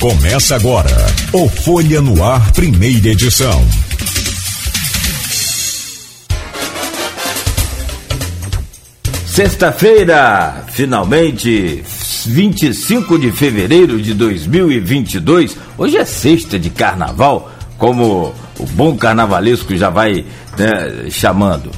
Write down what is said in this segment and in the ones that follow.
Começa agora o Folha no Ar, primeira edição. Sexta-feira, finalmente, 25 de fevereiro de 2022. Hoje é sexta de carnaval, como o bom carnavalesco já vai né, chamando.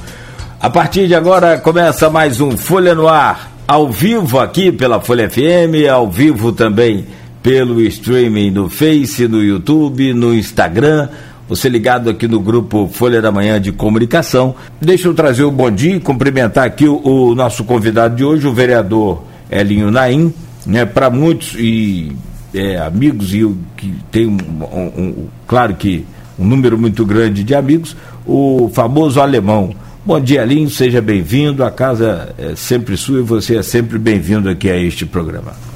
A partir de agora começa mais um Folha no Ar, ao vivo aqui pela Folha FM, ao vivo também pelo streaming no Face, no YouTube, no Instagram. Você ligado aqui no grupo Folha da Manhã de Comunicação. Deixa eu trazer o um bom dia e cumprimentar aqui o, o, nosso convidado de hoje, o vereador Elinho Naim, né, para muitos e é, amigos e que tem um, um, um, claro que um número muito grande de amigos, o famoso alemão. Bom dia, Elinho, seja bem-vindo. A casa é sempre sua e você é sempre bem-vindo aqui a este programa.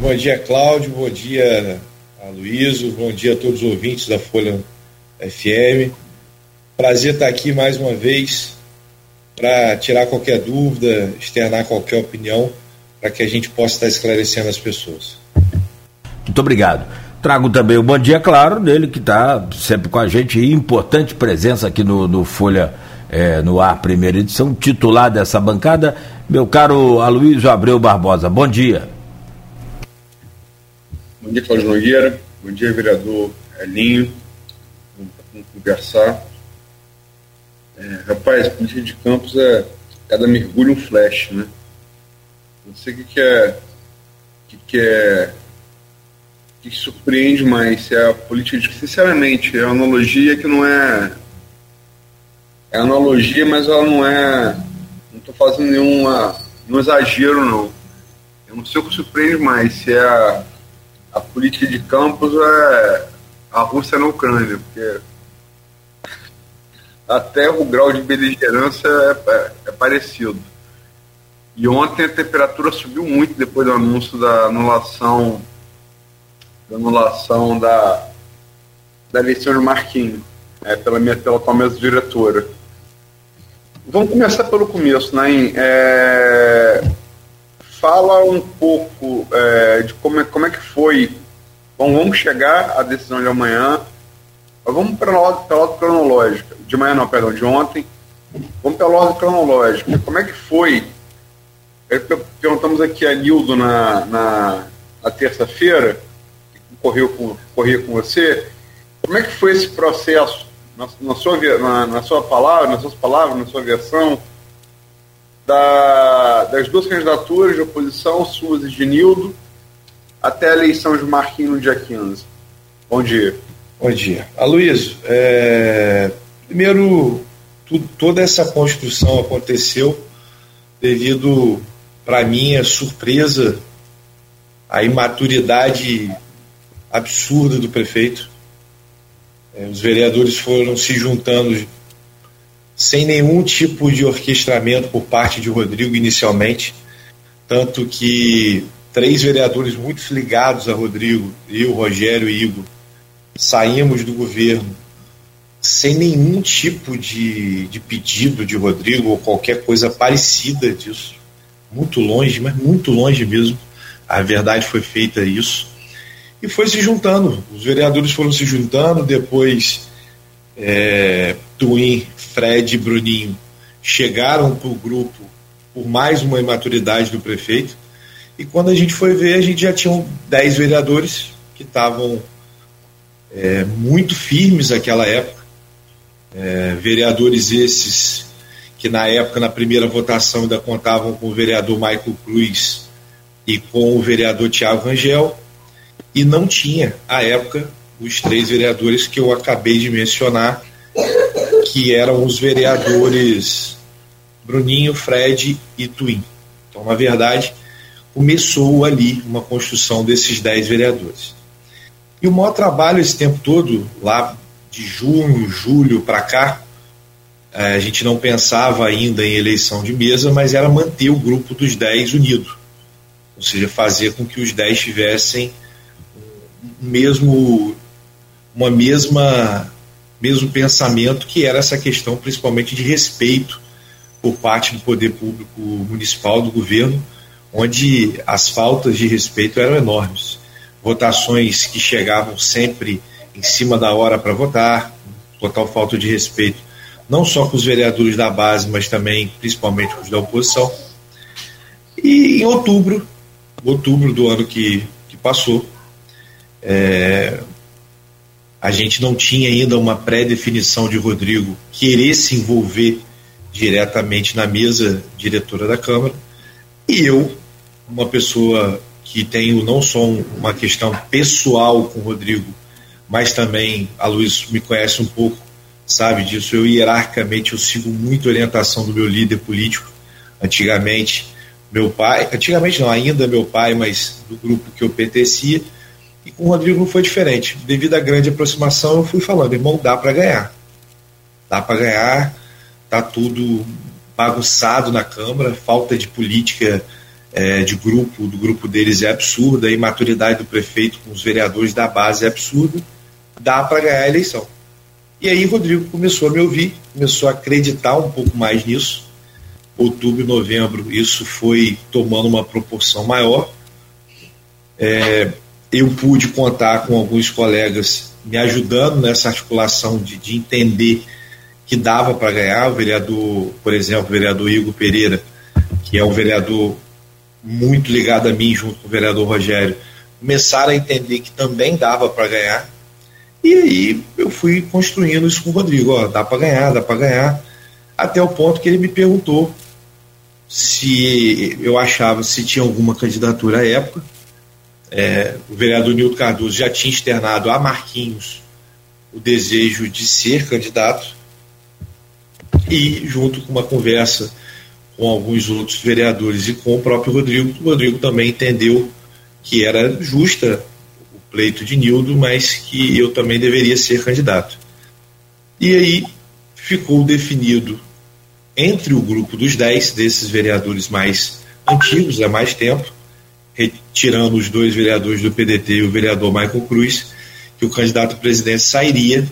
Bom dia, Cláudio. Bom dia, Luísio. Bom dia a todos os ouvintes da Folha FM. Prazer estar aqui mais uma vez para tirar qualquer dúvida, externar qualquer opinião, para que a gente possa estar esclarecendo as pessoas. Muito obrigado. Trago também o bom dia, claro, dele que está sempre com a gente, importante presença aqui no, no Folha é, no Ar, primeira edição, titular dessa bancada, meu caro Aloysio Abreu Barbosa. Bom dia. Bom dia, Cláudio Nogueira. Bom dia, vereador Elinho. Vamos conversar. É, rapaz, política de campos é cada mergulho um flash, né? Não sei o que, que é. que, que é. que surpreende mais. Se é a política de. Sinceramente, é uma analogia que não é. É analogia, mas ela não é. Não estou fazendo nenhuma. não exagero, não. Eu não sei o que surpreende mais. Se é a a política de campos é a Rússia na Ucrânia, porque até o grau de beligerância é, é, é, parecido. E ontem a temperatura subiu muito depois do anúncio da anulação da anulação da, da eleição de Marquinhos, é, pela minha pela atual mesa diretora. Vamos começar pelo começo, né? É, fala um pouco é, de como é, como é que foi. Bom, vamos chegar à decisão de amanhã. Mas vamos ordem, pela ordem cronológica. De manhã não, perdão, de ontem. Vamos pela ordem cronológica. Como é que foi? É, perguntamos aqui a Nildo na, na, na terça-feira, que correu com, corria com você. Como é que foi esse processo, na, na sua, na, na sua palavra, nas suas palavras, na sua versão? Da, das duas candidaturas de oposição, suas e de Nildo, até a eleição de Marquinhos no dia 15. Bom dia. Bom dia. Aloysio, é, primeiro, tudo, toda essa construção aconteceu devido, para mim, a surpresa, a imaturidade absurda do prefeito. É, os vereadores foram se juntando sem nenhum tipo de orquestramento por parte de Rodrigo inicialmente, tanto que três vereadores muito ligados a Rodrigo, eu, Rogério e Igor, saímos do governo sem nenhum tipo de, de pedido de Rodrigo ou qualquer coisa parecida disso. Muito longe, mas muito longe mesmo. A verdade foi feita isso. E foi se juntando. Os vereadores foram se juntando, depois é, Twin, Fred e Bruninho chegaram para o grupo por mais uma imaturidade do prefeito. E quando a gente foi ver, a gente já tinha 10 vereadores que estavam é, muito firmes naquela época. É, vereadores esses que na época, na primeira votação, ainda contavam com o vereador Michael Cruz e com o vereador Tiago Rangel, e não tinha, à época, os três vereadores que eu acabei de mencionar, que eram os vereadores Bruninho, Fred e Twin. Então, na verdade, começou ali uma construção desses dez vereadores. E o maior trabalho esse tempo todo, lá de junho, julho para cá, eh, a gente não pensava ainda em eleição de mesa, mas era manter o grupo dos dez unido. Ou seja, fazer com que os dez tivessem mesmo, uma mesma mesmo pensamento que era essa questão principalmente de respeito por parte do poder público municipal, do governo, onde as faltas de respeito eram enormes. votações que chegavam sempre em cima da hora para votar, total falta de respeito, não só com os vereadores da base, mas também, principalmente, com os da oposição. E em outubro, outubro do ano que, que passou, é, a gente não tinha ainda uma pré-definição de Rodrigo querer se envolver diretamente na mesa diretora da Câmara. E eu, uma pessoa que tenho não só uma questão pessoal com o Rodrigo, mas também a Luiz me conhece um pouco, sabe disso. Eu hierarquicamente eu sigo muito a orientação do meu líder político. Antigamente, meu pai, antigamente não, ainda meu pai, mas do grupo que eu pertencia. E com o Rodrigo não foi diferente. Devido à grande aproximação, eu fui falando, irmão, dá para ganhar. Dá para ganhar, tá tudo bagunçado na Câmara, falta de política é, de grupo, do grupo deles é absurda, a imaturidade do prefeito com os vereadores da base é absurda, dá para ganhar a eleição. E aí Rodrigo começou a me ouvir, começou a acreditar um pouco mais nisso. Outubro, novembro, isso foi tomando uma proporção maior. É, eu pude contar com alguns colegas me ajudando nessa articulação de, de entender que dava para ganhar. O vereador, por exemplo, o vereador Igor Pereira, que é um vereador muito ligado a mim, junto com o vereador Rogério, começaram a entender que também dava para ganhar. E aí eu fui construindo isso com o Rodrigo, ó, dá para ganhar, dá para ganhar, até o ponto que ele me perguntou se eu achava se tinha alguma candidatura à época. É, o vereador Nildo Cardoso já tinha externado a Marquinhos o desejo de ser candidato e junto com uma conversa com alguns outros vereadores e com o próprio Rodrigo, o Rodrigo também entendeu que era justa o pleito de Nildo, mas que eu também deveria ser candidato. E aí ficou definido entre o grupo dos dez, desses vereadores mais antigos, há mais tempo, retirando os dois vereadores do PDT e o vereador Michael Cruz, que o candidato a presidente sairia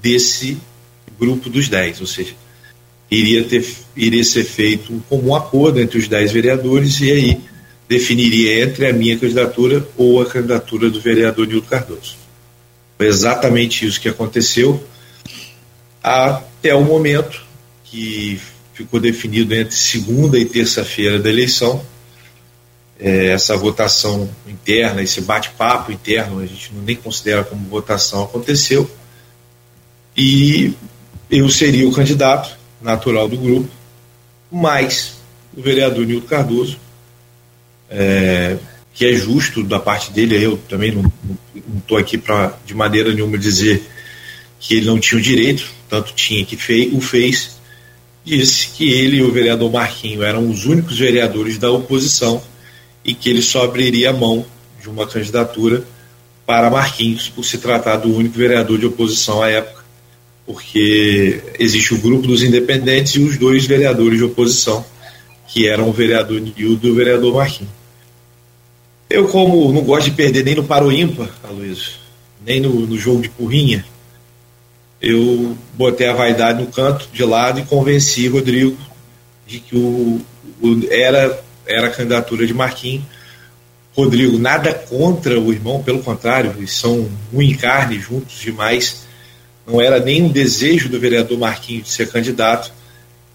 desse grupo dos dez, ou seja, iria, ter, iria ser feito um comum acordo entre os dez vereadores e aí definiria entre a minha candidatura ou a candidatura do vereador Nildo Cardoso. Foi exatamente isso que aconteceu até o momento que ficou definido entre segunda e terça-feira da eleição. É, essa votação interna, esse bate-papo interno, a gente nem considera como votação, aconteceu. E eu seria o candidato natural do grupo, mas o vereador Nildo Cardoso, é, que é justo da parte dele, eu também não estou aqui para de maneira nenhuma dizer que ele não tinha o direito, tanto tinha que fei, o fez, disse que ele e o vereador Marquinho eram os únicos vereadores da oposição e que ele só abriria mão de uma candidatura para Marquinhos, por se tratar do único vereador de oposição à época porque existe o grupo dos independentes e os dois vereadores de oposição, que eram o vereador Nildo e o vereador Marquinhos. Eu, como não gosto de perder nem no paro ímpar, Aloysio, nem no, no jogo de porrinha, eu botei a vaidade no canto de lado e convenci Rodrigo de que o, o era, era a candidatura de Marquinhos. Rodrigo, nada contra o irmão, pelo contrário, eles são um em carne, juntos demais não era nem um desejo do vereador Marquinhos de ser candidato,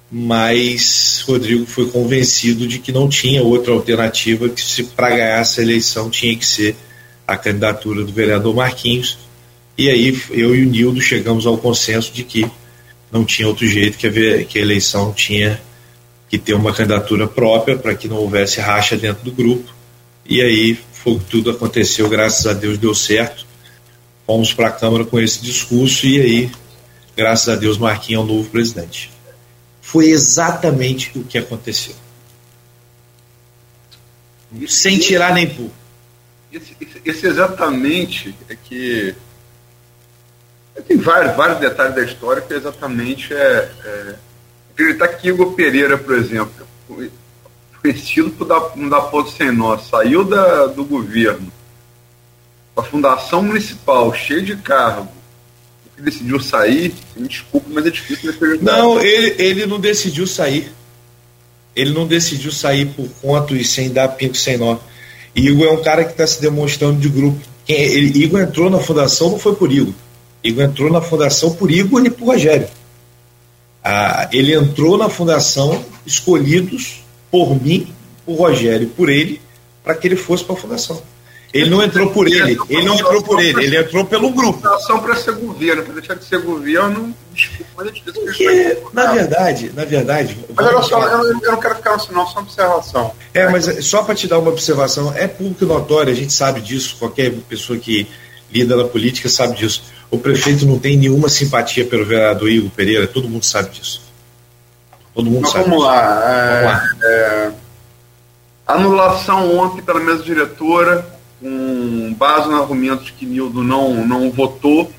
mas Rodrigo foi convencido de que não tinha outra alternativa, que se para ganhar essa eleição tinha que ser a candidatura do vereador Marquinhos. E aí eu e o Nildo chegamos ao consenso de que não tinha outro jeito, que a eleição tinha que ter uma candidatura própria para que não houvesse racha dentro do grupo. E aí foi tudo aconteceu, graças a Deus deu certo fomos para a Câmara com esse discurso e aí, graças a Deus, Marquinhos é o novo presidente. Foi exatamente o que aconteceu. Sem tirar nem pôr. Esse, esse, esse, exatamente é que. Tem vários, vários detalhes da história que exatamente é, é acreditar que Igor Pereira, por exemplo, conhecido por não dar ponto sem nó, saiu da, do governo a fundação municipal cheia de cargo que decidiu sair, me desculpe, mas é difícil acreditar. Não, ele, ele não decidiu sair. Ele não decidiu sair por conta e sem dar pinto sem nó. Igor é um cara que está se demonstrando de grupo. Ele, Igor entrou na fundação, não foi por Igor. Igor entrou na fundação por Igor e por Rogério. Ah, ele entrou na fundação escolhidos por mim, por Rogério, por ele, para que ele fosse para a fundação. Ele não entrou por ele, ele não entrou por ele, ele entrou pelo grupo. Fundação para ser governo, para deixar de ser governo, desculpa. Porque, na verdade, na verdade. Mas olha só, eu, eu não quero ficar assim, não, só uma observação. É, mas só para te dar uma observação, é público notório, a gente sabe disso, qualquer pessoa que lida na política sabe disso. O prefeito não tem nenhuma simpatia pelo vereador Igor Pereira, todo mundo sabe disso. Todo mundo Mas sabe. Vamos disso. lá. É, vamos lá. É, anulação ontem pela mesa diretora, com base no argumento de que Nildo não, não votou,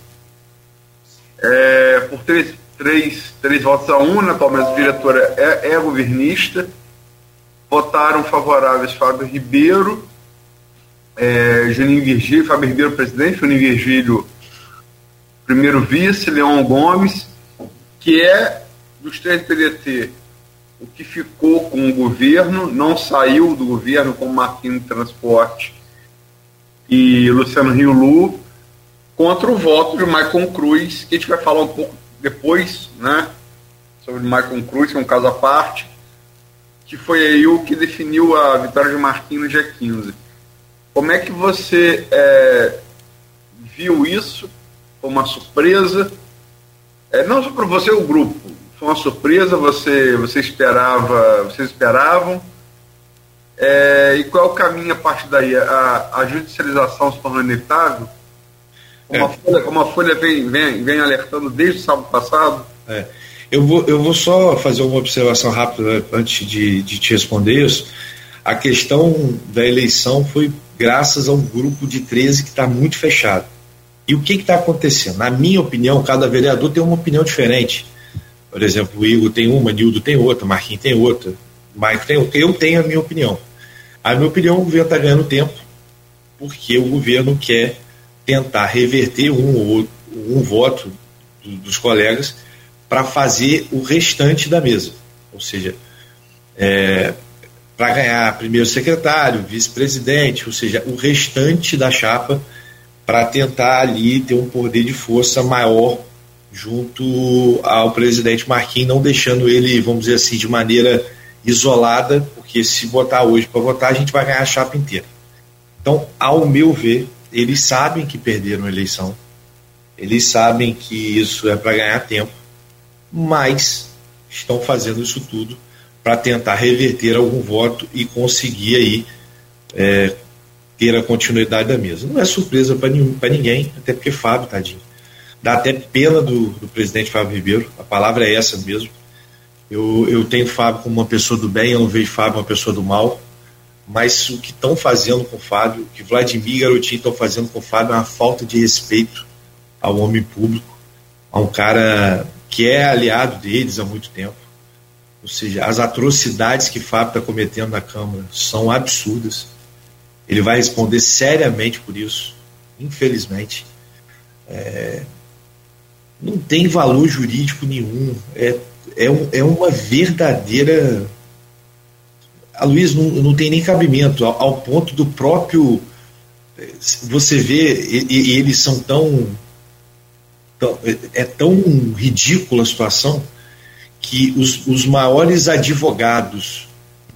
é, por três, três, três votos a um, na atual mesa diretora é, é governista. Votaram favoráveis Fábio Ribeiro, é, Juninho Virgílio, Fábio Ribeiro presidente, Juninho Virgílio primeiro vice, Leão Gomes, que é dos três PDT o que ficou com o governo, não saiu do governo como Marquinhos Transporte e Luciano Rio Lu, contra o voto de Maicon Cruz, que a gente vai falar um pouco depois, né? Sobre Maicon Cruz, que é um caso à parte, que foi aí o que definiu a vitória de Marquinhos no dia 15. Como é que você é, viu isso? Foi uma surpresa? É, não só para você, o grupo. Foi uma surpresa? Você, você esperava? Vocês esperavam? É, e qual é o caminho a partir daí? A, a judicialização se tornou inevitável? Como, é. a Folha, como a Folha vem, vem, vem alertando desde o sábado passado? É. Eu, vou, eu vou só fazer uma observação rápida antes de, de te responder isso. A questão da eleição foi graças a um grupo de 13 que está muito fechado. E o que está acontecendo? Na minha opinião, cada vereador tem uma opinião diferente. Por exemplo, o Igor tem uma, Nildo tem outra, Marquinhos tem outra, Mike tem outra. Eu tenho a minha opinião. A minha opinião, o governo está ganhando tempo, porque o governo quer tentar reverter um ou outro, um voto do, dos colegas para fazer o restante da mesa. Ou seja, é, para ganhar primeiro secretário, vice-presidente, ou seja, o restante da chapa para tentar ali ter um poder de força maior junto ao presidente Marquinhos, não deixando ele, vamos dizer assim, de maneira isolada, porque se botar hoje para votar, a gente vai ganhar a chapa inteira. Então, ao meu ver, eles sabem que perderam a eleição, eles sabem que isso é para ganhar tempo, mas estão fazendo isso tudo para tentar reverter algum voto e conseguir aí é, ter a continuidade da mesa. Não é surpresa para ninguém, até porque Fábio, tadinho. Dá até pena do, do presidente Fábio Ribeiro, a palavra é essa mesmo. Eu, eu tenho Fábio como uma pessoa do bem, eu não vejo Fábio uma pessoa do mal. Mas o que estão fazendo com Fábio, o que Vladimir e Garotinho estão fazendo com Fábio é uma falta de respeito ao homem público, a um cara que é aliado deles há muito tempo. Ou seja, as atrocidades que Fábio está cometendo na Câmara são absurdas. Ele vai responder seriamente por isso, infelizmente. É, não tem valor jurídico nenhum. É, é, é uma verdadeira. A Luiz não, não tem nem cabimento, ao, ao ponto do próprio. Você vê, e, e eles são tão, tão. É tão ridícula a situação que os, os maiores advogados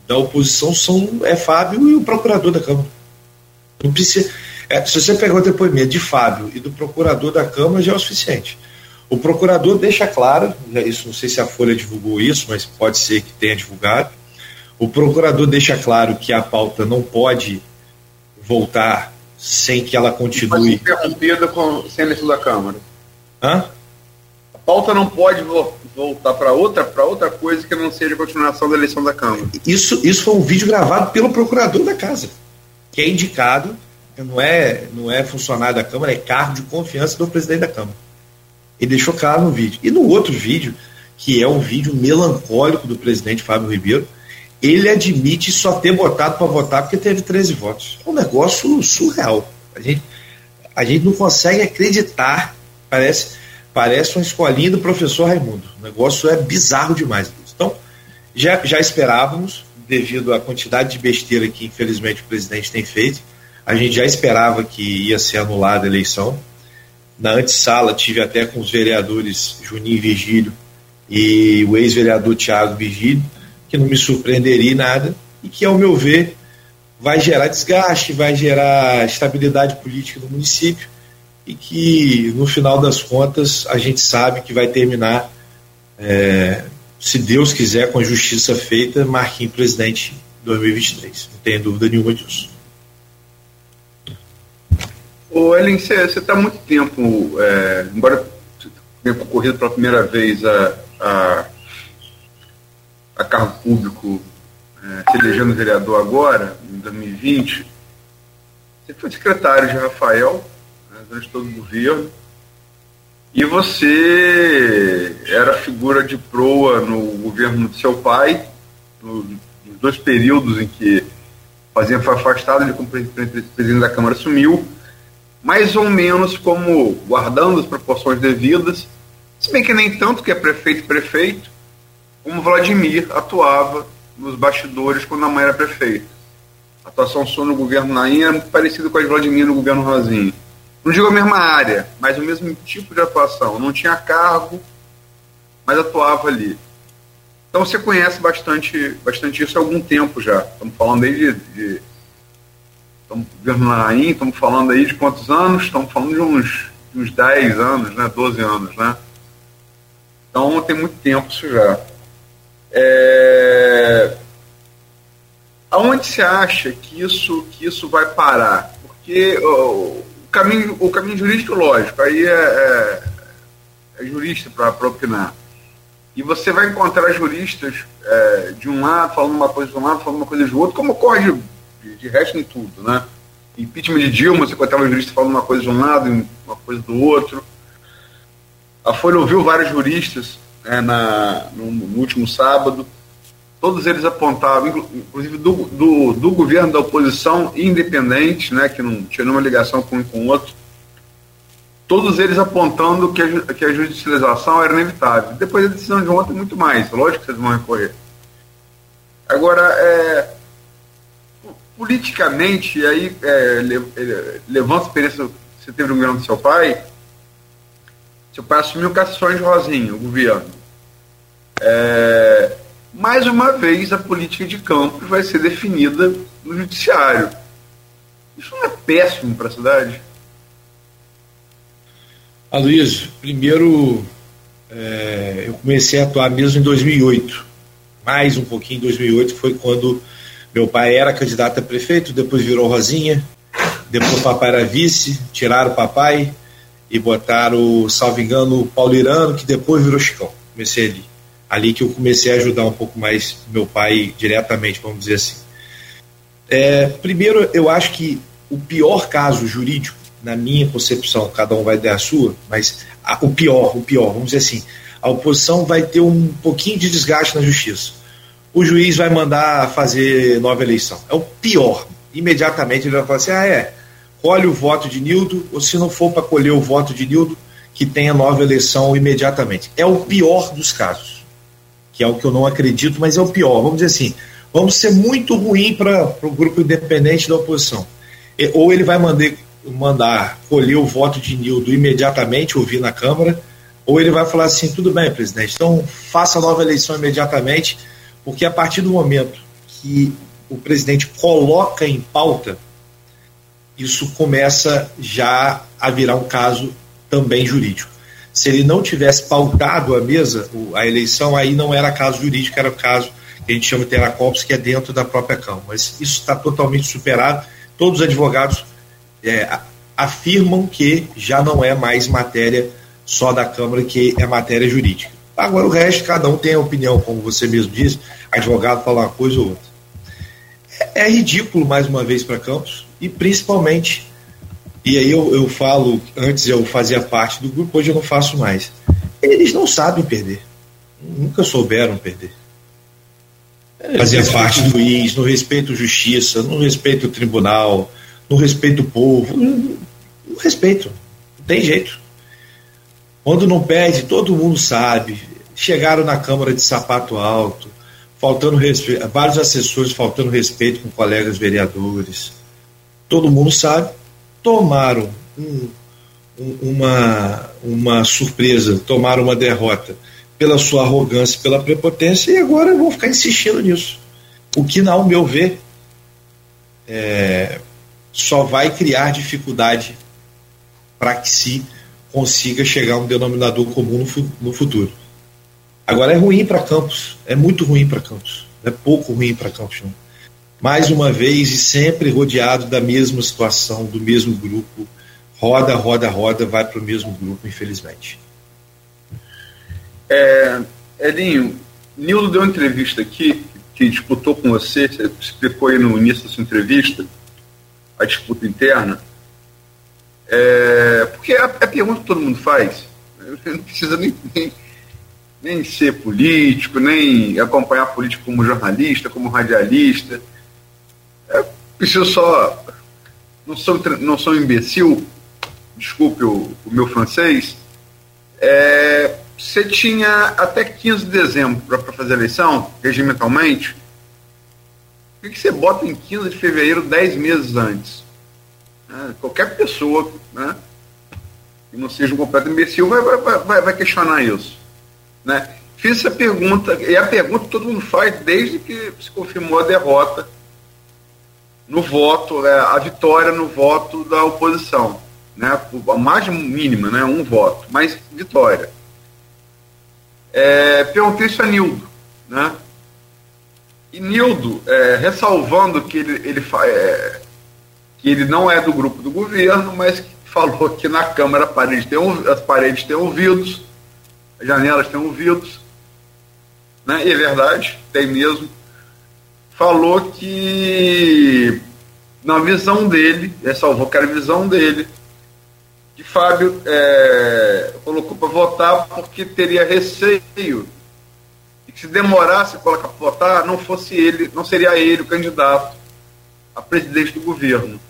da oposição são é Fábio e o procurador da Câmara. Não precisa, é, se você pegar o depoimento de Fábio e do procurador da Câmara, já é o suficiente. O procurador deixa claro, né, isso não sei se a Folha divulgou isso, mas pode ser que tenha divulgado. O procurador deixa claro que a pauta não pode voltar sem que ela continue. interrompida com, sem eleição da Câmara. Hã? A pauta não pode voltar para outra, para outra coisa que não seja a continuação da eleição da Câmara. Isso, isso foi um vídeo gravado pelo procurador da casa que é indicado, não é, não é funcionário da Câmara, é cargo de confiança do presidente da Câmara. Ele deixou claro no vídeo. E no outro vídeo, que é um vídeo melancólico do presidente Fábio Ribeiro, ele admite só ter votado para votar porque teve 13 votos. É um negócio surreal. A gente, a gente não consegue acreditar. Parece, parece uma escolinha do professor Raimundo. O negócio é bizarro demais. Então, já, já esperávamos, devido à quantidade de besteira que infelizmente o presidente tem feito, A gente já esperava que ia ser anulada a eleição. Na antessala, tive até com os vereadores Juninho Virgílio e o ex-vereador Tiago Virgílio, que não me surpreenderia nada, e que, ao meu ver, vai gerar desgaste, vai gerar estabilidade política no município e que, no final das contas, a gente sabe que vai terminar, é, se Deus quiser, com a justiça feita, Marquinhos presidente 2023. Não tenho dúvida nenhuma disso. Ô, Ellen, você está há muito tempo, é, embora tenha concorrido pela primeira vez a, a, a cargo público, é, se elegendo vereador agora, em 2020, você foi secretário de Rafael né, durante todo o governo, e você era figura de proa no governo do seu pai, no, nos dois períodos em que fazia foi afastado, ele como presidente da Câmara assumiu, mais ou menos como guardando as proporções devidas, se bem que nem tanto que é prefeito prefeito, como Vladimir atuava nos bastidores quando a mãe era prefeita. A atuação sua no governo Nain era muito parecida com a de Vladimir no governo Rosinho. Não digo a mesma área, mas o mesmo tipo de atuação. Não tinha cargo, mas atuava ali. Então você conhece bastante, bastante isso há algum tempo já. Estamos falando aí de. de estamos governo Nain, estamos falando aí de quantos anos? Estamos falando de uns, de uns 10 anos, né? 12 anos, né? Então tem muito tempo isso já. É... Aonde você acha que isso, que isso vai parar? Porque o, caminho, o caminho jurídico, lógico, aí é, é, é jurista para opinar. E você vai encontrar juristas é, de um lado falando uma coisa de um lado, falando uma coisa do outro, como ocorre de, de resto em tudo, né? Impeachment de Dilma, você encontrava jurista falando uma coisa de um lado uma coisa do outro. A Folha ouviu vários juristas é, na, no, no, último sábado. Todos eles apontavam, inclusive do, do, do, governo da oposição independente, né, que não tinha nenhuma ligação com um com o outro, todos eles apontando que a, que a judicialização era inevitável. Depois da decisão de ontem, muito mais. Lógico que vocês vão recorrer. Agora, é, politicamente, aí é, levando a experiência que você teve no governo do seu pai, seu pai assumiu Cações Rosinho, o governo. É, mais uma vez, a política de campo vai ser definida no judiciário. Isso não é péssimo para a cidade? Aloysio, primeiro é, eu comecei a atuar mesmo em 2008. Mais um pouquinho em 2008 foi quando meu pai era candidato a prefeito, depois virou Rosinha, depois o papai era vice, tiraram o papai, e botaram, salvo engano, o Paulo Irano, que depois virou Chicão. Comecei ali. Ali que eu comecei a ajudar um pouco mais meu pai diretamente, vamos dizer assim. É, primeiro, eu acho que o pior caso jurídico, na minha concepção, cada um vai dar a sua, mas a, o pior, o pior, vamos dizer assim, a oposição vai ter um pouquinho de desgaste na justiça. O juiz vai mandar fazer nova eleição. É o pior. Imediatamente ele vai falar assim: ah, é, colhe o voto de Nildo, ou se não for para colher o voto de Nildo, que tenha nova eleição imediatamente. É o pior dos casos, que é o que eu não acredito, mas é o pior. Vamos dizer assim, vamos ser muito ruim para o grupo independente da oposição. Ou ele vai mandar, mandar colher o voto de Nildo imediatamente, ouvir na Câmara, ou ele vai falar assim, tudo bem, presidente, então faça nova eleição imediatamente, porque a partir do momento que o presidente coloca em pauta isso começa já a virar um caso também jurídico. Se ele não tivesse pautado a mesa, a eleição, aí não era caso jurídico, era caso que a gente chama de teracopos, que é dentro da própria Câmara. Mas isso está totalmente superado. Todos os advogados é, afirmam que já não é mais matéria só da Câmara, que é matéria jurídica. Agora, o resto, cada um tem a opinião, como você mesmo disse, advogado fala uma coisa ou outra. É, é ridículo, mais uma vez, para Campos, e principalmente, e aí eu, eu falo, antes eu fazia parte do grupo, hoje eu não faço mais. Eles não sabem perder. Nunca souberam perder. É, fazia parte do juiz, no respeito à justiça, no respeito ao tribunal, no respeito ao povo. No respeito. Não tem jeito. Quando não perde, todo mundo sabe. Chegaram na Câmara de sapato alto, faltando respeito, vários assessores faltando respeito com colegas vereadores todo mundo sabe, tomaram um, um, uma, uma surpresa, tomaram uma derrota pela sua arrogância, pela prepotência, e agora vão ficar insistindo nisso. O que, ao meu ver, é, só vai criar dificuldade para que se consiga chegar a um denominador comum no, no futuro. Agora é ruim para Campos, é muito ruim para Campos, é pouco ruim para Campos. Não. Mais uma vez e sempre rodeado da mesma situação, do mesmo grupo, roda, roda, roda, vai para o mesmo grupo, infelizmente. É, Edinho, Nildo deu uma entrevista aqui, que disputou com você, você explicou aí no início da sua entrevista, a disputa interna. É, porque é a, a pergunta que todo mundo faz, não precisa nem, nem, nem ser político, nem acompanhar político como jornalista, como radialista. Preciso só. Não sou, não sou um imbecil, desculpe o, o meu francês. É, você tinha até 15 de dezembro para fazer a eleição, regimentalmente. Por que você bota em 15 de fevereiro, 10 meses antes? É, qualquer pessoa né, que não seja um completo imbecil vai, vai, vai, vai questionar isso. Né? Fiz essa pergunta, e a pergunta que todo mundo faz desde que se confirmou a derrota no voto, é, a vitória no voto da oposição. Né, a margem mínima, né, um voto, mas vitória. É, perguntei isso a Nildo, né? E Nildo, é, ressalvando que ele, ele, é, que ele não é do grupo do governo, mas falou que na Câmara parede tem, as paredes têm ouvidos, as janelas têm ouvidos, né? e é verdade, tem mesmo. Falou que, na visão dele, ressalvou que era a visão dele, que Fábio é, colocou para votar porque teria receio e que se demorasse para votar, não fosse ele, não seria ele o candidato a presidente do governo.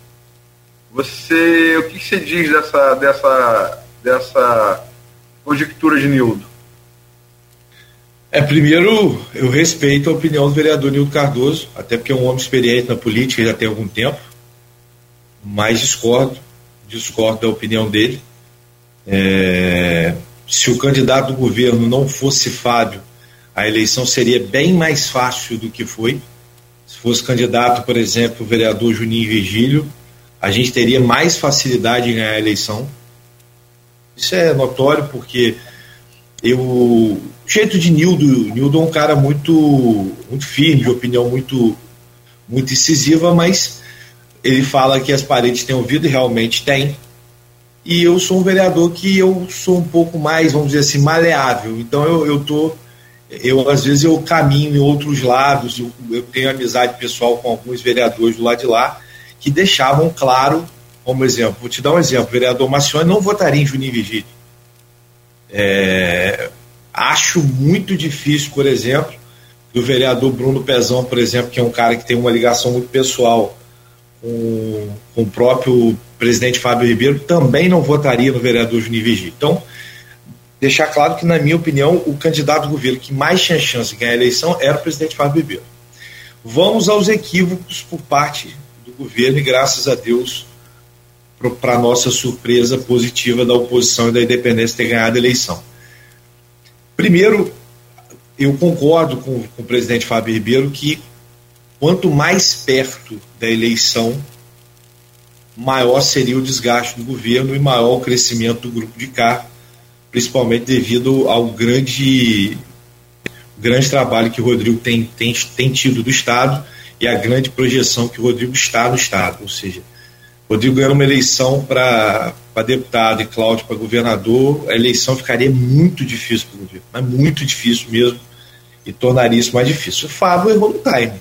Você, o que você diz dessa, dessa, dessa conjectura de Nildo? É, primeiro, eu respeito a opinião do vereador Nildo Cardoso, até porque é um homem experiente na política já tem algum tempo, mas discordo discordo da opinião dele. É, se o candidato do governo não fosse Fábio, a eleição seria bem mais fácil do que foi. Se fosse candidato, por exemplo, o vereador Juninho Virgílio, a gente teria mais facilidade em ganhar a eleição. Isso é notório porque eu, o jeito de Nildo, Nildo é um cara muito, muito firme, de opinião muito, muito incisiva, mas ele fala que as paredes têm ouvido e realmente tem. E eu sou um vereador que eu sou um pouco mais, vamos dizer assim, maleável. Então eu, eu tô. Eu, às vezes, eu caminho em outros lados, eu, eu tenho amizade pessoal com alguns vereadores do lado de lá, que deixavam claro, como exemplo, vou te dar um exemplo, o vereador Macione não votaria em Juninho Vigílio. É, acho muito difícil, por exemplo, do vereador Bruno Pezão, por exemplo, que é um cara que tem uma ligação muito pessoal com, com o próprio presidente Fábio Ribeiro, também não votaria no vereador Juninho Vigílio. Então, deixar claro que, na minha opinião, o candidato do governo que mais tinha chance de ganhar a eleição era o presidente Fábio Ribeiro. Vamos aos equívocos por parte do governo e, graças a Deus, para nossa surpresa positiva da oposição e da independência ter ganhado a eleição. Primeiro, eu concordo com, com o presidente Fábio Ribeiro que quanto mais perto da eleição, maior seria o desgaste do governo e maior o crescimento do grupo de cá, principalmente devido ao grande, grande trabalho que o Rodrigo tem, tem, tem tido do Estado e a grande projeção que o Rodrigo está no Estado. Ou seja, Rodrigo ganhando uma eleição para deputado e Cláudio para governador, a eleição ficaria muito difícil para o governo, mas muito difícil mesmo, e tornaria isso mais difícil. O Fábio errou no time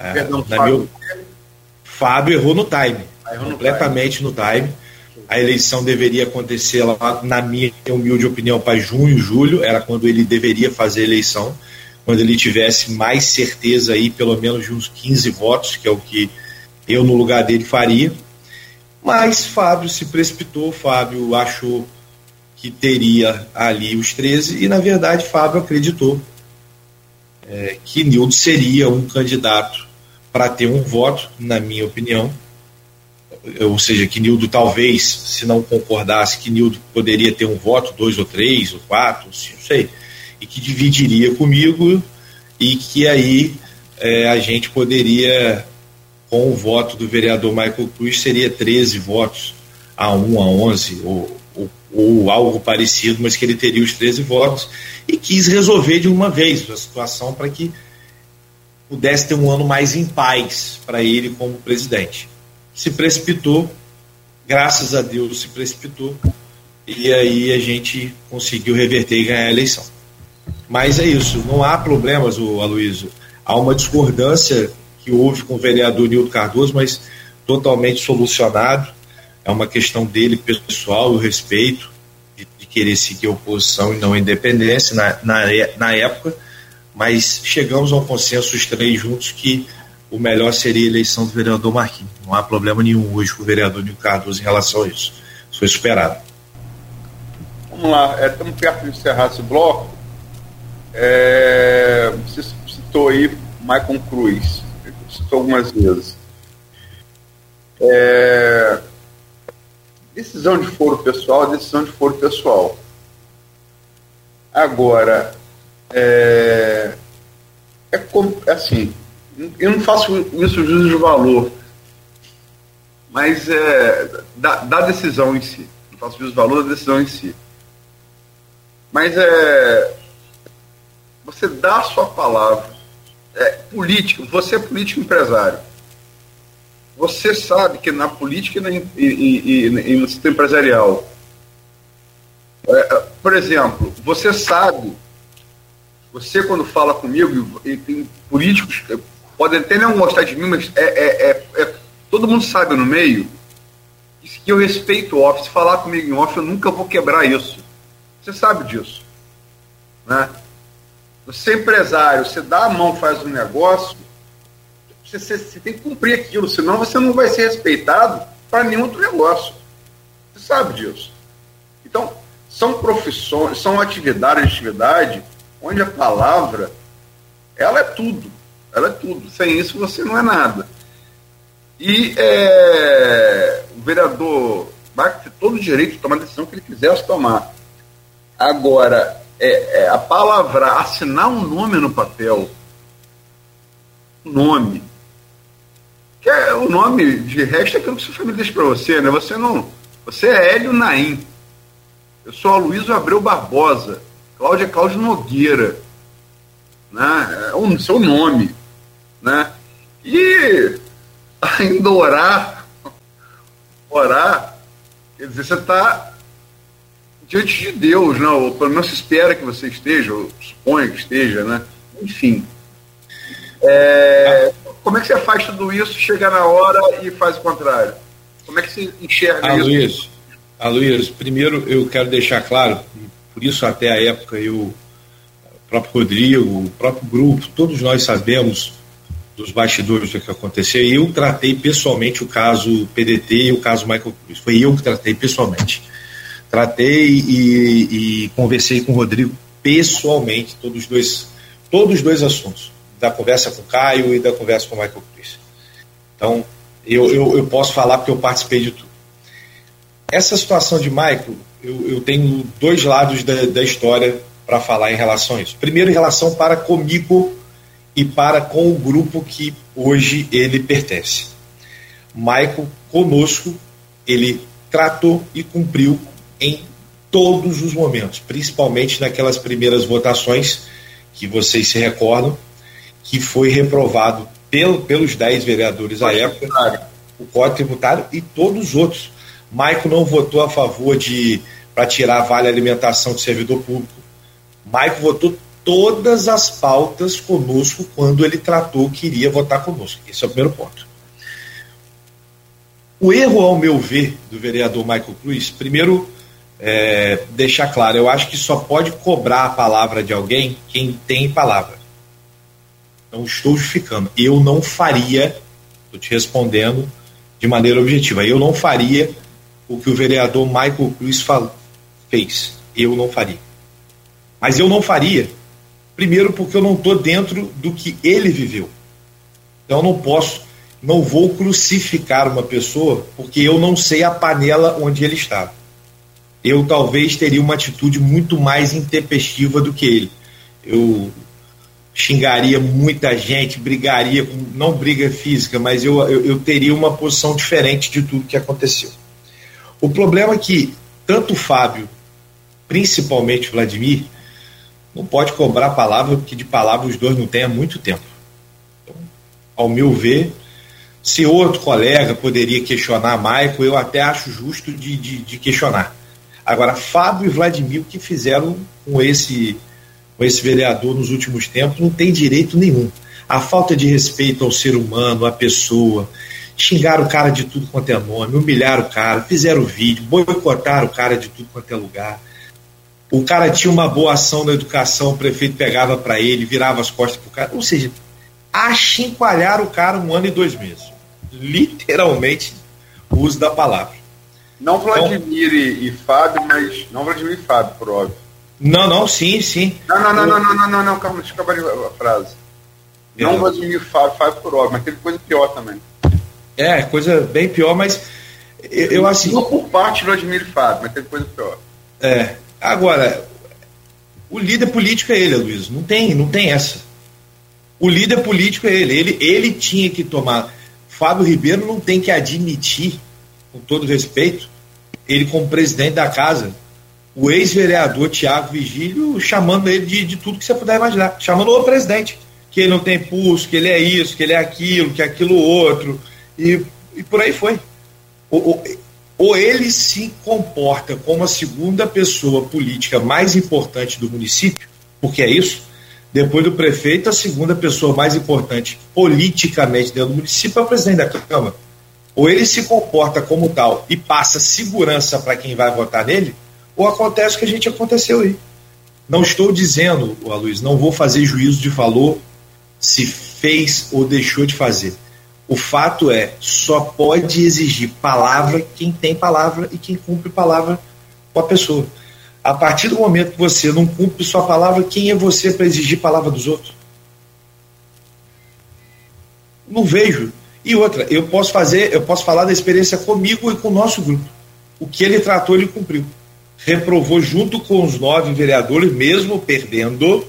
é, Perdão, Fábio. Meu... Fábio errou no time, ah, errou completamente no time. no time. A eleição deveria acontecer lá, na minha humilde opinião, para junho, julho, era quando ele deveria fazer a eleição, quando ele tivesse mais certeza aí, pelo menos de uns 15 votos, que é o que eu no lugar dele faria. Mas Fábio se precipitou, Fábio achou que teria ali os 13 e na verdade Fábio acreditou é, que Nildo seria um candidato para ter um voto, na minha opinião, ou seja, que Nildo talvez, se não concordasse, que Nildo poderia ter um voto, dois ou três, ou quatro, não sei, e que dividiria comigo e que aí é, a gente poderia, com o voto do vereador Michael Cruz, seria 13 votos a 1, a 11, ou, ou, ou algo parecido, mas que ele teria os 13 votos, e quis resolver de uma vez a situação para que pudesse ter um ano mais em paz para ele como presidente. Se precipitou, graças a Deus se precipitou, e aí a gente conseguiu reverter e ganhar a eleição. Mas é isso, não há problemas, o Aloysio. Há uma discordância que houve com o vereador Nildo Cardoso, mas totalmente solucionado. É uma questão dele pessoal, o respeito, de, de querer seguir a oposição e não a independência na, na, na época mas chegamos a um consenso os três juntos que o melhor seria a eleição do vereador Marquinhos. Não há problema nenhum hoje com o vereador Nil Cardoso em relação a isso. Isso foi superado. Vamos lá, é, estamos perto de encerrar esse bloco. É, você citou aí Michael Cruz, algumas vezes. É, decisão de foro pessoal, decisão de foro pessoal. Agora, é, é, é assim, eu não faço isso juízo de valor, mas é, da, da, decisão em si. Não faço juízo de valor da decisão em si. Mas é. Você dá a sua palavra. É, político, você é político empresário. Você sabe que na política e, na, e, e, e no sistema empresarial, é, por exemplo, você sabe você, quando fala comigo, e tem políticos, podem até não gostar de mim, mas é, é, é, é todo mundo sabe no meio que eu respeito o off. Se falar comigo em off, eu nunca vou quebrar isso. Você sabe disso. Né? Você é empresário, você dá a mão, faz um negócio, você, você, você tem que cumprir aquilo, senão você não vai ser respeitado para nenhum outro negócio. Você sabe disso. Então, são profissões, são atividades, atividade onde a palavra, ela é tudo. Ela é tudo. Sem isso você não é nada. E é, o vereador vai ter todo o direito de tomar a decisão que ele quisesse tomar. Agora, é, é, a palavra, assinar um nome no papel, nome, que é o nome de resto é aquilo que sua família deixa para você, né? Você não. Você é Hélio Naim. Eu sou Aloysio Abreu Barbosa. Cláudia Cláudio Nogueira, né? é o seu nome. Né? E ainda orar, orar, quer dizer, você está diante de Deus, não? Né? ou pelo menos se espera que você esteja, ou suponha que esteja, né? Enfim. É, como é que você faz tudo isso, chega na hora e faz o contrário? Como é que você enxerga isso? Aloysio, primeiro eu quero deixar claro, por isso até a época eu, o próprio Rodrigo, o próprio grupo, todos nós sabemos dos bastidores do que aconteceu. E eu tratei pessoalmente o caso PDT e o caso Michael Cruz. Foi eu que tratei pessoalmente. Tratei e, e conversei com o Rodrigo pessoalmente, todos os dois, todos os dois assuntos, da conversa com o Caio e da conversa com o Michael Cruz. Então, eu, eu, eu posso falar porque eu participei de tudo. Essa situação de Michael eu, eu tenho dois lados da, da história para falar em relação a isso. Primeiro, em relação para comigo e para com o grupo que hoje ele pertence. Michael, conosco, ele tratou e cumpriu em todos os momentos, principalmente naquelas primeiras votações que vocês se recordam, que foi reprovado pelo, pelos 10 vereadores à época, o Código Tributário e todos os outros. Maico não votou a favor de para tirar vale alimentação de servidor público. Maico votou todas as pautas conosco quando ele tratou que iria votar conosco. Esse é o primeiro ponto. O erro, ao meu ver, do vereador Michael Cruz, primeiro, é, deixar claro, eu acho que só pode cobrar a palavra de alguém quem tem palavra. Não estou justificando. Eu não faria, estou te respondendo de maneira objetiva, eu não faria o que o vereador Michael Cruz fal fez. Eu não faria. Mas eu não faria, primeiro porque eu não estou dentro do que ele viveu. Então eu não posso não vou crucificar uma pessoa porque eu não sei a panela onde ele estava. Eu talvez teria uma atitude muito mais intempestiva do que ele. Eu xingaria muita gente, brigaria, não briga física, mas eu, eu, eu teria uma posição diferente de tudo que aconteceu. O problema é que tanto o Fábio, principalmente o Vladimir, não pode cobrar palavra, porque de palavra os dois não têm há muito tempo. Então, ao meu ver, se outro colega poderia questionar Michael, eu até acho justo de, de, de questionar. Agora, Fábio e Vladimir, que fizeram com esse, com esse vereador nos últimos tempos, não tem direito nenhum. A falta de respeito ao ser humano, à pessoa, xingaram o cara de tudo quanto é nome, humilharam o cara, fizeram vídeo, boicotaram o cara de tudo quanto é lugar. O cara tinha uma boa ação na educação, o prefeito pegava para ele, virava as costas pro cara. Ou seja, achincalharam o cara um ano e dois meses. Literalmente, o uso da palavra. Não Vladimir então, e, e, Fábio, mas. Não Vladimir e Fábio, por óbvio. Não, não, sim, sim. Não, não, não, não, não, não, não, não, calma, deixa eu acabar a frase. Não Vladimir e Fábio, Fábio por óbvio, mas teve coisa pior também. É, coisa bem pior, mas eu, eu assim. Não por parte do Vladimir e Fábio, mas teve coisa pior. É. Agora, o líder político é ele, Luiz. Não tem, não tem essa. O líder político é ele. Ele, ele tinha que tomar. Fábio Ribeiro não tem que admitir, com todo respeito, ele como presidente da casa, o ex-vereador Tiago Vigílio chamando ele de, de tudo que você puder imaginar, chamando o presidente, que ele não tem pulso, que ele é isso, que ele é aquilo, que é aquilo outro, e, e por aí foi. Ou, ou ele se comporta como a segunda pessoa política mais importante do município, porque é isso, depois do prefeito, a segunda pessoa mais importante politicamente dentro do município é o presidente da Câmara. Ou ele se comporta como tal e passa segurança para quem vai votar nele, ou acontece o que a gente aconteceu aí. Não estou dizendo, Luiz, não vou fazer juízo de valor se fez ou deixou de fazer. O fato é, só pode exigir palavra quem tem palavra e quem cumpre palavra com a pessoa. A partir do momento que você não cumpre sua palavra, quem é você para exigir palavra dos outros? Não vejo. E outra, eu posso fazer, eu posso falar da experiência comigo e com o nosso grupo. O que ele tratou, ele cumpriu. Reprovou junto com os nove vereadores, mesmo perdendo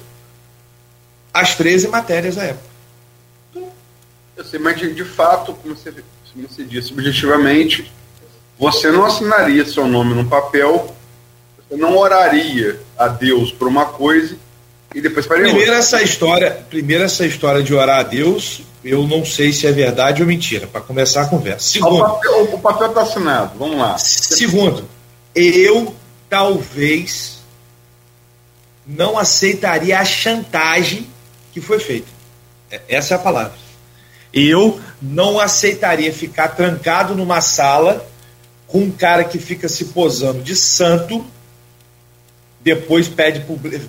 as 13 matérias à época. Eu sei, mas de, de fato, como você, como você disse, objetivamente, você não assinaria seu nome num papel, você não oraria a Deus por uma coisa e depois faria primeiro outra. essa história Primeiro essa história de orar a Deus, eu não sei se é verdade ou mentira, para começar a conversa. Segundo, o papel está assinado, vamos lá. Segundo, eu talvez não aceitaria a chantagem que foi feita. É, essa é a palavra. Eu não aceitaria ficar trancado numa sala com um cara que fica se posando de santo, depois pede,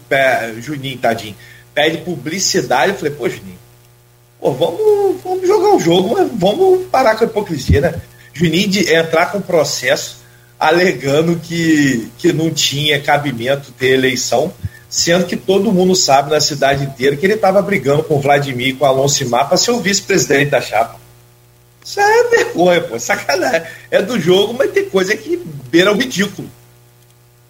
pede Juninho, tadinho, pede publicidade. Eu falei, pô, Juninho, pô, vamos, vamos jogar o jogo, vamos parar com a hipocrisia, né? Juninho entrar com processo alegando que, que não tinha cabimento ter eleição sendo que todo mundo sabe na cidade inteira que ele estava brigando com o Vladimir com o Alonso Mar para ser o vice-presidente da chapa. Isso é vergonha, pô, sacanagem. É do jogo, mas tem coisa que beira o ridículo.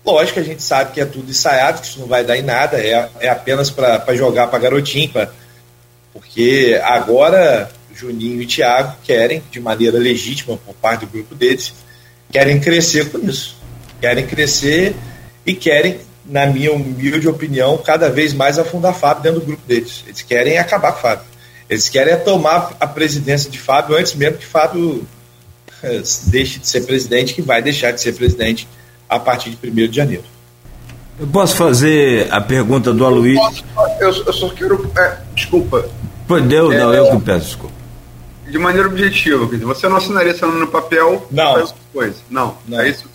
Lógico que a gente sabe que é tudo ensaiado, que isso não vai dar em nada, é, é apenas para jogar para garotinho, pra, porque agora Juninho e Thiago querem, de maneira legítima por parte do grupo deles, querem crescer com isso. Querem crescer e querem na minha humilde opinião, cada vez mais afundar Fábio dentro do grupo deles. Eles querem acabar com Fábio. Eles querem tomar a presidência de Fábio antes mesmo que Fábio eh, deixe de ser presidente, que vai deixar de ser presidente a partir de 1 de janeiro. Eu posso fazer a pergunta do Aloysio? Eu, eu, só quero. É, desculpa. Pois Deus, é, não, eu que peço desculpa. De maneira objetiva, você não assinaria seu nome no papel? Não. Coisa. Não, não. É isso?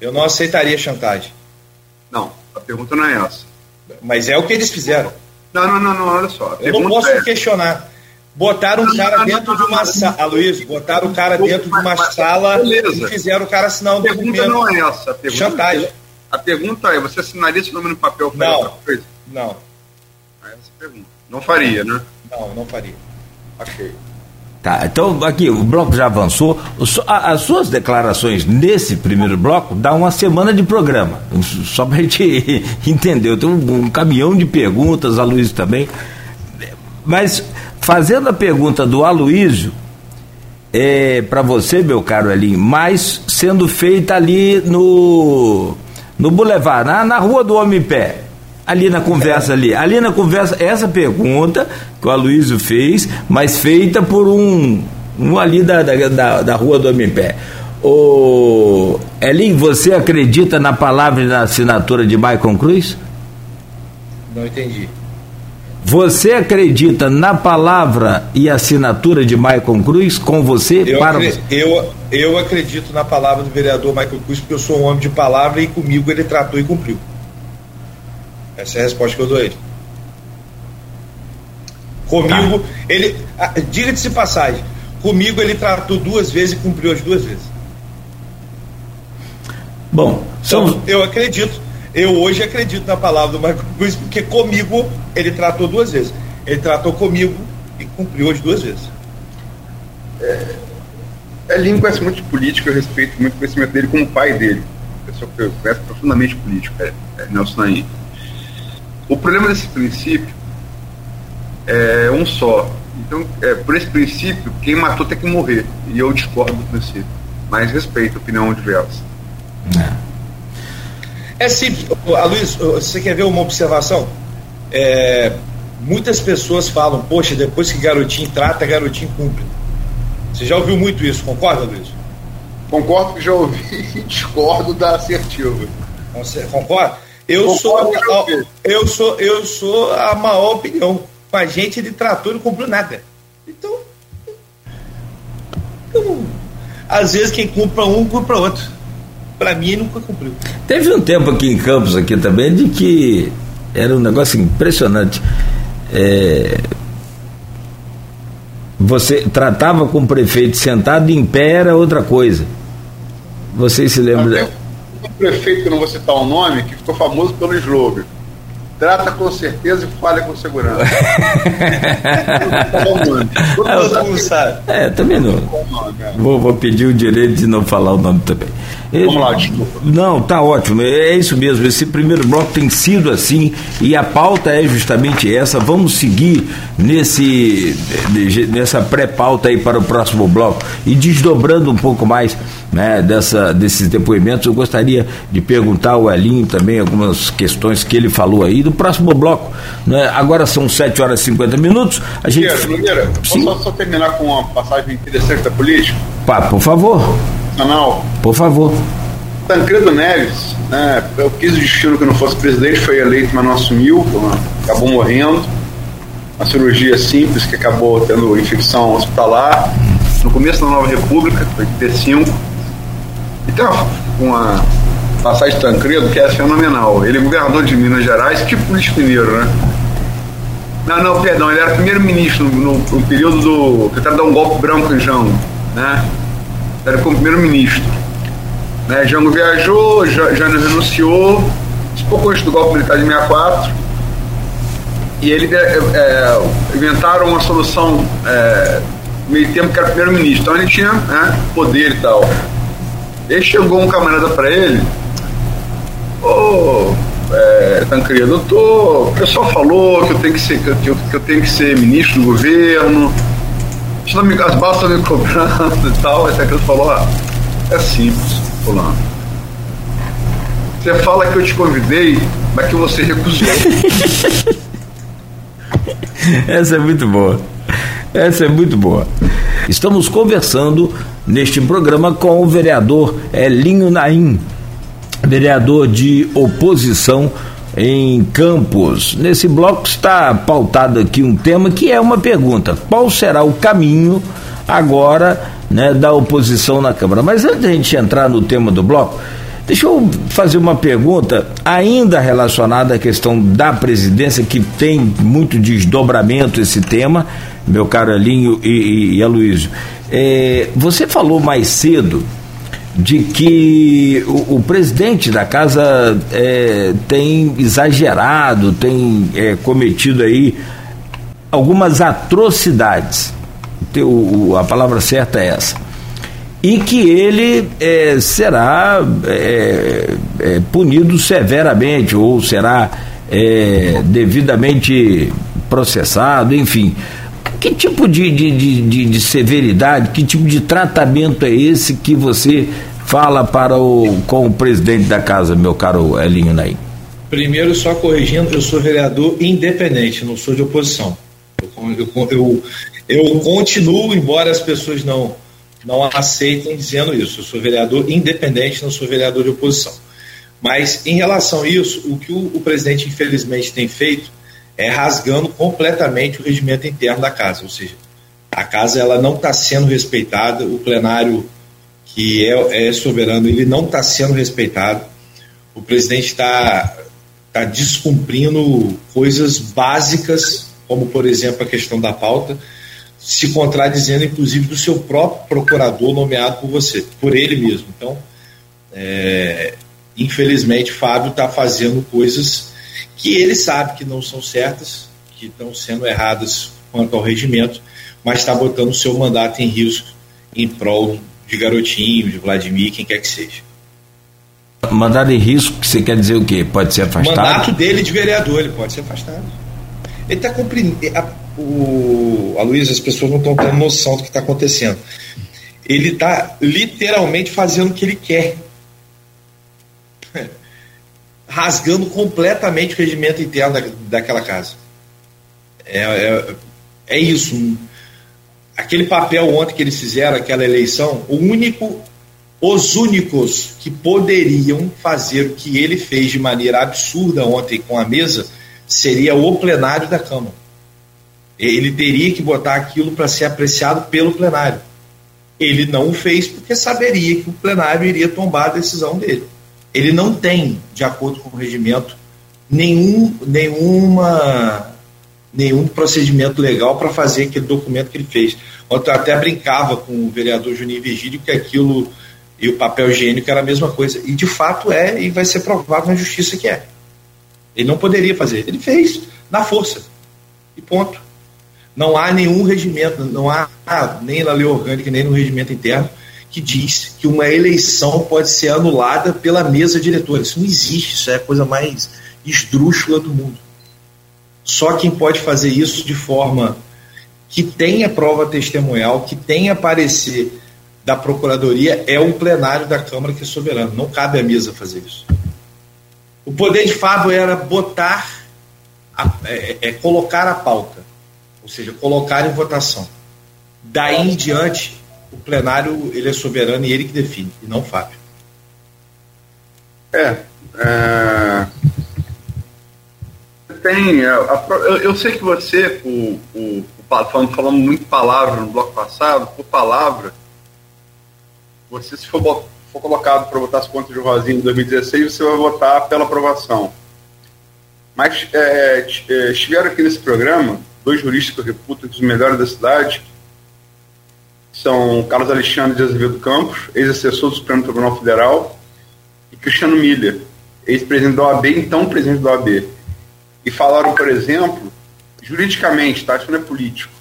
Eu não aceitaria chantagem. Não. A pergunta não é essa. Mas é o que eles fizeram. Não, não, não, não olha só. Eu não posso é... questionar. Botaram um cara dentro de uma sala. Luiz, botaram o cara dentro de uma sala e fizeram o cara assinar um a pergunta documento. não é essa. A pergunta Chantagem. É, a pergunta é: você assinaria esse nome no papel não, Não. É essa a pergunta. Não faria, né? Não, não faria. Ok. Tá, então aqui o bloco já avançou. As suas declarações nesse primeiro bloco dá uma semana de programa. Só para a gente entender. Tem um, um, caminhão de perguntas, a Luiz também. Mas fazendo a pergunta do Aloísio, é, para você, meu caro Elinho, mas sendo feita ali no, no Boulevard, na, na Rua do Homem Pé ali na conversa ali, ali na conversa, essa pergunta que o Aloysio fez, mas feita por um, um ali da, da, da, da rua do Homem-Pé. O Elin, você acredita na palavra e na assinatura de Michael Cruz? Não entendi. Você acredita na palavra e assinatura de Michael Cruz com você? Eu, para acredito, eu, eu acredito na palavra do vereador Michael Cruz, porque eu sou um homem de palavra e comigo ele tratou e cumpriu. Essa é a resposta que eu dou a ele. Comigo, tá. ele. Ah, diga-se passagem, comigo ele tratou duas vezes e cumpriu as duas vezes. Bom, então, eu acredito. Eu hoje acredito na palavra do Marco Cruz, porque comigo ele tratou duas vezes. Ele tratou comigo e cumpriu as duas vezes. É, Elinho conhece muito de política, eu respeito muito o conhecimento dele como pai dele. Pessoa que conhece profundamente política, é, é Nelson Naim. O problema desse princípio é um só. Então, é, por esse princípio, quem matou tem que morrer. E eu discordo do princípio. Mas respeito a opinião diversa. É, é simples. Luiz, você quer ver uma observação? É, muitas pessoas falam, poxa, depois que garotinho trata, garotinho cumpre. Você já ouviu muito isso, concorda, Luiz? Concordo que já ouvi e discordo da assertiva. Você concorda? Eu sou, a, eu sou, eu sou a maior opinião. Com a gente ele tratou e não cumpriu nada. Então, então às vezes quem cumpra um, cumpra outro. Para mim nunca cumpriu. Teve um tempo aqui em Campos aqui também de que era um negócio impressionante. É, você tratava com o prefeito sentado em pé era outra coisa. Vocês se lembram? um prefeito, que não vou citar o nome, que ficou famoso pelo slogan. Trata com certeza e falha com segurança. Todo mundo sabe. É, também não. Vou, vou pedir o direito de não falar o nome também. Vamos lá, desculpa. Não, tá ótimo. É isso mesmo. Esse primeiro bloco tem sido assim e a pauta é justamente essa. Vamos seguir nesse nessa pré-pauta aí para o próximo bloco e desdobrando um pouco mais né, dessa, desses depoimentos, eu gostaria de perguntar ao Elinho também algumas questões que ele falou aí do próximo bloco. Né? Agora são 7 horas e 50 minutos. A gente... Nogueira, posso só, só, terminar com uma passagem interessante da política? Pá, por favor. Canal. Por favor. Tancredo Neves, né, eu quis o destino que não fosse presidente, foi eleito, mas não assumiu, acabou morrendo. Uma cirurgia simples que acabou tendo infecção hospitalar. No começo da Nova República, 85 e tem uma, passagem de Tancredo que é fenomenal. Ele é governador de Minas Gerais, tipo político mineiro, né? Não, não, perdão, ele era primeiro-ministro no, no, período do. tentaram dar um golpe branco em Jango, né? Era como primeiro-ministro. Né? Jango viajou, Jânio renunciou, pouco antes do golpe militar de 64. E ele é, é, inventaram uma solução é, meio tempo que era primeiro-ministro. Então ele tinha né, poder e tal. E chegou um camarada para ele, ô, oh, é, Tancredo, eu tô, o pessoal falou que eu tenho que ser, que eu, que eu tenho que ser ministro do governo, as balas estão me cobrando e tal. Aí Tancredo falou, ah, é simples, fulano. Você fala que eu te convidei, mas que você recusou. Essa é muito boa. Essa é muito boa. Estamos conversando neste programa com o vereador Elinho Naim, vereador de oposição em Campos. Nesse bloco está pautado aqui um tema que é uma pergunta: qual será o caminho agora né, da oposição na Câmara? Mas antes de a gente entrar no tema do bloco, deixa eu fazer uma pergunta ainda relacionada à questão da presidência, que tem muito desdobramento esse tema meu caro Elinho e, e, e Aloysio. É, você falou mais cedo de que o, o presidente da casa é, tem exagerado, tem é, cometido aí algumas atrocidades. o, a palavra certa é essa. E que ele é, será é, é, punido severamente ou será é, devidamente processado, enfim. Que tipo de, de, de, de, severidade, que tipo de tratamento é esse que você fala para o, com o presidente da casa, meu caro Elinho Naim? Primeiro, só corrigindo, eu sou vereador independente, não sou de oposição. Eu, eu, eu, eu continuo, embora as pessoas não, não aceitem dizendo isso. Eu sou vereador independente, não sou vereador de oposição. Mas, em relação a isso, o que o, o presidente, infelizmente, tem feito é rasgando completamente o regimento interno da casa. Ou seja, a casa ela não está sendo respeitada, o plenário que é, é soberano, ele não está sendo respeitado. O presidente está tá descumprindo coisas básicas, como, por exemplo, a questão da pauta, se contradizendo, inclusive, do seu próprio procurador nomeado por você, por ele mesmo. Então, é, infelizmente, Fábio está fazendo coisas que ele sabe que não são certas, que estão sendo erradas quanto ao regimento, mas está botando o seu mandato em risco em prol de Garotinho, de Vladimir, quem quer que seja. Mandado em risco, que você quer dizer o quê? Pode ser afastado? Mandato dele de vereador, ele pode ser afastado. Ele está cumprindo. A, o, a Luísa, as pessoas não estão tendo noção do que está acontecendo. Ele está literalmente fazendo o que ele quer. Rasgando completamente o regimento interno da, daquela casa. É, é, é isso. Aquele papel ontem que eles fizeram, aquela eleição, o único, os únicos que poderiam fazer o que ele fez de maneira absurda ontem com a mesa seria o plenário da Câmara. Ele teria que botar aquilo para ser apreciado pelo plenário. Ele não o fez porque saberia que o plenário iria tombar a decisão dele. Ele não tem, de acordo com o regimento, nenhum, nenhuma, nenhum procedimento legal para fazer aquele documento que ele fez. Ontem eu até brincava com o vereador Juninho Virgílio que aquilo e o papel higiênico era a mesma coisa. E de fato é, e vai ser provado na justiça que é. Ele não poderia fazer. Ele fez na força. E ponto. Não há nenhum regimento, não há nem na lei orgânica, nem no regimento interno, que diz que uma eleição pode ser anulada pela mesa diretora. Isso não existe, isso é a coisa mais esdrúxula do mundo. Só quem pode fazer isso de forma que tenha prova testemunhal, que tenha parecer da Procuradoria, é o plenário da Câmara que é soberano. Não cabe à mesa fazer isso. O poder de Fábio era botar, a, é, é, colocar a pauta, ou seja, colocar em votação. Daí em diante, o plenário ele é soberano e ele que define, e não Fábio. É. é... Tem. É, eu, eu, sei que você, o, o, o falando, falando muito palavra no bloco passado, por palavra, você se for for colocado para votar as contas de Rosinha em 2016, você vai votar pela aprovação. Mas é, é, estiveram aqui nesse programa dois juristas que eu reputo os melhores da cidade, são Carlos Alexandre de Azevedo Campos, ex-assessor do Supremo Tribunal Federal, e Cristiano Miller, ex-presidente da OAB, então presidente da OAB. E falaram, por exemplo, juridicamente, tá? Isso não é político,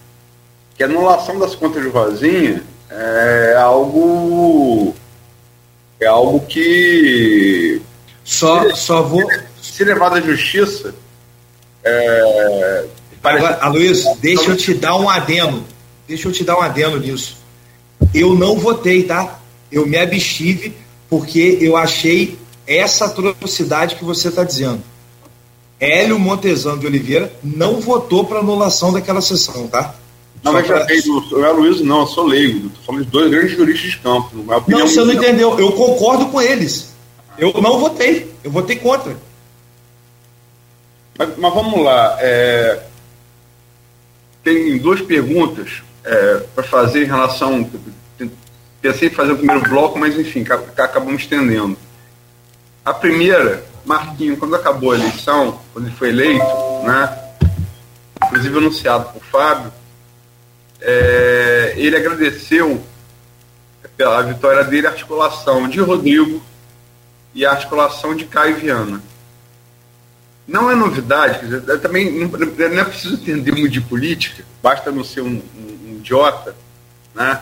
que a anulação das contas de Rosinha é algo é algo que. Só, se, só vou. Se levado à justiça. É, Agora, Aloysio, deixa eu te dar um adendo. Deixa eu te dar um adendo nisso. Eu não votei, tá? Eu me abstive porque eu achei essa atrocidade que você está dizendo. Hélio Montezano de Oliveira não votou para anulação daquela sessão, tá? Não, mas já fez o Aloysio, não, eu sou leigo. Estou falando de dois grandes juristas de campo. Não, você não entendeu. Eu concordo com eles. Eu não votei. Eu votei contra. Mas, mas vamos lá. É, tem duas perguntas é, para fazer em relação. Pensei em fazer o primeiro bloco, mas enfim, acabamos estendendo. A primeira, Marquinho, quando acabou a eleição, quando ele foi eleito, né, inclusive anunciado por Fábio, é, ele agradeceu pela vitória dele a articulação de Rodrigo e a articulação de Caio Viana. Não é novidade, dizer, também não, não, é preciso entender muito de política, basta não ser um, um, idiota, né?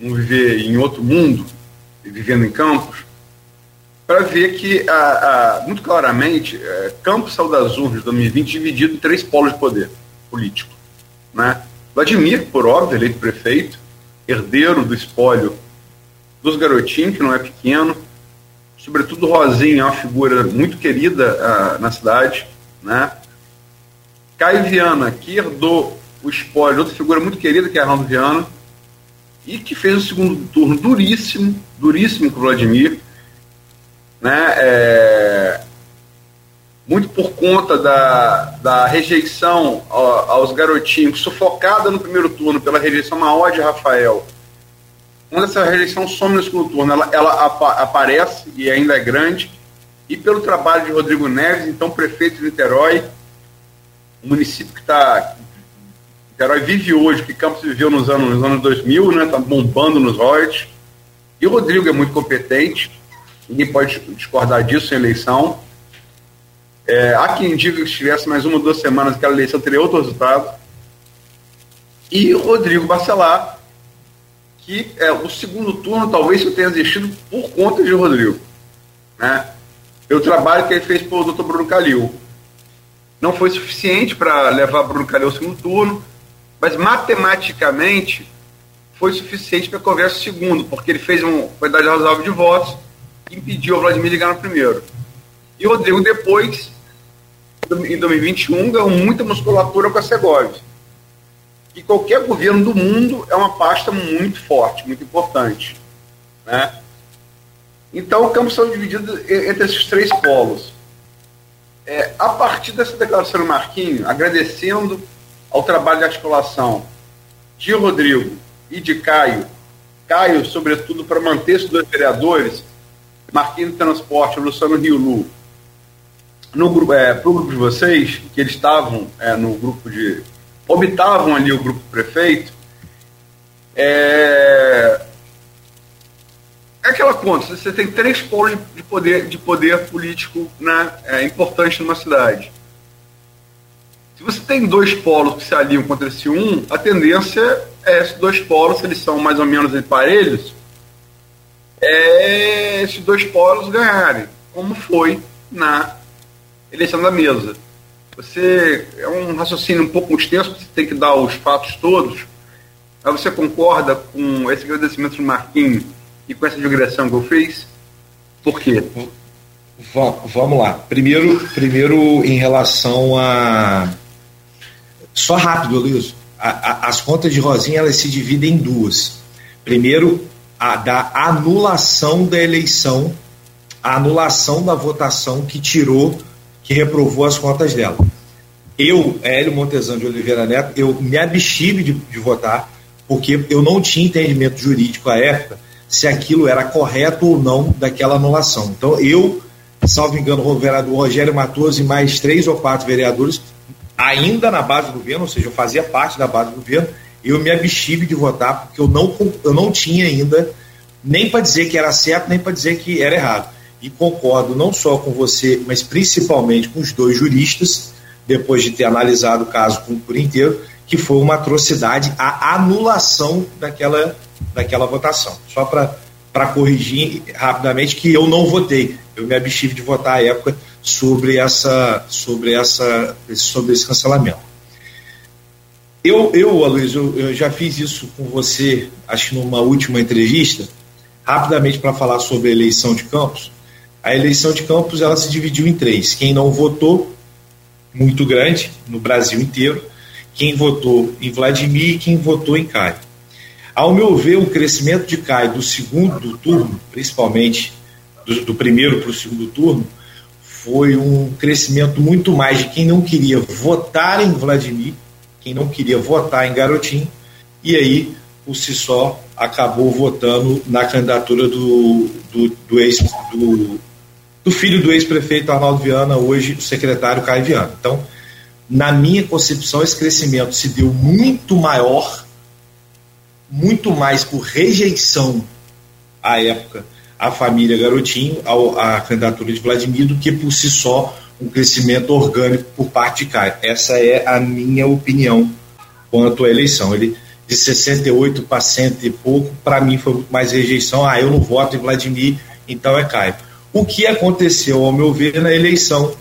Vamos viver em outro mundo, vivendo em campos, para ver que, a, a, muito claramente, é, Campos saiu das urnas de 2020 dividido em três polos de poder político. Né? Vladimir, por óbvio, eleito prefeito, herdeiro do espólio dos garotinhos, que não é pequeno, sobretudo Rosinha, é uma figura muito querida uh, na cidade, né? Caio Viana, que herdou o espólio, outra figura muito querida, que é Arnaldo Viana, e que fez o segundo turno duríssimo, duríssimo com o Vladimir, né? É, muito por conta da, da rejeição aos garotinhos, sufocada no primeiro turno pela rejeição maior de Rafael. Quando essa rejeição some no segundo turno, ela, ela apa, aparece e ainda é grande, e pelo trabalho de Rodrigo Neves, então prefeito de Niterói, um município que está. Niterói vive hoje, que Campos viveu nos anos, nos anos 2000, né? Está bombando nos royalties. E o Rodrigo é muito competente, ninguém pode discordar disso em eleição. É, há quem diga que se tivesse mais uma ou duas semanas aquela eleição teria outro resultado. E o Rodrigo Bacelar, que é, o segundo turno talvez eu tenha existido por conta de Rodrigo. Né? Pelo trabalho que ele fez para o Dr. Bruno Calil. Não foi suficiente para levar Bruno Calil ao segundo turno, mas matematicamente foi suficiente para que houvesse segundo, porque ele fez uma quantidade razoável de votos e impediu o Vladimir de ganhar no primeiro. E o Rodrigo depois em 2021 ganhou muita musculatura com a Segovia. E qualquer governo do mundo é uma pasta muito forte, muito importante. Né? Então, o campo são divididos entre esses três polos. É, a partir dessa declaração do Marquinho, agradecendo ao trabalho de articulação de Rodrigo e de Caio, Caio, sobretudo, para manter esses dois vereadores, Marquinhos Transporte, Luciano Rio Lu, no grupo, é, pro grupo de vocês, que eles estavam é, no grupo de. obitavam ali o grupo prefeito, é, é aquela conta, você tem três polos de poder, de poder político né, é, importante numa cidade. Se você tem dois polos que se aliam contra esse um, a tendência é esses dois polos, se eles são mais ou menos parelhos, é esses dois polos ganharem, como foi na eleição da mesa. Você é um raciocínio um pouco extenso, você tem que dar os fatos todos. Mas você concorda com esse agradecimento do Marquinhos e com essa digressão que eu fiz? Por quê? Vamos lá. Primeiro, primeiro em relação a. Só rápido, Luiz. as contas de Rosinha elas se dividem em duas. Primeiro, a da anulação da eleição, a anulação da votação que tirou que reprovou as contas dela. Eu, Hélio Montezano de Oliveira Neto, eu me abstive de, de votar porque eu não tinha entendimento jurídico à época se aquilo era correto ou não daquela anulação. Então eu, salvo engano, o vereador Rogério Matoso e mais três ou quatro vereadores, ainda na base do governo, ou seja, eu fazia parte da base do governo, eu me abstive de votar porque eu não, eu não tinha ainda nem para dizer que era certo, nem para dizer que era errado e concordo não só com você, mas principalmente com os dois juristas, depois de ter analisado o caso por inteiro, que foi uma atrocidade a anulação daquela, daquela votação. Só para corrigir rapidamente que eu não votei, eu me abstive de votar à época sobre essa sobre essa sobre esse cancelamento. Eu, eu Aloysio, eu, já fiz isso com você, acho que numa última entrevista, rapidamente para falar sobre a eleição de Campos a eleição de Campos ela se dividiu em três. Quem não votou, muito grande, no Brasil inteiro, quem votou em Vladimir e quem votou em Caio. Ao meu ver, o crescimento de Caio do segundo turno, principalmente do, do primeiro para o segundo turno, foi um crescimento muito mais de quem não queria votar em Vladimir, quem não queria votar em Garotinho, e aí, si só, acabou votando na candidatura do, do, do ex do do filho do ex-prefeito Arnaldo Viana, hoje o secretário Caio Viana. Então, na minha concepção, esse crescimento se deu muito maior, muito mais por rejeição à época à família Garotinho, ao, à candidatura de Vladimir, do que por si só um crescimento orgânico por parte de Caio. Essa é a minha opinião quanto à eleição. Ele, de 68 para cento e pouco, para mim foi muito mais rejeição. Ah, eu não voto em Vladimir, então é Caio. O que aconteceu, ao meu ver, na eleição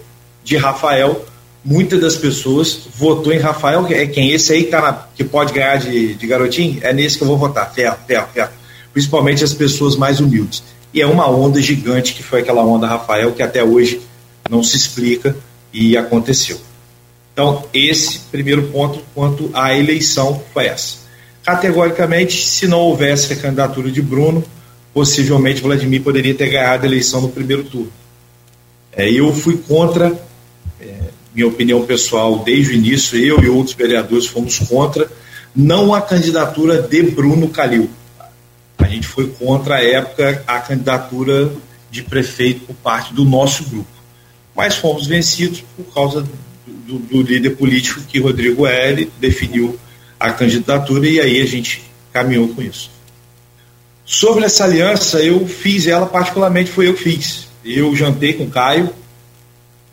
de Rafael, muitas das pessoas votou em Rafael, é quem esse aí tá na, que pode ganhar de, de garotinho, é nesse que eu vou votar, ferro, ferro, ferro. Principalmente as pessoas mais humildes. E é uma onda gigante que foi aquela onda Rafael, que até hoje não se explica e aconteceu. Então, esse primeiro ponto quanto à eleição foi essa. Categoricamente, se não houvesse a candidatura de Bruno, possivelmente Vladimir poderia ter ganhado a eleição no primeiro turno. É, eu fui contra, é, minha opinião pessoal, desde o início, eu e outros vereadores fomos contra, não a candidatura de Bruno Calil. A gente foi contra, à época, a candidatura de prefeito por parte do nosso grupo. Mas fomos vencidos por causa do, do líder político que Rodrigo L. definiu a candidatura e aí a gente caminhou com isso. Sobre essa aliança, eu fiz ela particularmente, foi eu que fiz. Eu jantei com o Caio,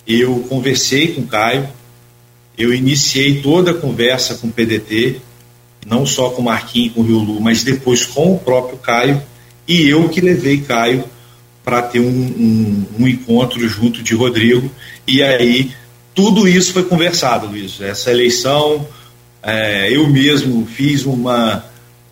eu conversei com o Caio, eu iniciei toda a conversa com o PDT, não só com o Marquinhos com o Rio Lu, mas depois com o próprio Caio, e eu que levei Caio para ter um, um, um, encontro junto de Rodrigo, e aí tudo isso foi conversado, Luiz. Essa eleição, é, eu mesmo fiz uma,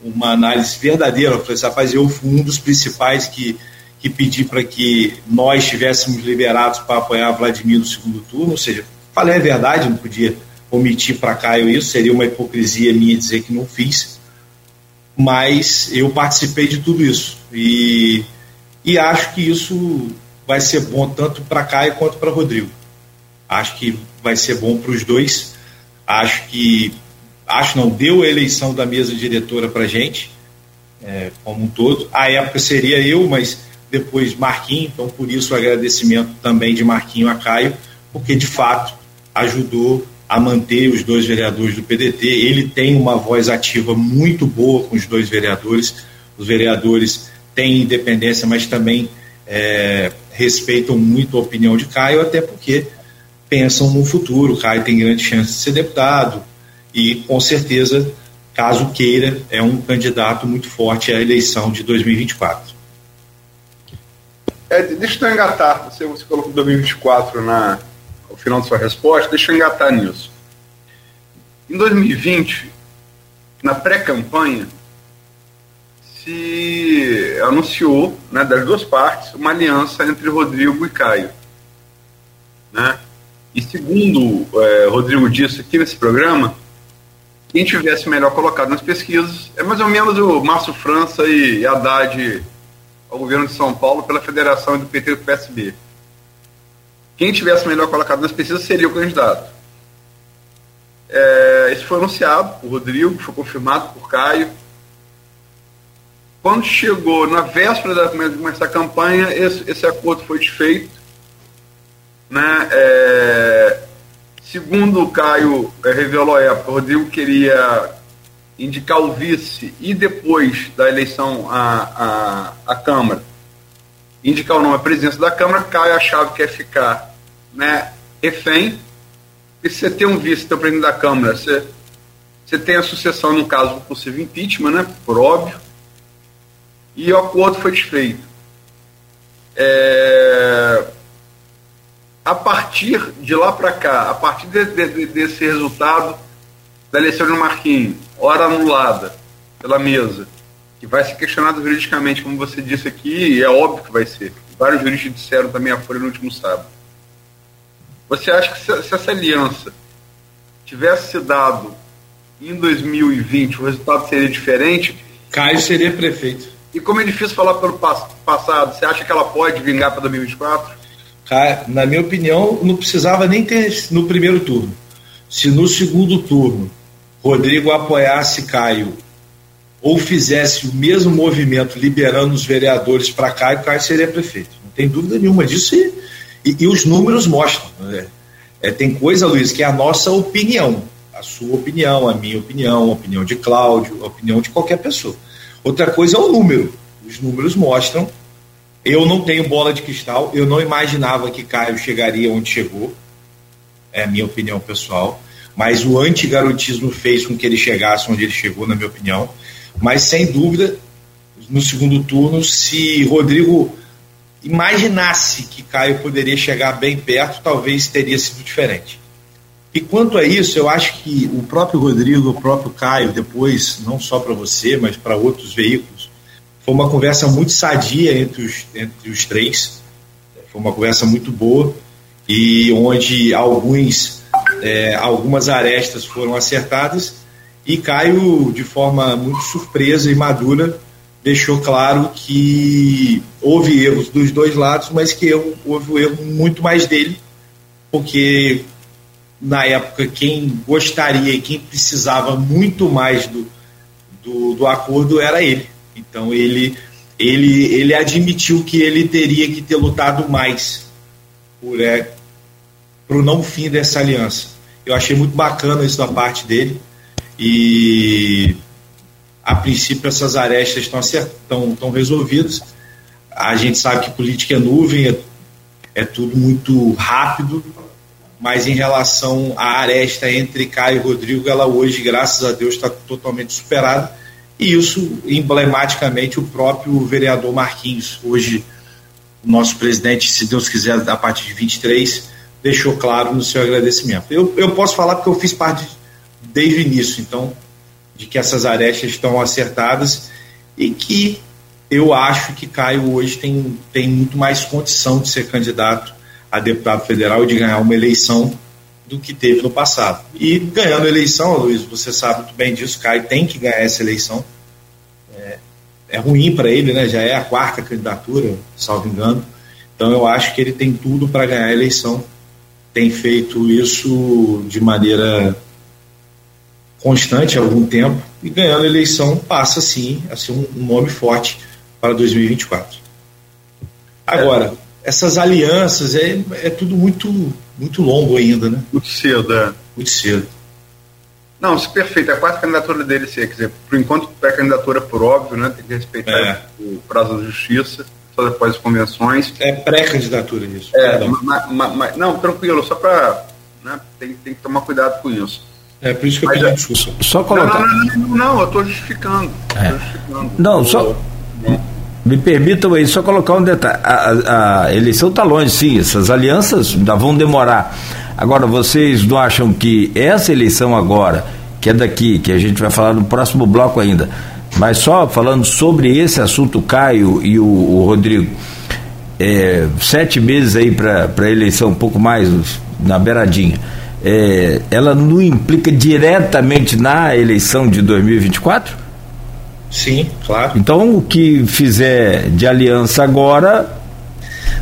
uma análise verdadeira. Eu falei, rapaz, eu fui um dos principais que, que pedi para que nós estivéssemos liberados para apoiar Vladimir no segundo turno. Ou seja, falei a verdade, não podia omitir para Caio isso, seria uma hipocrisia minha dizer que não fiz. Mas eu participei de tudo isso. E, e acho que isso vai ser bom tanto para Caio quanto para Rodrigo. Acho que vai ser bom para os dois. Acho que acho não deu a eleição da mesa diretora para gente é, como um todo. A época seria eu, mas depois Marquinho. Então por isso o agradecimento também de Marquinho a Caio, porque de fato ajudou a manter os dois vereadores do PDT. Ele tem uma voz ativa muito boa com os dois vereadores. Os vereadores têm independência, mas também é, respeitam muito a opinião de Caio, até porque pensam no futuro. Caio tem grande chance de ser deputado e, com certeza, caso queira, é um candidato muito forte à eleição de 2024. É, deixa eu engatar, você, você colocou 2024 na, no final da sua resposta, deixa eu engatar nisso. Em 2020, na pré-campanha, se anunciou, né, das duas partes, uma aliança entre Rodrigo e Caio. Né? E segundo é, Rodrigo disse aqui nesse programa, quem tivesse melhor colocado nas pesquisas é mais ou menos o Márcio França e Haddad ao governo de São Paulo pela federação do PT e do PSB. Quem tivesse melhor colocado nas pesquisas seria o candidato. É, isso foi anunciado por Rodrigo, foi confirmado por Caio. Quando chegou na véspera de começar a campanha, esse, esse acordo foi desfeito né? É, segundo o Caio é, revelou à época, Rodrigo queria indicar o vice e depois da eleição à, à, à Câmara, indicar o nome à presidência da Câmara, Caio achava que ia ficar né, refém. E se você tem um vice, o presidente da Câmara, você, você tem a sucessão no caso do possível impeachment, né, por óbvio, e o acordo foi desfeito. É, a partir de lá para cá, a partir de, de, desse resultado da eleição de Marquinhos, hora anulada pela mesa, que vai ser questionado juridicamente, como você disse aqui, e é óbvio que vai ser. Vários juristas disseram também a Folha no último sábado. Você acha que se, se essa aliança tivesse se dado em 2020, o resultado seria diferente? Caio seria prefeito. E como é difícil falar pelo passado, você acha que ela pode vingar para 2024? na minha opinião, não precisava nem ter no primeiro turno. Se no segundo turno Rodrigo apoiasse Caio ou fizesse o mesmo movimento liberando os vereadores para Caio, Caio seria prefeito. Não tem dúvida nenhuma disso e, e, e os números mostram. Né? É, tem coisa, Luiz, que é a nossa opinião, a sua opinião, a minha opinião, a opinião de Cláudio, a opinião de qualquer pessoa. Outra coisa é o número. Os números mostram eu não tenho bola de cristal, eu não imaginava que Caio chegaria onde chegou, é a minha opinião pessoal. mas o antigarotismo fez com que ele chegasse onde ele chegou, na minha opinião. Mas sem dúvida, no segundo turno, se Rodrigo imaginasse que Caio poderia chegar bem perto, talvez teria sido diferente. E quanto a isso, eu acho que o próprio Rodrigo, o próprio Caio, depois, não só para você, mas para outros veículos, foi uma conversa muito sadia entre os, entre os três. Foi uma conversa muito boa e onde alguns, é, algumas arestas foram acertadas e Caio, de forma muito surpresa e madura, deixou claro que houve erros dos dois lados, mas que houve o erro muito mais dele, porque na época quem gostaria e quem precisava muito mais do, do, do, acordo era ele. Então ele, ele, ele admitiu que ele teria que ter lutado mais por é, o não fim dessa aliança. Eu achei muito bacana isso da parte dele e a princípio essas arestas estão, estão, estão resolvidas. A gente sabe que política é nuvem, é, é tudo muito rápido, mas em relação à aresta entre Caio e Rodrigo, ela hoje, graças a Deus, está totalmente superada. E isso, emblematicamente, o próprio vereador Marquinhos, hoje, o nosso presidente, se Deus quiser, a partir de 23, deixou claro no seu agradecimento. Eu, eu posso falar porque eu fiz parte desde o início, então, de que essas arestas estão acertadas e que eu acho que Caio hoje tem, tem muito mais condição de ser candidato a deputado federal e de ganhar uma eleição do que teve no passado. E ganhando eleição, Luiz, você sabe muito bem disso, Caio tem que ganhar essa eleição. É, é ruim para ele, né? Já é a quarta candidatura, salvo engano. Então eu acho que ele tem tudo para ganhar a eleição. Tem feito isso de maneira constante há algum tempo e ganhando a eleição passa sim a ser um, um nome forte para 2024. Agora, essas alianças, é, é tudo muito, muito longo ainda, né? Muito cedo, é. Muito cedo. Não, isso é perfeito. A quarta candidatura dele, quer dizer, por enquanto é candidatura por óbvio, né? Tem que respeitar é. o prazo da justiça, só depois as convenções. É pré-candidatura isso. É, mas, mas, mas, não, tranquilo, só para. Né, tem, tem que tomar cuidado com isso. É por isso que eu pedi é, desculpa. Só colocar. Não, não, não, não eu estou justificando. É. justificando. Não, só. Me permitam aí só colocar um detalhe. A, a eleição está longe, sim, essas alianças ainda vão demorar. Agora, vocês não acham que essa eleição agora, que é daqui, que a gente vai falar no próximo bloco ainda, mas só falando sobre esse assunto, Caio e o, o Rodrigo, é, sete meses aí para a eleição, um pouco mais na beiradinha, é, ela não implica diretamente na eleição de 2024? Sim, claro. Então, o que fizer de aliança agora.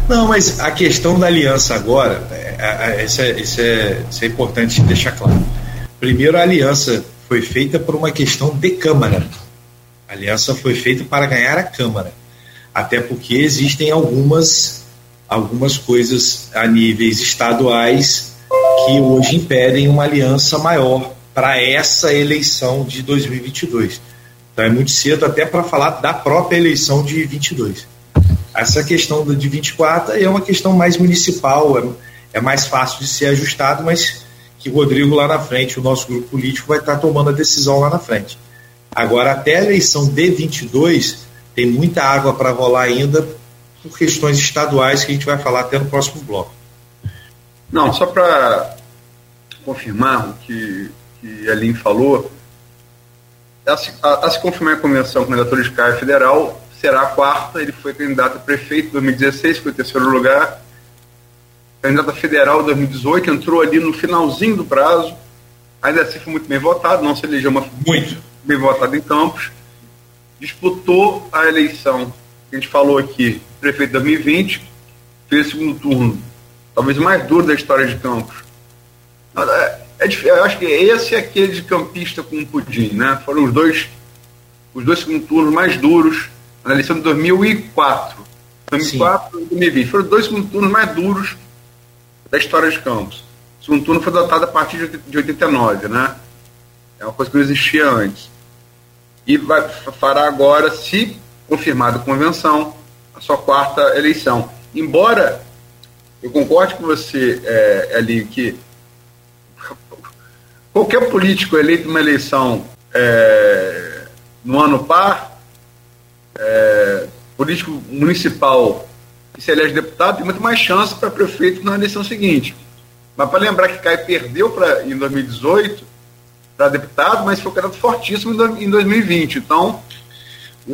Não, mas a questão da aliança agora, é, é, isso, é, isso, é, isso é importante deixar claro. Primeiro, a aliança foi feita por uma questão de Câmara. A aliança foi feita para ganhar a Câmara. Até porque existem algumas, algumas coisas a níveis estaduais que hoje impedem uma aliança maior para essa eleição de 2022. Então é muito cedo até para falar da própria eleição de 22. Essa questão de 24 é uma questão mais municipal, é, é mais fácil de ser ajustado, mas que o Rodrigo lá na frente, o nosso grupo político, vai estar tomando a decisão lá na frente. Agora, até a eleição de 22, tem muita água para rolar ainda por questões estaduais que a gente vai falar até no próximo bloco. Não, só para confirmar o que, que a Aline falou, a, a, a se confirmar a convenção com candidatura de Caio Federal, será a quarta. Ele foi candidato a prefeito em 2016, foi o terceiro lugar. Candidato a federal em 2018, entrou ali no finalzinho do prazo. Ainda assim foi muito bem votado, não se elegeu, mas muito bem votado em Campos. Disputou a eleição que a gente falou aqui, prefeito 2020, fez o segundo turno, talvez o mais duro da história de Campos. É, é, eu acho que esse é aquele de campista com pudim, né? Foram os dois, os dois segundos turnos mais duros na eleição de 2004. 2004 e 2020. Foram os dois segundos turnos mais duros da história de Campos. O segundo turno foi datado a partir de 89, né? É uma coisa que não existia antes. E vai, fará agora, se confirmada a convenção, a sua quarta eleição. Embora eu concorde com você, é, ali, que qualquer político eleito numa eleição é, no ano par, é, político municipal que se elege deputado, tem muito mais chance para prefeito na eleição seguinte. Mas para lembrar que Caio perdeu pra, em 2018 para deputado, mas foi um candidato fortíssimo em 2020. Então.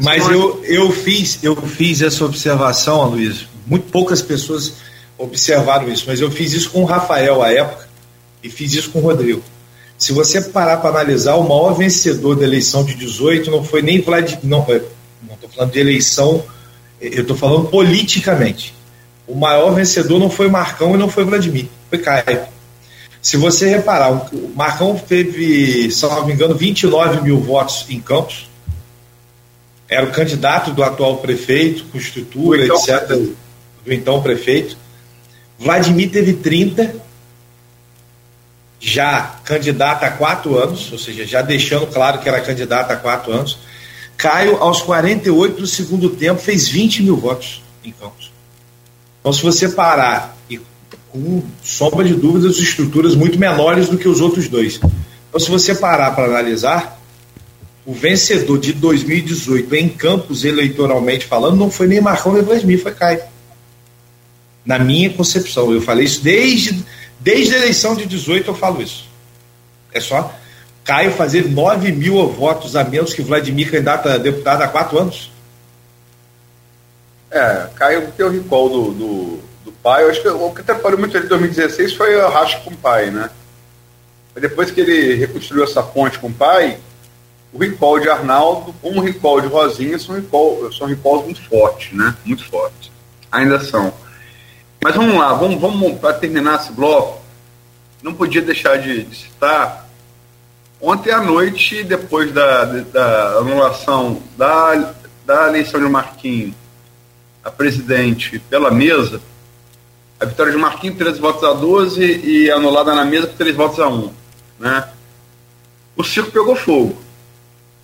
Mas eu, eu, fiz, eu fiz essa observação, Luiz. Muito poucas pessoas observaram isso, mas eu fiz isso com o Rafael à época e fiz isso com o Rodrigo. Se você parar para analisar, o maior vencedor da eleição de 18 não foi nem Vladimir. Não estou falando de eleição, eu estou falando politicamente. O maior vencedor não foi Marcão e não foi Vladimir, foi Caio. Se você reparar, o Marcão teve, se não me engano, 29 mil votos em Campos. Era o candidato do atual prefeito, com estrutura, então, etc. Do então prefeito. Vladimir teve 30, já candidato há quatro anos, ou seja, já deixando claro que era candidato há quatro anos. Caio, aos 48 do segundo tempo, fez 20 mil votos em Campos. Então, se você parar e com sombra de dúvidas, estruturas muito menores do que os outros dois. Então, se você parar para analisar, o vencedor de 2018 em Campos, eleitoralmente falando, não foi nem Marcão nem Vladimir, foi Caio. Na minha concepção, eu falei isso desde, desde a eleição de 18, eu falo isso. É só Caio fazer 9 mil votos a menos que Vladimir, candidato a deputado há quatro anos. É, Caio tem o recall do, do, do, pai. Eu acho que o que atrapalhou muito ele em 2016 foi a racha com o pai, né? Mas depois que ele reconstruiu essa ponte com o pai, o recall de Arnaldo o recall de Rosinha são, recall, são recalls muito fortes, né? Muito fortes. Ainda são. Mas vamos lá, vamos, vamos para terminar esse bloco. Não podia deixar de, de citar. Ontem à noite, depois da, da anulação da, da eleição de Marquinhos a presidente pela mesa, a vitória de Marquinhos, 13 votos a 12 e anulada na mesa por 3 votos a 1. Né? O circo pegou fogo.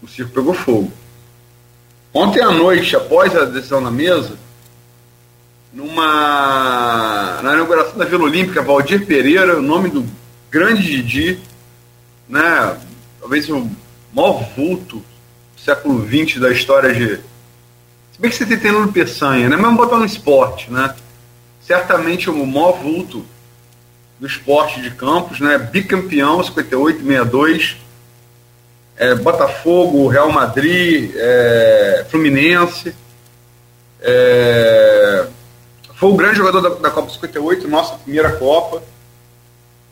O circo pegou fogo. Ontem à noite, após a decisão na mesa, numa na inauguração da Vila Olímpica, Valdir Pereira, o nome do grande Didi, né? talvez o maior vulto do século XX da história de, bem que você tem Tenor Peçanha, né? Mas vamos botar no esporte, né? Certamente o maior vulto do esporte de campos, né? Bicampeão, 58, 62. É, Botafogo, Real Madrid, é, Fluminense. É, foi o grande jogador da, da, Copa 58, nossa primeira Copa.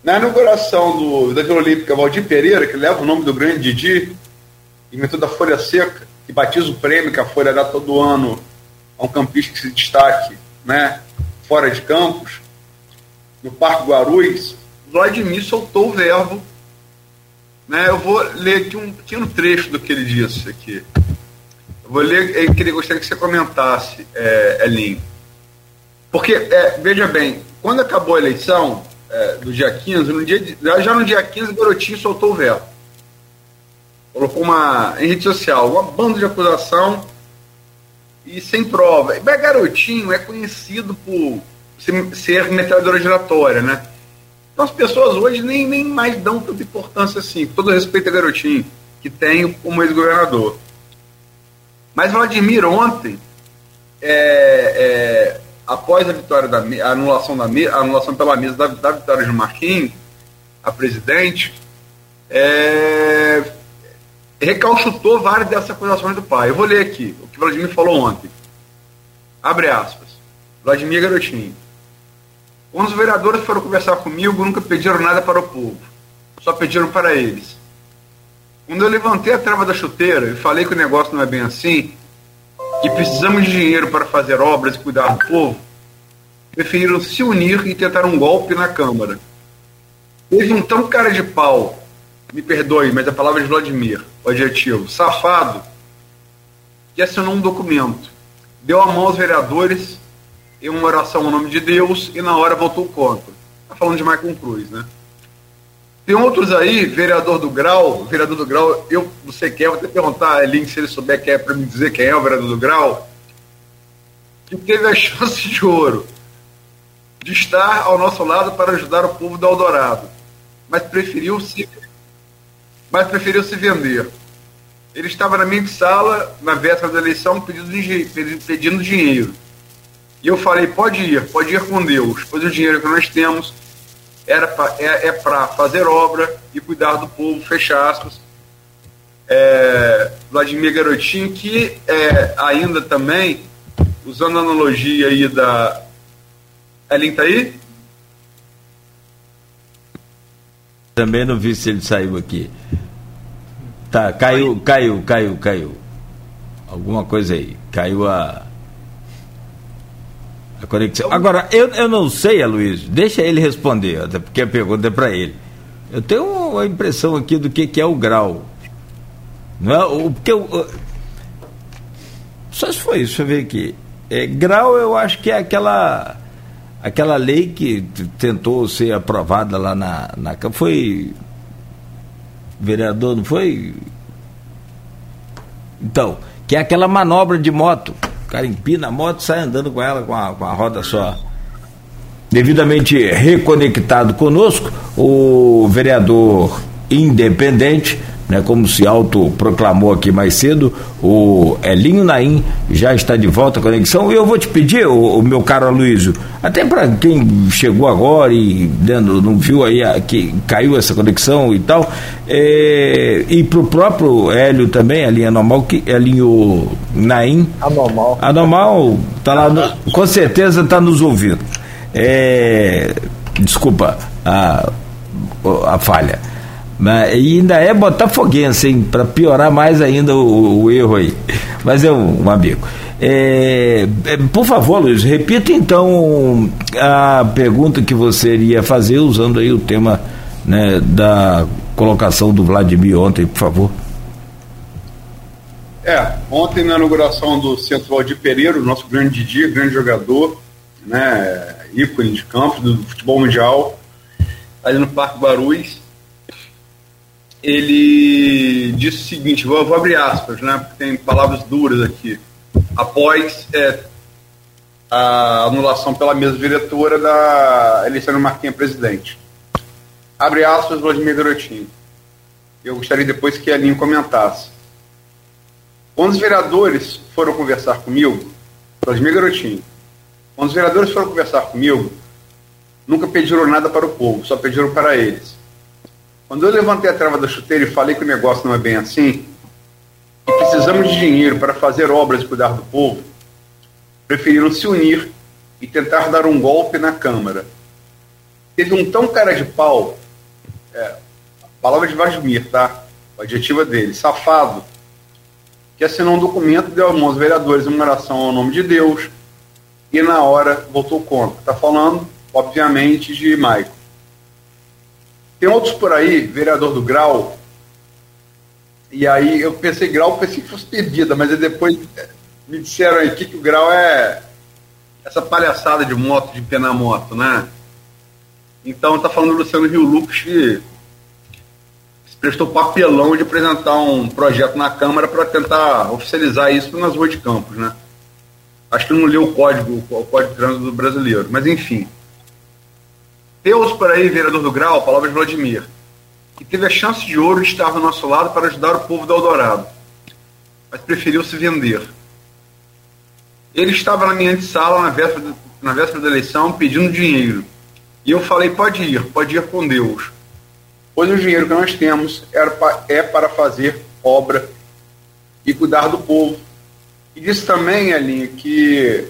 Na inauguração do, da Vila Olímpica, Valdir Pereira, que leva o nome do grande Didi, inventor da Folha Seca, que batiza o prêmio que a Folha dá todo ano a um campista que se destaque né, fora de campos, no Parque Guarulhos, Vladimir soltou o verbo. Né, eu vou ler aqui um pequeno trecho do que ele disse aqui. Eu vou ler, eu queria, gostaria que você comentasse, é, Elinho. Porque, é, veja bem, quando acabou a eleição é, do dia 15, no dia, já no dia 15, o Garotinho soltou o verbo colocou uma em rede social, uma banda de acusação e sem prova. E garotinho é conhecido por ser, ser metralhadora giratória, né? Então as pessoas hoje nem, nem mais dão tanta importância assim, com todo respeito a garotinho, que tem como ex-governador. Mas Vladimir ontem, é, é, após a vitória da a anulação, da, a anulação pela mesa da, da vitória de Marquinhos, a presidente, é, recalchutou várias dessas acusações do pai. Eu vou ler aqui o que Vladimir falou ontem. Abre aspas. Vladimir Garotinho. Quando os vereadores foram conversar comigo, nunca pediram nada para o povo. Só pediram para eles. Quando eu levantei a trava da chuteira e falei que o negócio não é bem assim, que precisamos de dinheiro para fazer obras e cuidar do povo, preferiram se unir e tentar um golpe na Câmara. Teve um tão cara de pau me perdoe, mas a palavra é de Vladimir, o adjetivo, safado, que assinou um documento, deu a mão aos vereadores em uma oração ao nome de Deus e na hora votou contra. Está falando de Michael Cruz, né? Tem outros aí, vereador do Grau, vereador do Grau, eu não sei quem é, vou até perguntar a Link se ele souber quem é para me dizer quem é o vereador do Grau, que teve a chance de ouro de estar ao nosso lado para ajudar o povo do Eldorado, mas preferiu se mas preferiu se vender. Ele estava na minha sala, na véspera da eleição, pedindo, pedindo dinheiro. E eu falei: pode ir, pode ir com Deus, pois o dinheiro que nós temos era pra, é, é para fazer obra e cuidar do povo, fecha aspas. É, Vladimir Garotinho, que é, ainda também, usando a analogia aí da. Elin tá aí? Também não vi se ele saiu aqui. Tá, caiu, caiu, caiu, caiu. Alguma coisa aí. Caiu a. A conexão. Agora, eu, eu não sei, Aloysio, deixa ele responder, até porque a pergunta é para ele. Eu tenho uma impressão aqui do que, que é o grau. Não é? O, porque eu, só se foi isso, deixa eu ver aqui. É, grau eu acho que é aquela aquela lei que tentou ser aprovada lá na, na foi vereador, não foi? Então, que é aquela manobra de moto. O cara empina a moto sai andando com ela com a, com a roda só. Devidamente reconectado conosco, o vereador independente né, como se autoproclamou aqui mais cedo, o Elinho Naim já está de volta à conexão. E eu vou te pedir, o, o meu caro Aloysio, até para quem chegou agora e né, não viu aí a, que caiu essa conexão e tal, é, e para o próprio Hélio também, a linha normal, que Elinho Naim. Anormal. Anormal, tá lá, no, com certeza está nos ouvindo. É, desculpa a, a falha. Mas, e ainda é botafoguense, hein? Para piorar mais ainda o, o, erro aí. Mas é um, um amigo. É, é, por favor, Luiz, repita então a pergunta que você iria fazer usando aí o tema né, da colocação do Vladimir ontem, por favor. É, ontem na inauguração do Centro Valdir Pereira, o nosso grande dia, grande jogador, né, ícone de campo do futebol mundial, ali no Parque Barus, ele disse o seguinte, vou, vou, abrir aspas, né, porque tem palavras duras aqui. Após é, a anulação pela mesa diretora da eleição do Marquinhos presidente. Abre aspas, Vladimir Garotinho. Eu gostaria depois que a Alinho comentasse. Quando os vereadores foram conversar comigo, Vladimir Garotinho, quando os vereadores foram conversar comigo, nunca pediram nada para o povo, só pediram para eles. Quando eu levantei a trava da chuteira e falei que o negócio não é bem assim, e precisamos de dinheiro para fazer obras e cuidar do povo, preferiram se unir e tentar dar um golpe na Câmara. Teve um tão cara de pau, é, a palavra de Vladimir, tá? O adjetivo é dele, safado, que assinou um documento, deu aos vereadores uma oração ao nome de Deus e na hora votou contra. Está falando, obviamente, de Maico. Tem outros por aí, vereador do Grau. E aí eu pensei Grau, pensei que fosse pedida, mas depois me disseram aqui que o Grau é essa palhaçada de moto, de penar moto, né? Então tá falando do Luciano Rio Lucas que se prestou papelão de apresentar um projeto na Câmara para tentar oficializar isso nas ruas de campos, né? Acho que não leu o código, o código de trânsito brasileiro, mas enfim. Deus por aí, vereador do Grau, palavras de Vladimir, que teve a chance de ouro de estar do nosso lado para ajudar o povo do Eldorado, mas preferiu se vender. Ele estava na minha sala na véspera, na véspera da eleição pedindo dinheiro. E eu falei: pode ir, pode ir com Deus. Pois o dinheiro que nós temos é para fazer obra e cuidar do povo. E disse também, Alinha, que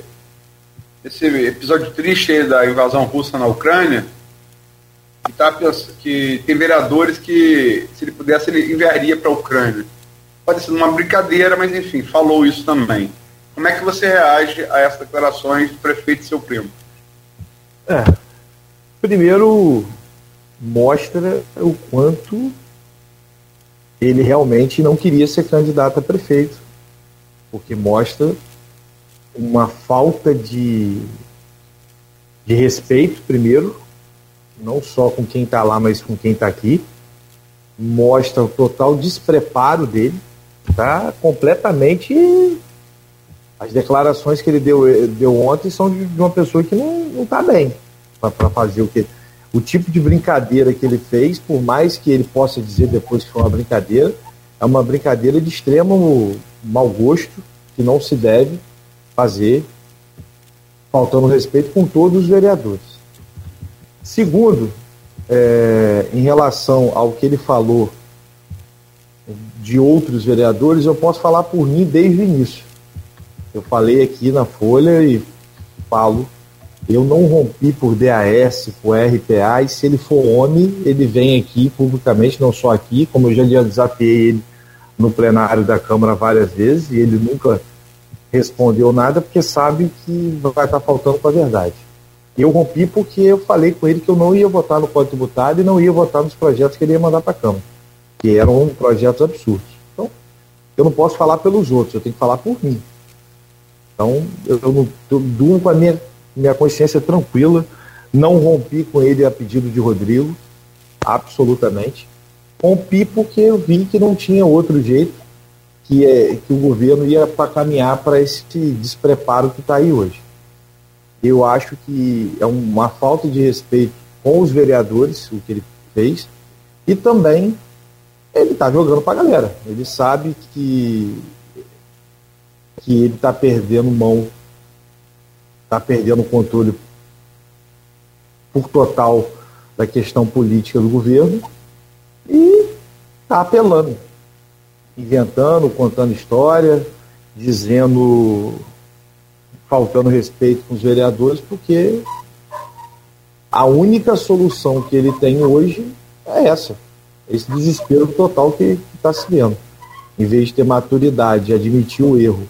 esse episódio triste da invasão russa na Ucrânia que, tá, que tem vereadores que, se ele pudesse, ele enviaria para a Ucrânia. Pode ser uma brincadeira, mas enfim, falou isso também. Como é que você reage a essas declarações do prefeito e seu primo? É, primeiro, mostra o quanto ele realmente não queria ser candidato a prefeito, porque mostra uma falta de, de respeito, primeiro, não só com quem está lá, mas com quem está aqui. Mostra o total despreparo dele. Tá completamente. As declarações que ele deu, deu ontem são de uma pessoa que não está bem para fazer o que. o tipo de brincadeira que ele fez, por mais que ele possa dizer depois que foi uma brincadeira, é uma brincadeira de extremo mau gosto, que não se deve fazer, faltando respeito com todos os vereadores. Segundo, é, em relação ao que ele falou de outros vereadores, eu posso falar por mim desde o início. Eu falei aqui na Folha e falo eu não rompi por DAS, por RPA, e se ele for homem, ele vem aqui publicamente, não só aqui, como eu já desafiei ele no plenário da Câmara várias vezes, e ele nunca respondeu nada, porque sabe que vai estar faltando com a verdade. Eu rompi porque eu falei com ele que eu não ia votar no Código Tributário e não ia votar nos projetos que ele ia mandar para a Câmara, que eram projetos absurdos. Então, eu não posso falar pelos outros, eu tenho que falar por mim. Então, eu, eu eu durmo com a minha minha consciência tranquila, não rompi com ele a pedido de Rodrigo, absolutamente. Rompi porque eu vi que não tinha outro jeito, que, é, que o governo ia para caminhar para esse despreparo que está aí hoje. Eu acho que é uma falta de respeito com os vereadores, o que ele fez, e também ele está jogando para a galera. Ele sabe que, que ele está perdendo mão está perdendo o controle por total da questão política do governo e está apelando, inventando, contando história, dizendo, faltando respeito com os vereadores, porque a única solução que ele tem hoje é essa, esse desespero total que está se vendo. Em vez de ter maturidade, admitir o erro,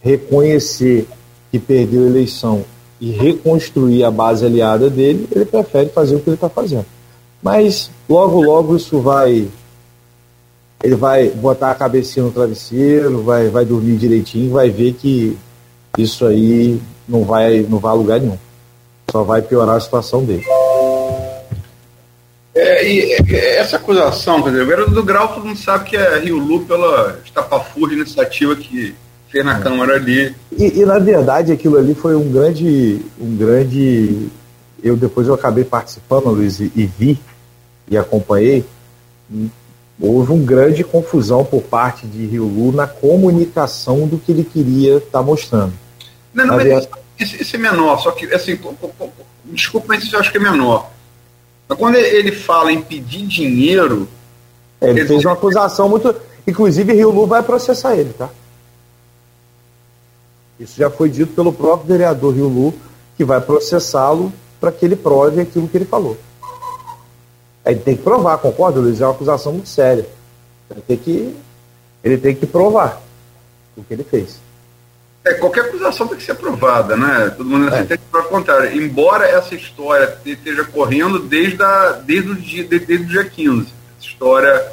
reconhecer que perdeu a eleição e reconstruir a base aliada dele, ele prefere fazer o que ele está fazendo. Mas logo, logo isso vai. Ele vai botar a cabecinha no travesseiro, vai, vai dormir direitinho, vai ver que isso aí não vai, não vai a lugar nenhum. Só vai piorar a situação dele. É, e essa acusação, quer dizer, do Grau, todo mundo sabe que é Rio Lu pela estapafúrdia iniciativa que fez na Câmara ali. E, e, na verdade aquilo ali foi um grande, um grande. Eu depois eu acabei participando, Luiz, e, e vi e acompanhei. Houve uma grande confusão por parte de Rio Lu na comunicação do que ele queria estar tá mostrando. Não, não, mas esse, esse, é menor, só que assim, desculpa, mas eu acho que é menor. Mas quando ele fala em pedir dinheiro. É, ele fez uma acusação muito. Inclusive, Rio Lu vai processar ele, tá? Isso já foi dito pelo próprio vereador Rio Lu, que vai processá-lo para que ele prove aquilo que ele falou. Ele tem que provar, concorda, Luiz? É uma acusação muito séria. Ele tem que, ele tem que provar o que ele fez. É, qualquer acusação tem que ser provada, né? Todo mundo assim, é. tem que provar o contrário. Embora essa história esteja correndo desde, a, desde, o, dia, desde o dia 15. Essa história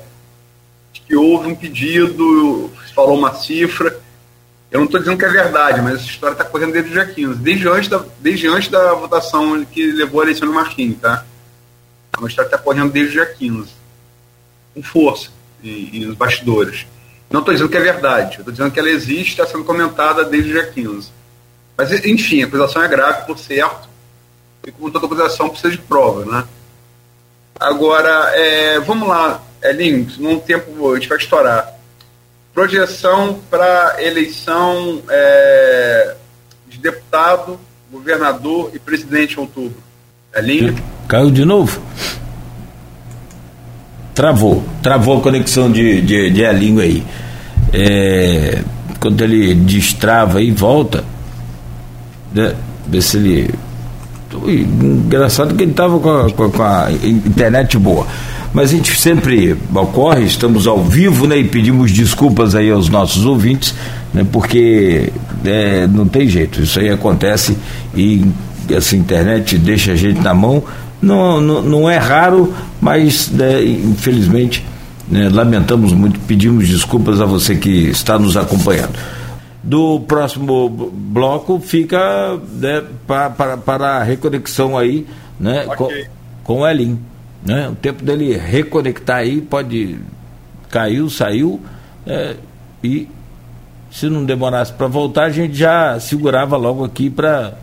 de que houve um pedido, falou uma cifra, eu não estou dizendo que é verdade, mas essa história está correndo desde o dia 15, desde antes da, desde antes da votação que levou a eleição do Marquinhos, tá? É uma que está correndo desde o dia 15, com força, e, e nos bastidores. Não estou dizendo que é verdade, estou dizendo que ela existe, está sendo comentada desde o dia 15. Mas, enfim, a acusação é grave, por certo, e como toda acusação precisa de prova, né? Agora, é, vamos lá, Elinho, num tempo a gente vai estourar projeção para eleição é, de deputado, governador e presidente em outubro. É lindo? Caiu de novo? Travou. Travou a conexão de, de, de Elinho aí. É, quando ele destrava e volta, né, ver se ele. Engraçado que ele estava com, com, com a internet boa mas a gente sempre ocorre, estamos ao vivo, né? E pedimos desculpas aí aos nossos ouvintes, né? Porque é, não tem jeito, isso aí acontece e essa internet deixa a gente na mão. Não, não, não é raro, mas né, infelizmente né, lamentamos muito, pedimos desculpas a você que está nos acompanhando. Do próximo bloco fica né, para, para, a reconexão aí né, okay. com, com o Elin. Né? O tempo dele reconectar aí pode. Caiu, saiu. É, e se não demorasse para voltar, a gente já segurava logo aqui para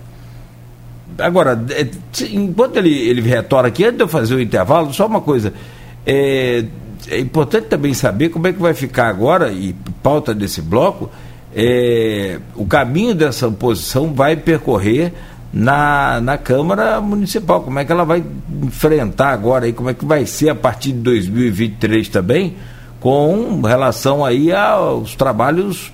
agora, é, enquanto ele, ele retorna aqui, antes de eu fazer o intervalo, só uma coisa. É, é importante também saber como é que vai ficar agora, e pauta desse bloco, é, o caminho dessa oposição vai percorrer na, na Câmara Municipal. Como é que ela vai enfrentar agora aí, como é que vai ser a partir de 2023 também, com relação aí aos trabalhos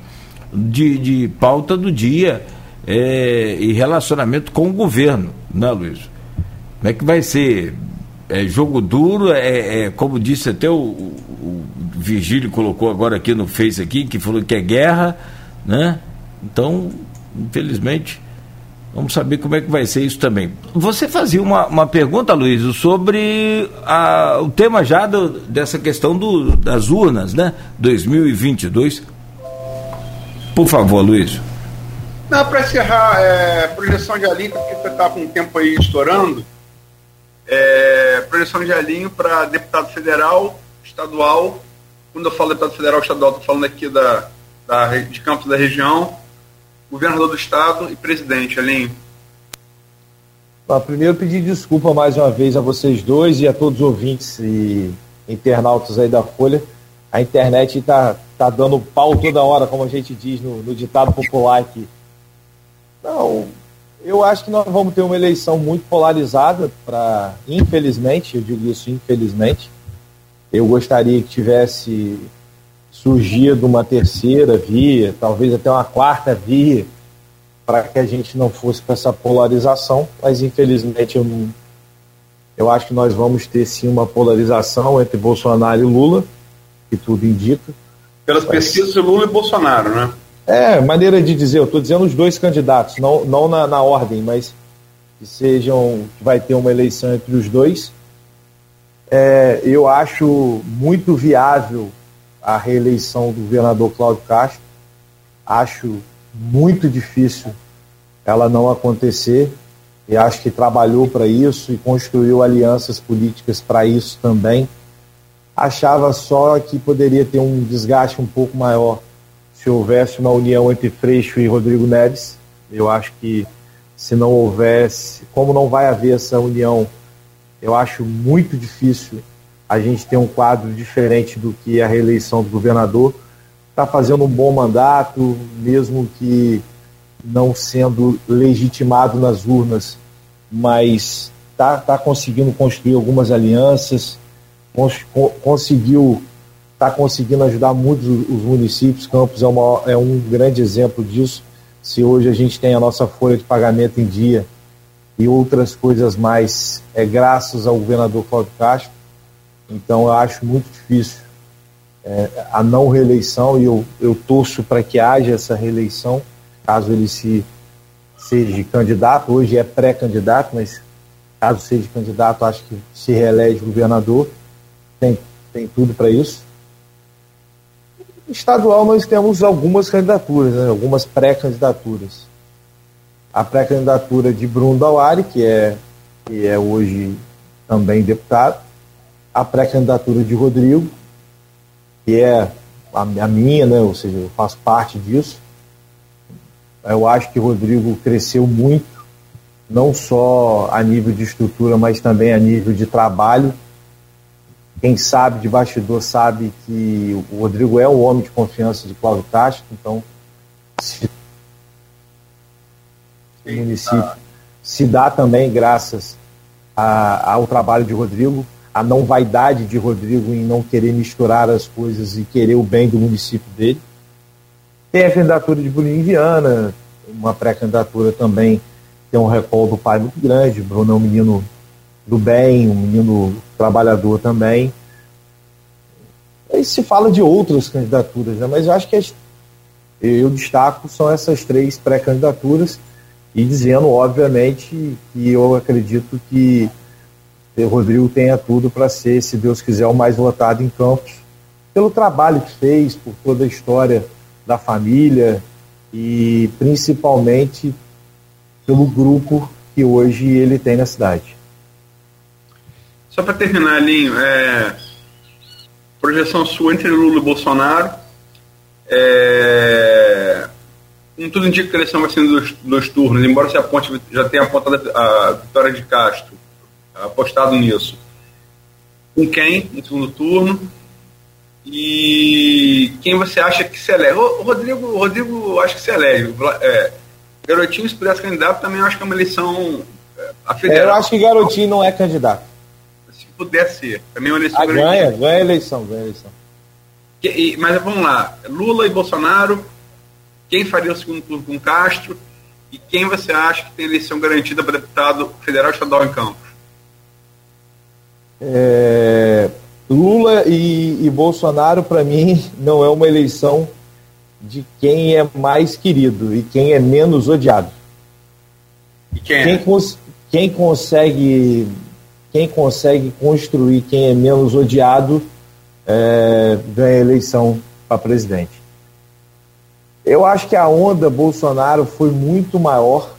de, de pauta do dia é, e relacionamento com o governo, né, Luiz? Como é que vai ser? É jogo duro, é, é como disse até o, o, Virgílio colocou agora aqui no Face aqui, que falou que é guerra, né? Então, infelizmente, vamos saber como é que vai ser isso também. Você fazia uma, uma pergunta, Luiz, sobre a, o tema já do, dessa questão do, das urnas, né? 2022. Por favor, Luiz. Não, para encerrar, é, projeção de alinho, porque você está com o tempo aí estourando. É, projeção de alinho para deputado federal, estadual. Quando eu falo deputado federal, estadual, estou falando aqui da, da, de Campos da região, governador do estado e presidente. Alinho. primeiro, pedir desculpa mais uma vez a vocês dois e a todos os ouvintes e internautas aí da Folha. A internet está tá dando pau toda hora, como a gente diz no, no ditado popular aqui. Não, eu acho que nós vamos ter uma eleição muito polarizada para, infelizmente, eu digo isso infelizmente. Eu gostaria que tivesse surgido uma terceira via, talvez até uma quarta via, para que a gente não fosse com essa polarização, mas infelizmente eu não, eu acho que nós vamos ter sim uma polarização entre Bolsonaro e Lula, que tudo indica. Pelas mas... pesquisas, Lula e Bolsonaro, né? É, maneira de dizer, eu estou dizendo os dois candidatos, não, não na, na ordem, mas que sejam, que vai ter uma eleição entre os dois. É, eu acho muito viável a reeleição do governador Cláudio Castro. Acho muito difícil ela não acontecer. E acho que trabalhou para isso e construiu alianças políticas para isso também. Achava só que poderia ter um desgaste um pouco maior se houvesse uma união entre Freixo e Rodrigo Neves. Eu acho que se não houvesse, como não vai haver essa união, eu acho muito difícil a gente ter um quadro diferente do que a reeleição do governador. Está fazendo um bom mandato, mesmo que não sendo legitimado nas urnas, mas está tá conseguindo construir algumas alianças, cons conseguiu está conseguindo ajudar muitos os municípios. Campos é, uma, é um grande exemplo disso. Se hoje a gente tem a nossa folha de pagamento em dia e outras coisas mais, é graças ao governador Cláudio Castro. Então eu acho muito difícil é, a não reeleição e eu, eu torço para que haja essa reeleição, caso ele se seja candidato. Hoje é pré-candidato, mas caso seja candidato, acho que se reelege governador. Tem, tem tudo para isso. Estadual nós temos algumas candidaturas, né? algumas pré-candidaturas. A pré-candidatura de Bruno Dauari, que é, que é hoje também deputado. A pré-candidatura de Rodrigo, que é a, a minha, né? ou seja, eu faço parte disso. Eu acho que o Rodrigo cresceu muito, não só a nível de estrutura, mas também a nível de trabalho quem sabe de bastidor sabe que o Rodrigo é o homem de confiança de Cláudio Castro, então se o município se dá também graças a, ao trabalho de Rodrigo, a não vaidade de Rodrigo em não querer misturar as coisas e querer o bem do município dele. Tem a candidatura de Bruninho Viana, uma pré-candidatura também tem um recall do pai muito grande. Bruno é um menino do bem, um menino trabalhador também. Aí se fala de outras candidaturas, né? mas eu acho que as, eu destaco são essas três pré-candidaturas e dizendo, obviamente, que eu acredito que o Rodrigo tenha tudo para ser, se Deus quiser, o mais votado em Campos, pelo trabalho que fez, por toda a história da família e principalmente pelo grupo que hoje ele tem na cidade. Só para terminar, Linho, é, projeção sua entre Lula e Bolsonaro. É, como tudo indica que a eleição vai ser dos dois turnos, embora se a ponte já tenha apontado a vitória de Castro, apostado nisso. Com quem no segundo turno? E quem você acha que se elege? O Rodrigo, Rodrigo acho que se elege. É, Garotinho, se pudesse candidato, também acho que é uma eleição é, a federal. Eu acho que Garotinho não é candidato. Puder ser. Também é uma eleição. Ah, ganha, ganha a eleição, ganha a eleição. Que, e, mas vamos lá. Lula e Bolsonaro, quem faria o segundo turno com Castro? E quem você acha que tem eleição garantida para deputado federal e estadual em Campos? É, Lula e, e Bolsonaro, para mim, não é uma eleição de quem é mais querido e quem é menos odiado. E quem, é? quem, cons quem consegue quem consegue construir quem é menos odiado é, ganha eleição para presidente. Eu acho que a onda Bolsonaro foi muito maior,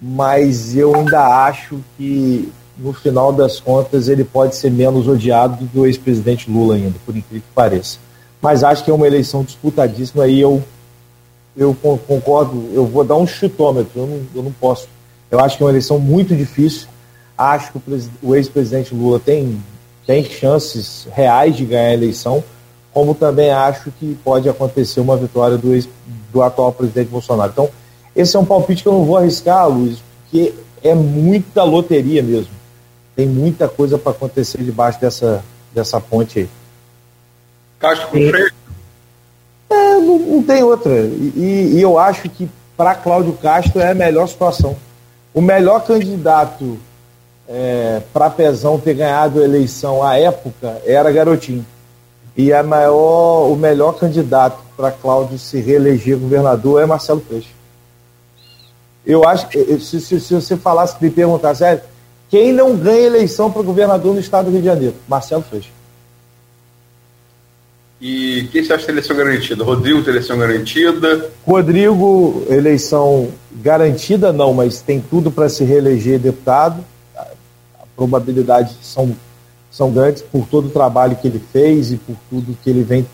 mas eu ainda acho que no final das contas, ele pode ser menos odiado do que o ex-presidente Lula ainda, por incrível que pareça. Mas acho que é uma eleição disputadíssima e eu, eu concordo, eu vou dar um chutômetro, eu não, eu não posso. Eu acho que é uma eleição muito difícil. Acho que o, o ex-presidente Lula tem, tem chances reais de ganhar a eleição, como também acho que pode acontecer uma vitória do, ex, do atual presidente Bolsonaro. Então, esse é um palpite que eu não vou arriscar, Luiz, porque é muita loteria mesmo tem muita coisa para acontecer debaixo dessa, dessa ponte aí. Castro com Freire? É, não, não, tem outra. E, e eu acho que para Cláudio Castro é a melhor situação. O melhor candidato é, para Pezão ter ganhado a eleição à época era Garotinho. E a maior, o melhor candidato para Cláudio se reeleger governador é Marcelo Peixe. Eu acho que se, se, se você falasse, me perguntasse, sério, quem não ganha eleição para governador no estado do Rio de Janeiro? Marcelo Freixo. E quem você acha que eleição garantida? Rodrigo tem eleição garantida? Rodrigo, eleição garantida não, mas tem tudo para se reeleger deputado. A probabilidade são, são grandes por todo o trabalho que ele fez e por tudo que ele vem,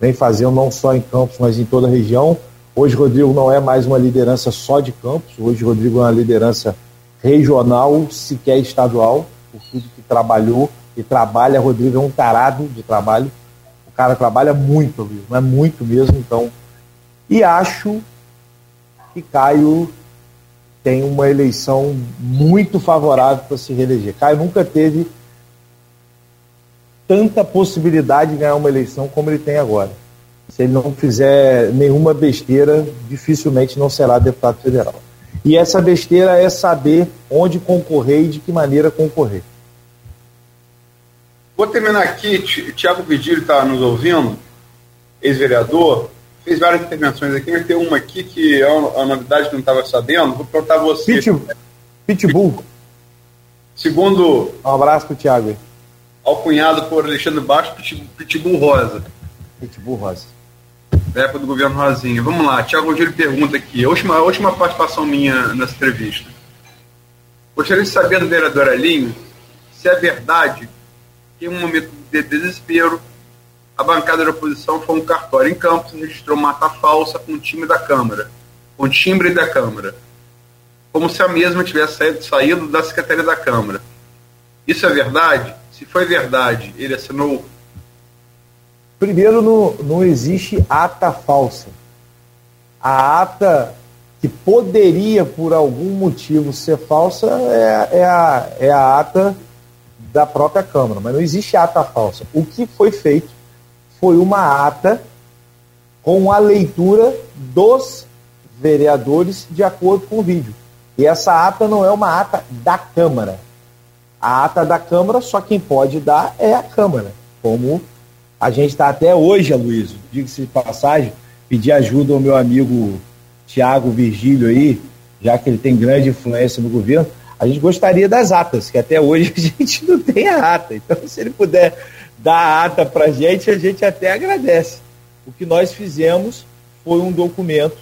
vem fazendo, não só em Campos, mas em toda a região. Hoje, Rodrigo não é mais uma liderança só de Campos, hoje, Rodrigo é uma liderança regional, sequer estadual, por tudo que trabalhou e trabalha. Rodrigo é um tarado de trabalho. O cara trabalha muito, não é muito mesmo. Então, e acho que Caio tem uma eleição muito favorável para se reeleger. Caio nunca teve tanta possibilidade de ganhar uma eleição como ele tem agora. Se ele não fizer nenhuma besteira, dificilmente não será deputado federal. E essa besteira é saber onde concorrer e de que maneira concorrer. Vou terminar aqui. Tiago Vigílio está nos ouvindo, ex-vereador, fez várias intervenções aqui, mas tem uma aqui que é uma, novidade que não estava sabendo. Vou perguntar a você. Pitbull. Segundo. Um abraço para o Tiago. Alcunhado por Alexandre Baixo, Pitbull Rosa. Pitbull Rosa da época do governo Rosinha. Vamos lá, Tiago Rogério pergunta aqui, a última, a última participação minha nessa entrevista. Gostaria de saber do vereador Alinho se é verdade que em um momento de desespero a bancada da oposição foi um cartório em Campos e registrou mata falsa com o time da Câmara, com o timbre da Câmara, como se a mesma tivesse saído, saído da Secretaria da Câmara. Isso é verdade? Se foi verdade, ele assinou Primeiro, não, não existe ata falsa. A ata que poderia, por algum motivo, ser falsa é, é, a, é a ata da própria Câmara, mas não existe ata falsa. O que foi feito foi uma ata com a leitura dos vereadores de acordo com o vídeo. E essa ata não é uma ata da Câmara. A ata da Câmara, só quem pode dar é a Câmara, como a gente está até hoje, Aloysio, diga-se de passagem, pedir ajuda ao meu amigo Tiago Virgílio aí, já que ele tem grande influência no governo. A gente gostaria das atas, que até hoje a gente não tem a ata. Então, se ele puder dar a ata para a gente, a gente até agradece. O que nós fizemos foi um documento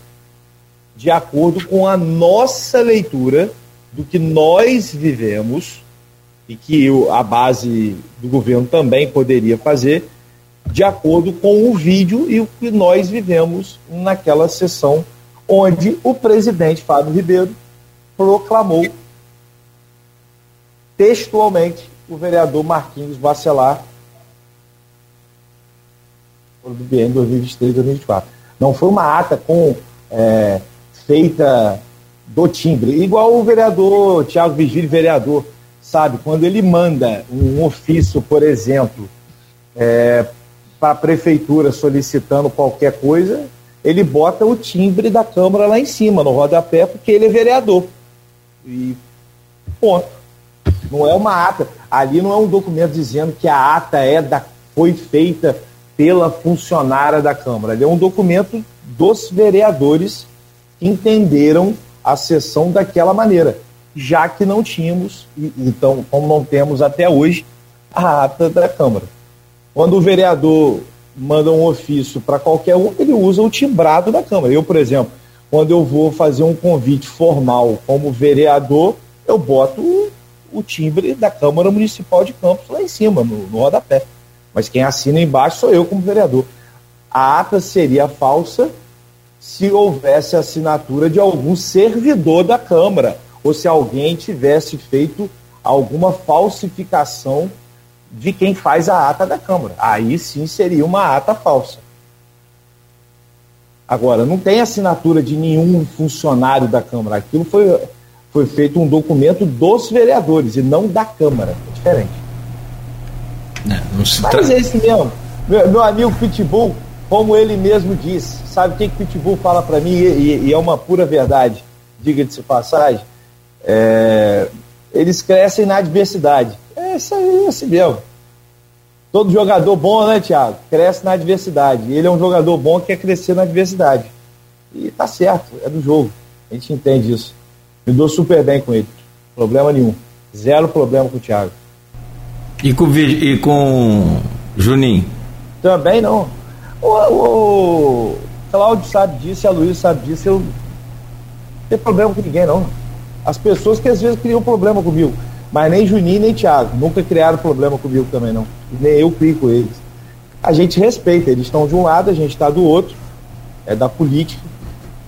de acordo com a nossa leitura do que nós vivemos e que a base do governo também poderia fazer, de acordo com o vídeo e o que nós vivemos naquela sessão onde o presidente Fábio Ribeiro proclamou textualmente o vereador Marquinhos Bacelar do BN 2023-2024. Não foi uma ata com é, feita do timbre, igual o vereador Tiago Vigílio, vereador, sabe? Quando ele manda um ofício, por exemplo, é, para a prefeitura solicitando qualquer coisa, ele bota o timbre da Câmara lá em cima, no rodapé, porque ele é vereador. E ponto. Não é uma ata. Ali não é um documento dizendo que a ata é da, foi feita pela funcionária da Câmara. Ali é um documento dos vereadores que entenderam a sessão daquela maneira, já que não tínhamos, então, como não temos até hoje, a ata da Câmara. Quando o vereador manda um ofício para qualquer um, ele usa o timbrado da Câmara. Eu, por exemplo, quando eu vou fazer um convite formal como vereador, eu boto o, o timbre da Câmara Municipal de Campos lá em cima, no, no rodapé. Mas quem assina embaixo sou eu como vereador. A ata seria falsa se houvesse assinatura de algum servidor da Câmara ou se alguém tivesse feito alguma falsificação de quem faz a ata da Câmara. Aí sim seria uma ata falsa. Agora, não tem assinatura de nenhum funcionário da Câmara. Aquilo foi, foi feito um documento dos vereadores e não da Câmara. É diferente. É, não se Mas é isso mesmo. Meu, meu, amigo Pitbull, como ele mesmo disse, sabe o que, que Pitbull fala para mim? E, e, e, é uma pura verdade, diga-se passagem. É, eles crescem na adversidade. É isso aí, é assim mesmo. Todo jogador bom, né, Thiago? Cresce na adversidade. Ele é um jogador bom que quer crescer na adversidade. E tá certo, é do jogo. A gente entende isso. Me dou super bem com ele. Problema nenhum. Zero problema com o Thiago. E com, e com Juninho? Também não. O, o Cláudio sabe disso, a Luiz sabe disso. Eu não tenho problema com ninguém, não. As pessoas que às vezes criam problema comigo. Mas nem Juninho nem Thiago. Nunca criaram problema comigo também, não. nem eu crio com eles. A gente respeita, eles estão de um lado, a gente está do outro. É da política.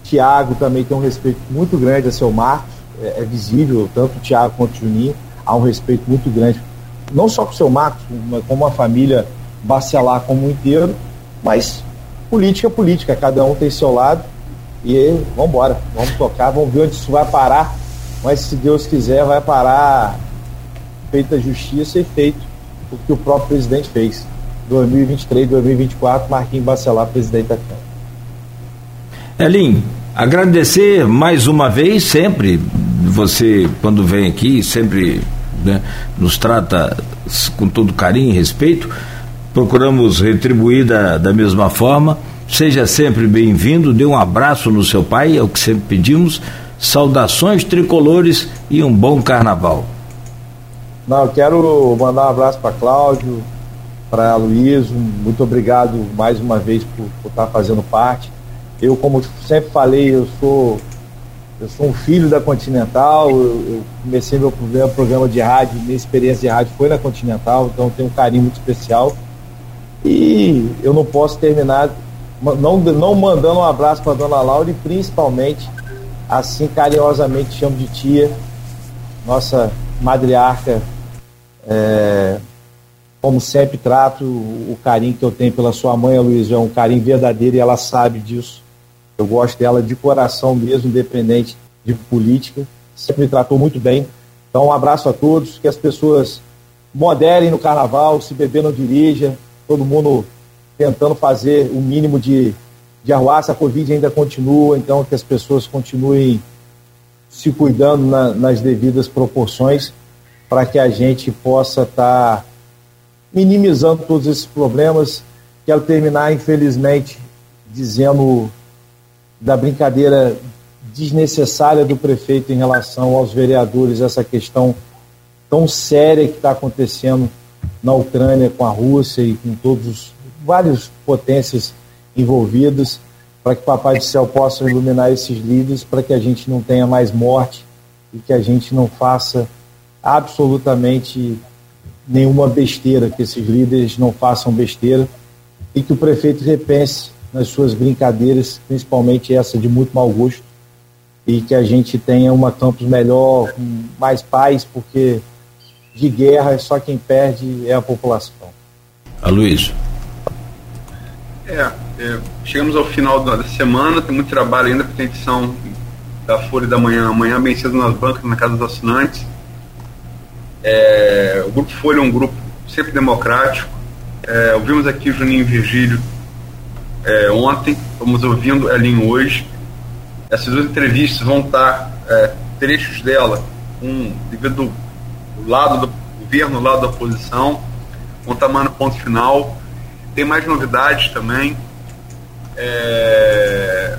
Tiago também tem um respeito muito grande a seu Marcos. É, é visível, tanto o Tiago quanto o Juninho. Há um respeito muito grande, não só com o seu Marcos, como a família Bacelar como um inteiro. Mas política é política, cada um tem seu lado. E vamos embora, vamos tocar, vamos ver onde isso vai parar. Mas se Deus quiser, vai parar feita justiça e feito o que o próprio presidente fez. 2023, 2024, Marquinhos Bacelar, presidente da Câmara. Elin, agradecer mais uma vez, sempre, você, quando vem aqui, sempre né, nos trata com todo carinho e respeito, procuramos retribuir da, da mesma forma. Seja sempre bem-vindo, dê um abraço no seu pai, é o que sempre pedimos. Saudações tricolores e um bom carnaval. Não, eu quero mandar um abraço para Cláudio, para Luiz, muito obrigado mais uma vez por, por estar fazendo parte. Eu, como sempre falei, eu sou eu sou um filho da Continental, eu, eu comecei meu primeiro programa de rádio, minha experiência de rádio foi na Continental, então tenho um carinho muito especial. E eu não posso terminar não, não mandando um abraço para dona Laura e principalmente, assim carinhosamente chamo de tia, nossa madriarca, é, como sempre trato o carinho que eu tenho pela sua mãe, Luiz, é um carinho verdadeiro e ela sabe disso. Eu gosto dela de coração mesmo, independente de política. Sempre me tratou muito bem. Então, um abraço a todos, que as pessoas moderem no carnaval, se beber não dirija, todo mundo tentando fazer o mínimo de, de arruaça, a Covid ainda continua, então que as pessoas continuem se cuidando na, nas devidas proporções para que a gente possa estar tá minimizando todos esses problemas. Quero terminar, infelizmente, dizendo da brincadeira desnecessária do prefeito em relação aos vereadores, essa questão tão séria que está acontecendo na Ucrânia com a Rússia e com todos os vários potências envolvidas para que Papai do Céu possa iluminar esses líderes, para que a gente não tenha mais morte e que a gente não faça absolutamente nenhuma besteira, que esses líderes não façam besteira e que o prefeito repense nas suas brincadeiras, principalmente essa de muito mau gosto, e que a gente tenha uma campus melhor, com mais paz, porque de guerra só quem perde é a população. Aloysio. É, é, chegamos ao final da semana, tem muito trabalho ainda, porque tem edição da Folha da Manhã, amanhã bem cedo nas bancas, na casa dos assinantes. É, o Grupo Folha é um grupo sempre democrático. É, ouvimos aqui o Juninho Virgílio é, ontem, estamos ouvindo Elinho hoje. Essas duas entrevistas vão estar, é, trechos dela, um devido do lado do governo, do lado da oposição, vão estar no ponto final. Tem mais novidades também. É,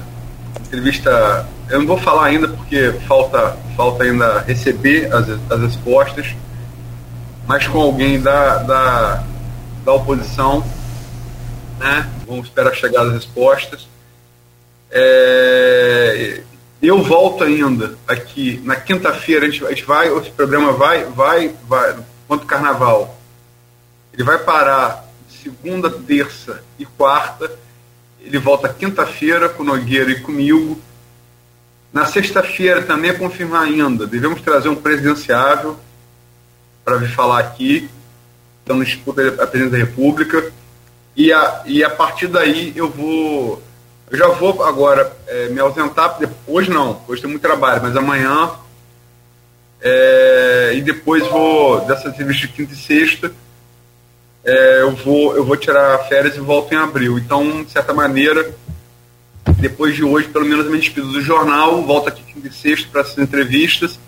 entrevista, eu não vou falar ainda porque falta, falta ainda receber as, as respostas, mas com alguém da, da, da oposição, né? Vamos esperar chegar as respostas. É, eu volto ainda aqui na quinta-feira, a, a gente, vai, esse programa vai, vai, vai, quanto carnaval. Ele vai parar segunda, terça e quarta. Ele volta quinta-feira com Nogueira e comigo. Na sexta-feira também é confirmar ainda. Devemos trazer um presidenciável para vir falar aqui. Então, disputa a presidência da República. E a, e a partir daí eu vou. Eu já vou agora é, me ausentar. Hoje não, hoje tem muito trabalho, mas amanhã. É, e depois vou, dessa entrevista de quinta e sexta, é, eu, vou, eu vou tirar férias e volto em abril. Então, de certa maneira, depois de hoje, pelo menos me despido do jornal, volto aqui quinta e sexta para essas entrevistas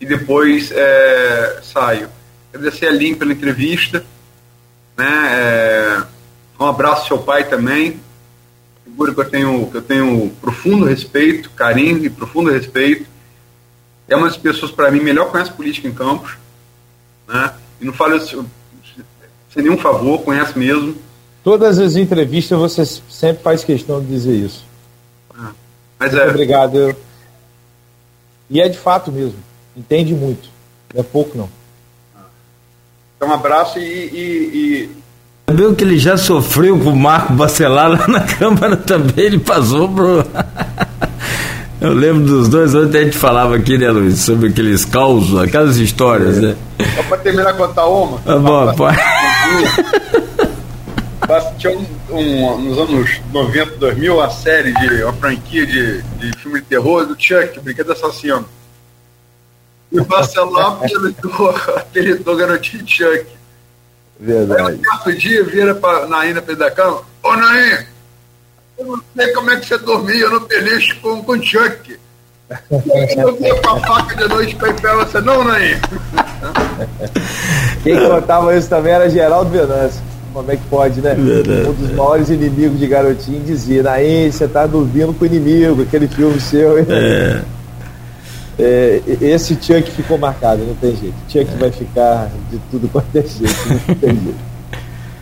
e depois é, saio. Agradecer a Lim pela entrevista. Né, é, um abraço ao seu pai também. Figura que eu tenho, que eu tenho profundo respeito, carinho e profundo respeito. É uma das pessoas, para mim, melhor conhece política em Campos. Né? E não falo isso sem nenhum favor, conhece mesmo. Todas as entrevistas você sempre faz questão de dizer isso. Ah, mas muito é. Obrigado. E é de fato mesmo. Entende muito. Não é pouco, não. Então, um abraço e, e, e Sabia que ele já sofreu com o Marco Bacelar lá na Câmara também, ele passou pro. Eu lembro dos dois, ontem a gente falava aqui, né, Luiz, sobre aqueles causos, aquelas histórias, né? Só para terminar contar uma. Ah, bom, pode. Tinha um, um, nos anos 90, 2000, uma série de, uma franquia de, de filme de terror do Chuck, Brinquedo Assassino. E o Bacelar apelidou, apelidou o garotinho de Chuck. Verdade. Aí um certo dia vira pra Nain na frente da cama, ô Nain, eu não sei como é que você dormia no beliche com, com Chuck. Eu vinha com a faca de noite pra ir pra você, não, Nain. Quem contava isso também era Geraldo Venâncio. Como é que pode, né? Verdade. Um dos maiores inimigos de garotinho dizia, Naim, você tá dormindo com o inimigo, aquele filme seu. É, É, esse Chuck ficou marcado, não tem jeito. Chuck vai ficar de tudo quanto é jeito, não tem jeito.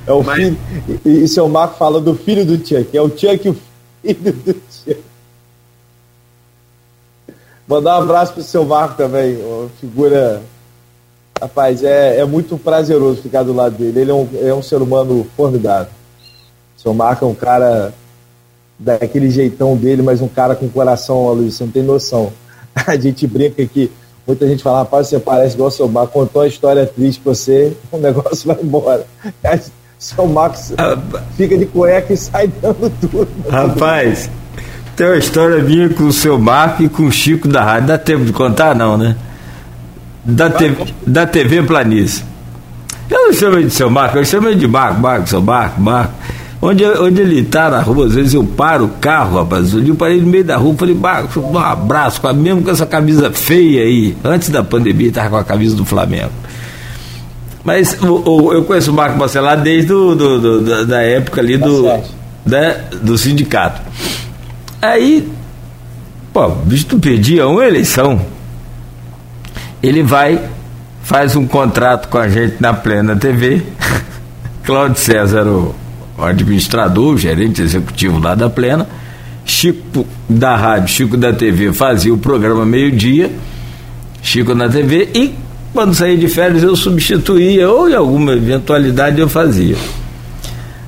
É o Mas- filho. E, e seu Marco fala do filho do Chuck. É o Chuck o filho do Chuck. Mandar um abraço pro seu Marco também, uma figura. Rapaz, é, é muito prazeroso ficar do lado dele. Ele é um, é um ser humano formidável. Seu Marco é um cara daquele jeitão dele, mas um cara com coração, ó, Luiz, você não tem noção. A gente brinca aqui, muita gente fala, rapaz, você parece igual o seu Marco, contou uma história triste pra você, o negócio vai embora. Aí, Seu Marcos Ah, fica de cueca e sai dando tudo. Rapaz, tem uma história minha com o seu Marco e com o Chico da rádio. Dá tempo de contar, não, né? Da, TV, da TV Planície. Eu não chamo ele de seu Marco, eu chamo ele de Marco, Marco, seu Marco, Marco. Onde, onde ele está na rua, às vezes eu paro o carro, rapaz. Eu parei no meio da rua, falei, Marco, um abraço, mesmo com essa camisa feia aí. Antes da pandemia, estava com a camisa do Flamengo. Mas o- o- eu conheço o Marco Bacelar desde do, do- do- da, da época ali do, Tá né, do sindicato. Aí, pô, o bicho tu perdia uma eleição. Ele vai, faz um contrato com a gente na Plena TV. Cláudio César o, o administrador, o gerente executivo lá da Plena. Chico da rádio, Chico da TV fazia o programa meio-dia. Chico na TV e quando saía de férias eu substituía, ou em alguma eventualidade eu fazia.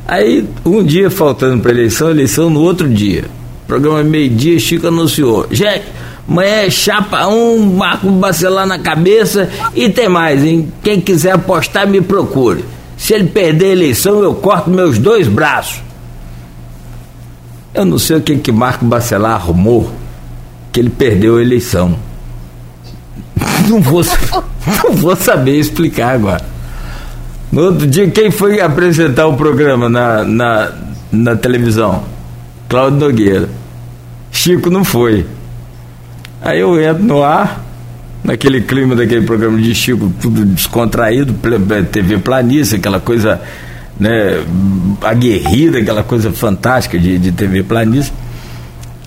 Aí, um dia faltando para eleição, eleição no outro dia. Programa meio-dia, Chico anunciou. Gente, amanhã é chapa 1, um, Marco Bacelar na cabeça e tem mais, hein? Quem quiser apostar, me procure. Se ele perder a eleição, eu corto meus dois braços. Eu não sei o que que Marco Bacelar arrumou, que ele perdeu a eleição. Não vou, não vou saber explicar agora. No outro dia, quem foi apresentar o programa na, na, na televisão? Cláudio Nogueira. Chico não foi. Aí eu entro no ar, naquele clima daquele programa de Chico, tudo descontraído, TV Planície, aquela coisa né, aguerrida, aquela coisa fantástica de, de TV Planície.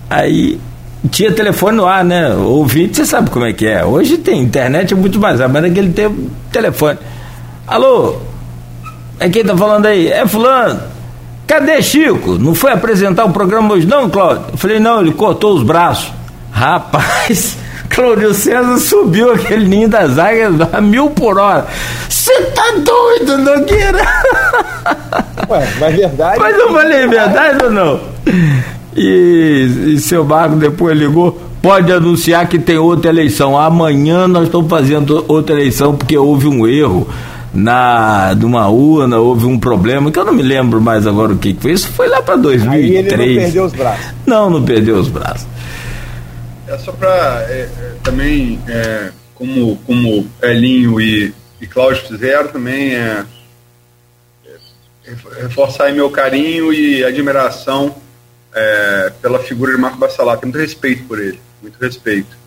Aí tinha telefone no ar, né? Ouvinte, você sabe como é que é. Hoje tem internet, é muito mais, mas naquele tempo, telefone. Alô, é quem tá falando aí? É fulano. Cadê Chico? Não foi apresentar o programa hoje não, Cláudio? Eu falei, não, ele cortou os braços. Rapaz, Cláudio César subiu aquele ninho das águias a mil por hora. Você tá doido, Nogueira? Ué, mas verdade. Mas eu falei verdade ou não? E, e seu Marco depois ligou pode anunciar que tem outra eleição. Amanhã nós estamos fazendo outra eleição porque houve um erro na de uma urna houve um problema que eu não me lembro mais agora o que foi. Isso foi lá para 2003. Aí ele não perdeu os braços. Não, não perdeu os braços. É só para é, é, também é, como como Elinho e, e Cláudio fizeram também é, é reforçar meu carinho e admiração é, pela figura de Marco Bacelar. Tenho muito respeito por ele, muito respeito.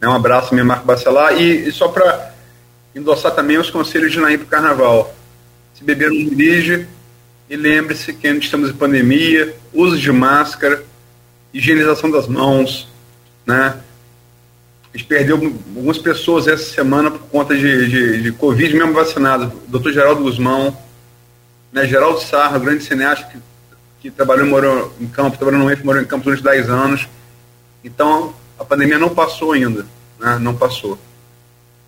Um abraço, meu Marco Bacelar. E, e só para endossar também os conselhos de Naim para o carnaval. Se beber não dirige e lembre-se que ainda estamos em pandemia, uso de máscara, higienização das mãos, né? A gente perdeu algumas pessoas essa semana por conta de, de, de Covid, mesmo vacinadas. Doutor Geraldo Guzmão, né? Geraldo Sarra, grande cineasta que, que trabalhou morou em campo, trabalhou no EF, morou em campo durante 10 anos. Então, a pandemia não passou ainda, né? Não passou.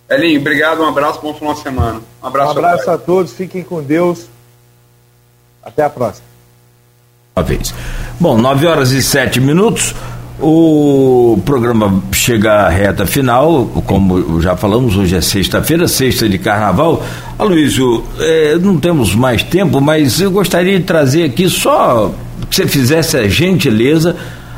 Elinho, obrigado, um abraço, bom final de semana. Um abraço, um abraço a todos, fiquem com Deus. Até a próxima. Uma vez. Bom, 9 horas e 7 minutos. O programa chega à reta final, como já falamos, hoje é sexta-feira, sexta de carnaval. Aloysio, é, não temos mais tempo, mas eu gostaria de trazer aqui só que você fizesse a gentileza,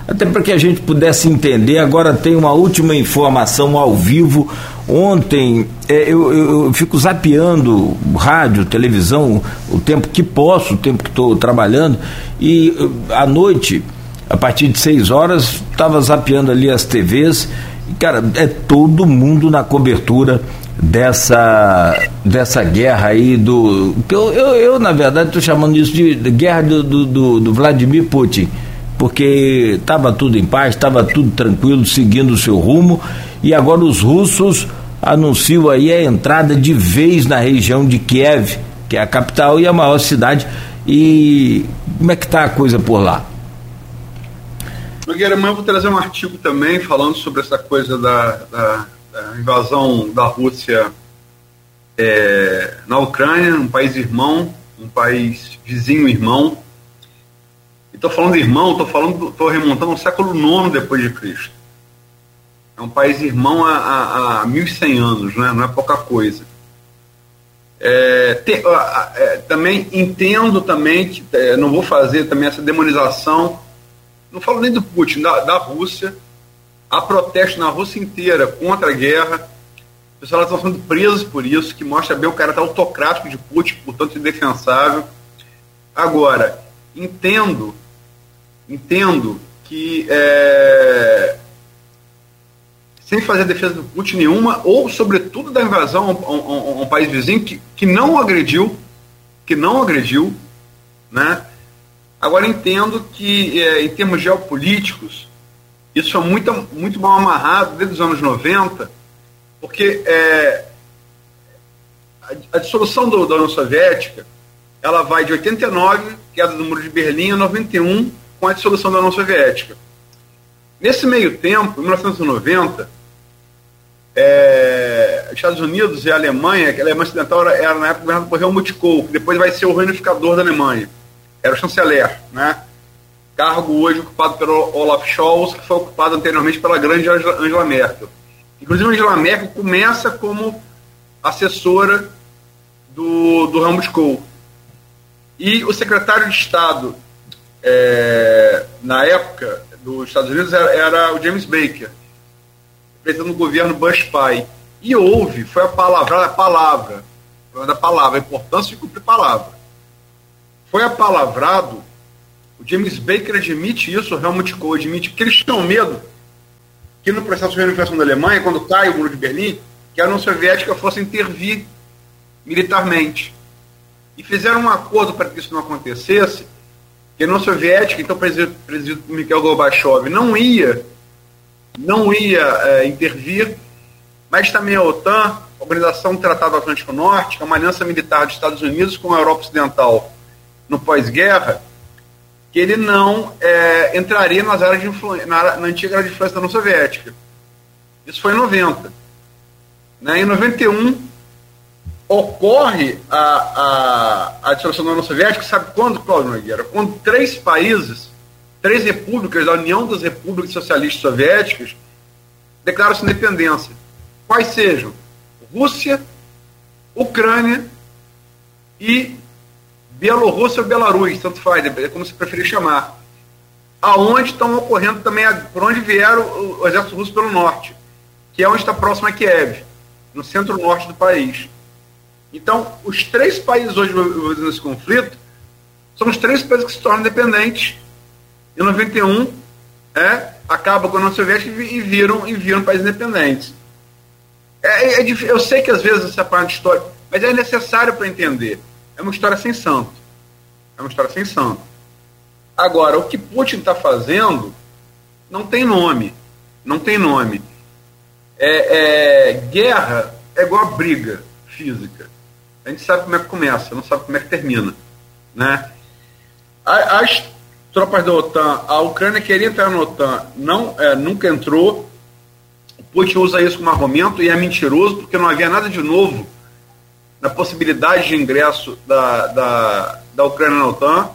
até para que a gente pudesse entender. Agora tem uma última informação ao vivo Ontem é, eu, eu, eu, fico zapeando rádio, televisão, o tempo que posso, o tempo que estou trabalhando, e à noite, a partir de 6 horas, estava zapeando ali as TVs, e, cara, é todo mundo na cobertura dessa, dessa guerra aí do. Eu, eu, eu na verdade, estou chamando isso de, de guerra do, do, do, Vladimir Putin porque estava tudo em paz, estava tudo tranquilo, seguindo o seu rumo, e agora os russos anunciam aí a entrada de vez na região de Kiev, que é a capital e a maior cidade. E como é que está a coisa por lá? Nogueira, amanhã eu vou trazer um artigo também falando sobre essa coisa da, da, da invasão da Rússia é, na Ucrânia, um país irmão, um país vizinho irmão. E estou falando irmão, estou falando, estou remontando ao século IX depois de Cristo. É um país irmão há, há, há 1.100 anos, né? não é pouca coisa. É, tem, é, também entendo também que é, não vou fazer também essa demonização, não falo nem do Putin, da, da Rússia. Há protesto na Rússia inteira contra a guerra. Os pessoal estão sendo presos por isso, que mostra bem o cara tá autocrático de Putin, portanto indefensável. Agora, entendo, entendo que é, sem fazer defesa do Putin nenhuma, ou sobretudo da invasão a um, a um, país vizinho que, que não agrediu, que não agrediu, né? Agora entendo que é, em termos geopolíticos isso é muito, muito mal amarrado desde os anos 90, porque é, a, a, dissolução do, da União Soviética ela vai de 89, queda do Muro de Berlim, a 91, com a dissolução da União Soviética. Nesse meio tempo, em 1990, é, Estados Unidos e a Alemanha, que a Alemanha Ocidental era, era na época governada por Helmut Kohl, que depois vai ser o reunificador da Alemanha. Era o chanceler, né? Cargo hoje ocupado pelo Olaf Scholz, que foi ocupado anteriormente pela grande Angela Merkel. Inclusive, a Angela Merkel começa como assessora do, do Helmut Kohl. E o secretário de Estado, é, na época, dos Estados Unidos, era, era o James Baker, presidente do governo Bush pai. E houve, foi a palavra, a palavra, da palavra, a importância de cumprir palavra. Foi apalavrado, o James Baker admite isso, o Helmut Kohl admite que eles tinham medo que no processo de reunificação da Alemanha, quando cai o muro de Berlim, que a União Soviética fosse intervir militarmente. E fizeram um acordo para que isso não acontecesse, que a União Soviética, então o presidente Mikhail Gorbachev, não ia, não ia é, intervir, mas também a OTAN, Organização do Tratado Atlântico Norte, que é uma aliança militar dos Estados Unidos com a Europa Ocidental no pós-guerra, que ele não é, entraria nas áreas de influência, na, na, antiga área de influência da União Soviética. Isso foi em 90. Né? Em 91, ocorre a, a, a dissolução da União Soviética, sabe quando, Cláudio Nogueira? Quando três países, três repúblicas da União das Repúblicas Socialistas Soviéticas declaram sua independência. Quais sejam? Rússia, Ucrânia e Bielorrússia ou Belarus, tanto faz, é como se preferir chamar. Aonde estão ocorrendo também, por onde vieram o, o exército russo pelo norte, que é onde está próximo a Kiev, no centro-norte do país. Então, os três países hoje envolvidos nesse conflito são os três países que se tornam independentes. Em 91, é, acaba com a União Soviética e viram, e viram países independentes. É, é, eu sei que às vezes essa parte de história, mas é necessário para entender. É uma história sem santo. É uma história sem santo. Agora, o que Putin está fazendo não tem nome. Não tem nome. É, é, guerra é igual a briga física. A gente sabe como é que começa, não sabe como é que termina. Né? As tropas da OTAN, a Ucrânia queria entrar na OTAN, não, é, nunca entrou. O Putin usa isso como argumento e é mentiroso, porque não havia nada de novo na possibilidade de ingresso da, da, da Ucrânia na OTAN.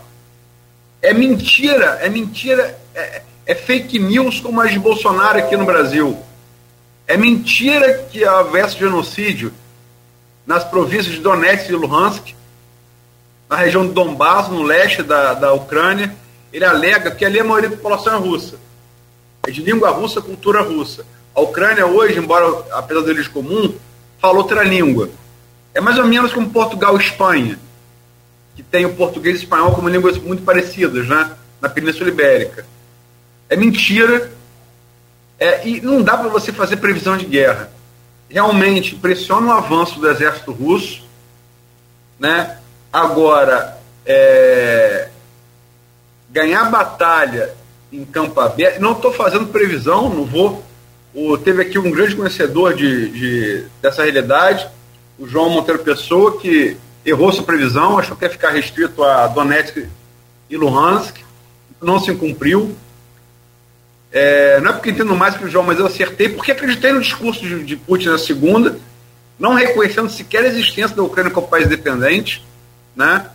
É mentira, é mentira, é, é fake news como as de Bolsonaro aqui no Brasil. É mentira que houvesse genocídio nas províncias de Donetsk e Luhansk, na região de Donbass, no leste da, da Ucrânia. Ele alega que ali a maioria da população é russa. É de língua russa, cultura russa. A Ucrânia hoje, embora apesar deles comum, fala outra língua. É mais ou menos como Portugal e Espanha, que tem o português e o espanhol como línguas muito parecidas, né? Na Península Ibérica. É mentira. É, e não dá para você fazer previsão de guerra realmente pressiona o avanço do exército russo, né? Agora, é, ganhar batalha em campo aberto, não estou fazendo previsão, não vou. O, teve aqui um grande conhecedor de, de, dessa realidade, o João Monteiro Pessoa, que errou sua previsão, achou que ia ficar restrito a Donetsk e Luhansk, não se cumpriu. É, não é porque entendo mais que o João, mas eu acertei, porque acreditei no discurso de, de Putin na segunda, não reconhecendo sequer a existência da Ucrânia como país independente. Né?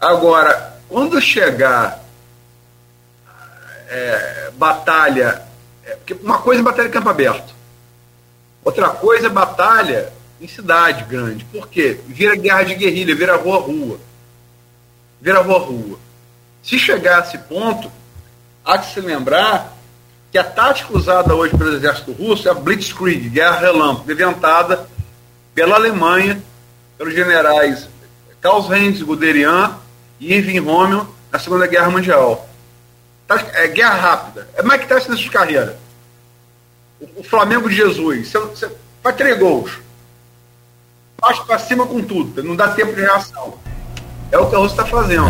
Agora, quando chegar é, batalha. É, porque uma coisa é batalha em campo aberto, outra coisa é batalha em cidade grande. Por quê? Vira guerra de guerrilha, vira rua-rua. Vira rua-rua. Se chegar a esse ponto, há que se lembrar que a tática usada hoje pelo exército russo é a Blitzkrieg, guerra relâmpago, inventada pela Alemanha, pelos generais Karl-Heinz Guderian e Irving Rommel na Segunda Guerra Mundial. É guerra rápida. É mais que tá nessas carreiras. O, Flamengo de Jesus, você faz três gols. Faz para cima com tudo, não dá tempo de reação. É o que a Rússia está fazendo.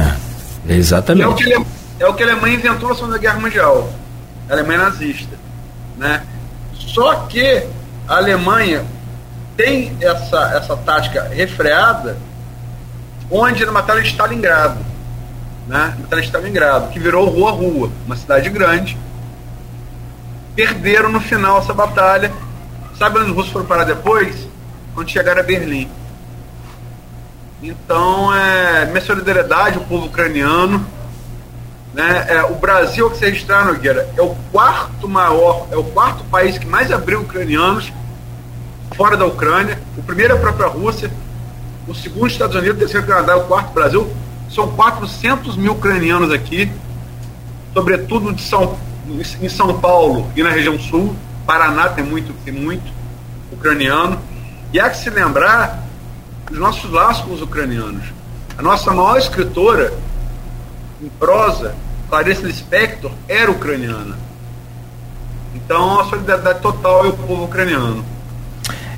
É, exatamente. é o que é o que a Alemanha inventou na Segunda Guerra Mundial. A Alemanha nazista. Né? Só que a Alemanha tem essa, essa tática refreada onde na Batalha de Stalingrado. Né? Batalha de Stalingrado, que virou Rua Rua, uma cidade grande. Perderam no final essa batalha. Sabe onde os russos foram parar depois? Quando chegaram a Berlim. Então, é, minha solidariedade ao povo ucraniano. Né? É, o Brasil, que se registrar, Nogueira, é o quarto maior, é o quarto país que mais abriu ucranianos fora da Ucrânia. O primeiro é a própria Rússia, o segundo Estados Unidos, o terceiro Canadá, o quarto Brasil. São 400 mil ucranianos aqui, sobretudo de São, em São Paulo e na região sul. Paraná tem muito, tem muito ucraniano. E há que se lembrar os nossos laços com os ucranianos. A nossa maior escritora em prosa, Clarice Lispector, era ucraniana. Então a solidariedade total é o povo ucraniano.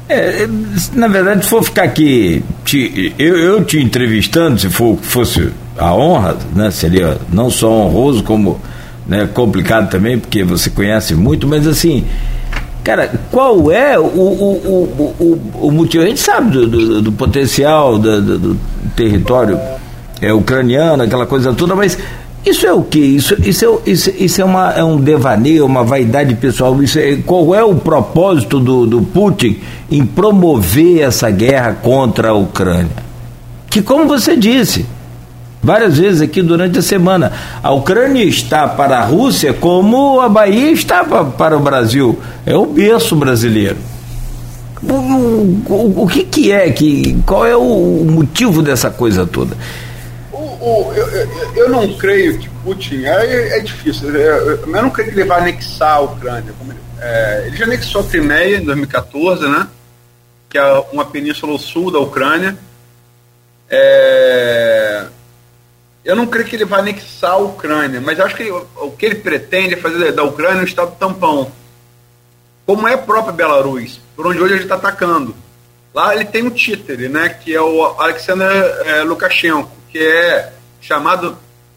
É, na verdade, se for ficar aqui, te, eu, eu te entrevistando, se for, fosse a honra, né, seria não só honroso, como né, complicado também, porque você conhece muito, mas assim, cara, qual é o, o, o, o, motivo? A gente sabe do, do, do potencial do, do, território é, ucraniano, aquela coisa toda, mas isso é o que? Isso, isso, é, isso, isso é, uma, é um devaneio, uma vaidade pessoal. Isso é, qual é o propósito do, do Putin em promover essa guerra contra a Ucrânia? Que, como você disse várias vezes aqui durante a semana, a Ucrânia está para a Rússia como a Bahia está para, o Brasil. É o berço brasileiro. O, o, o que, que é? Que, qual é o motivo dessa coisa toda? eu, eu, eu, não creio que Putin. É, é difícil. Eu, eu, não creio que ele vai anexar a Ucrânia. Ele, é, ele já anexou a Crimeia em 2014, né? Que é uma península sul da Ucrânia. É, eu não creio que ele vai anexar a Ucrânia, mas acho que o, que ele pretende é fazer da Ucrânia um estado tampão. Como é a própria Belarus, por onde hoje ele está atacando. Lá ele tem um títere, né? Que é o Alexander é, Lukashenko que é chamado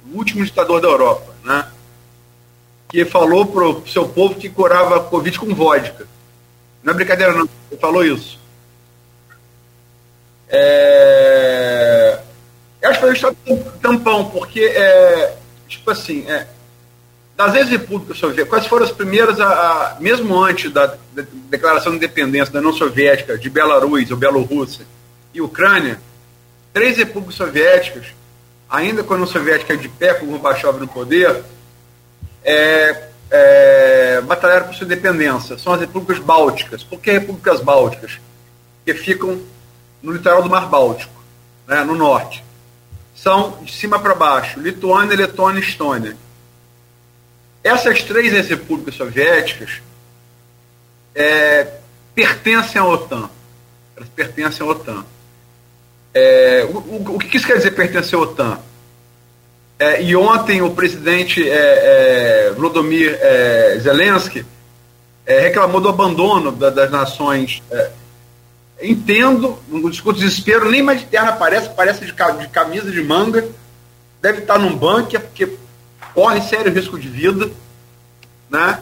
o último ditador da Europa, né? que falou para o seu povo que curava Covid com vodka. Não é brincadeira, não. Ele falou isso. É... Eu acho que foi um tampão, porque, é, tipo assim, é, das ex-repúblicas soviéticas, quais foram as primeiras, a, a, mesmo antes da, declaração de independência da União Soviética, de Belarus ou Bielorrússia e Ucrânia, três repúblicas soviéticas, ainda quando a União Soviética é de pé, com o Gorbachev no poder, é, é, batalharam por sua independência. São as repúblicas bálticas. Por que repúblicas bálticas? Que ficam no litoral do Mar Báltico, né, no norte. São de cima para baixo: Lituânia, Letônia e Estônia. Essas três repúblicas soviéticas é, pertencem à OTAN. Elas pertencem à OTAN. É, o, o, o, que isso quer dizer pertencer à OTAN? É, e ontem o presidente é, é Vladimir é, Zelensky reclamou do abandono da, das nações. Entendo, no discurso de desespero, nem mais de terra aparece, parece de, camisa de manga, deve estar num bunker, porque corre sério risco de vida, né?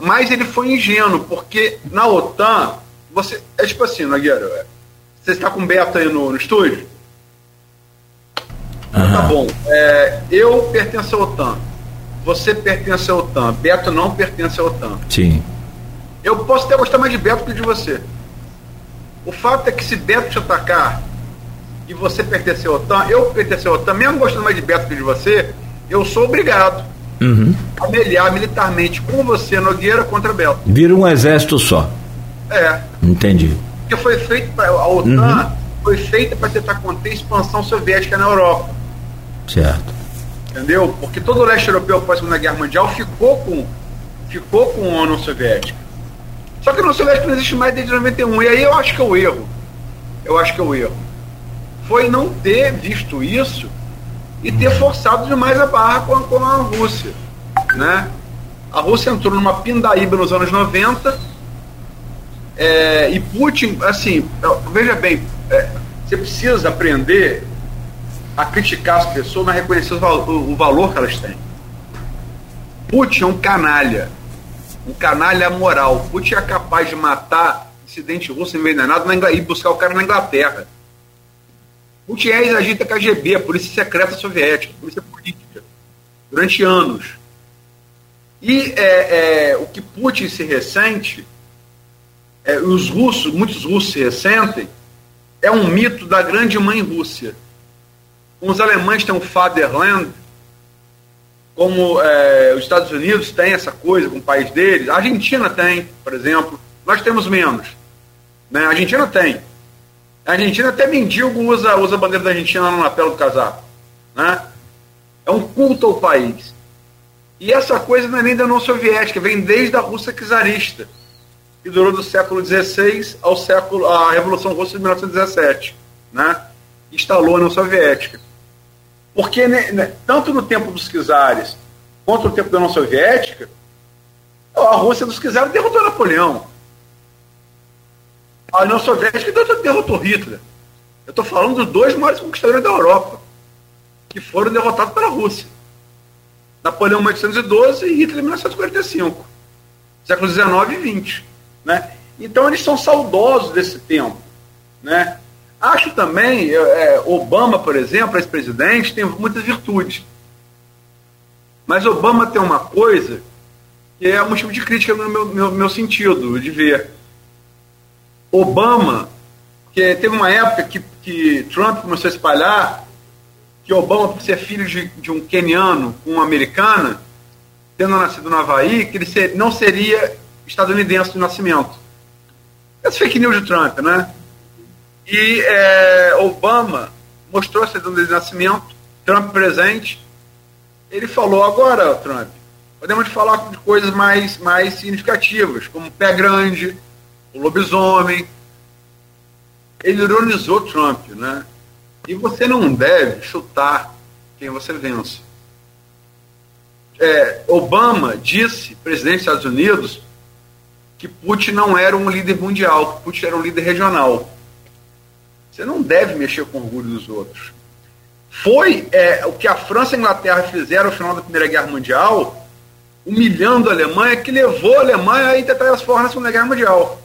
mas ele foi ingênuo, porque na OTAN você, é tipo assim, Nogueira, você está com o Beto aí no, no estúdio? Uhum. Tá bom. É, eu pertenço à OTAN. Você pertence à OTAN. Beto não pertence à OTAN. Sim. Eu posso até gostar mais de Beto que de você. O fato é que se Beto te atacar e você pertencer à OTAN, eu pertencer à OTAN, mesmo gostando mais de Beto que de você, eu sou obrigado uhum. a meliar militarmente com você, Nogueira, contra Beto. Vira um exército só. É. Entendi. Porque foi feito para a OTAN uhum. foi feita para tentar conter a expansão soviética na Europa. Certo. Entendeu? Porque todo o leste europeu após a Segunda Guerra Mundial ficou com ficou com a União Soviética. Só que a União Soviética não existe mais desde 91. E aí eu acho que é o erro. Eu acho que é o erro. Foi não ter visto isso e ter forçado demais a barra com a, com a Rússia. Né? A Rússia entrou numa pindaíba nos anos 90 é, e Putin, assim, veja bem, é, você precisa aprender a criticar as pessoas, mas reconhecer o, o valor que elas têm. Putin é um canalha, um canalha moral. Putin é capaz de matar dissidente russo envenenado na e buscar o cara na Inglaterra. Putin é ex-agente da KGB, Polícia Secreta Soviética, Polícia Política, durante anos. E é, é, o que Putin se ressente é, os russos, muitos russos se ressentem, é um mito da grande mãe Rússia. Os alemães têm um fatherland, como é, os Estados Unidos têm essa coisa com o país deles. A Argentina tem, por exemplo. Nós temos menos. Né? A Argentina tem. A Argentina até mendigo usa, usa a bandeira da Argentina na lapela do casaco. Né? É um culto ao país. E essa coisa não é nem da União Soviética, vem desde a Rússia czarista, que durou do século XVI ao século à Revolução Russa de 1917, né? Instalou a União Soviética. Porque né, né, tanto no tempo dos czares quanto no tempo da União Soviética, a Rússia dos czares derrotou Napoleão. A União Soviética derrotou Hitler. Eu estou falando dos dois maiores conquistadores da Europa, que foram derrotados pela Rússia. Napoleão em 1812 e Hitler em 1945. Século XIX e XX. Né? Então eles são saudosos desse tempo. Né? Acho também, é, Obama, por exemplo, ex-presidente, tem muitas virtudes. Mas Obama tem uma coisa que é um motivo de crítica no meu, meu, meu sentido de ver. Obama, que teve uma época que, que Trump começou a espalhar que Obama, por ser filho de, de um queniano com uma americana, tendo nascido no Havaí, que ele ser, não seria estadunidense de nascimento. Essa fake news de Trump, né? E é, Obama mostrou a certidão de nascimento, Trump presente. Ele falou: agora, Trump, podemos falar de coisas mais, mais significativas, como pé grande, o lobisomem. Ele ironizou Trump, né? E você não deve chutar quem você vence. É, Obama disse, presidente dos Estados Unidos, que Putin não era um líder mundial, que Putin era um líder regional. Você não deve mexer com o orgulho dos outros. Foi é, o que a França e a Inglaterra fizeram no final da Primeira Guerra Mundial, humilhando a Alemanha, que levou a Alemanha a tentar as formas na Segunda Guerra Mundial.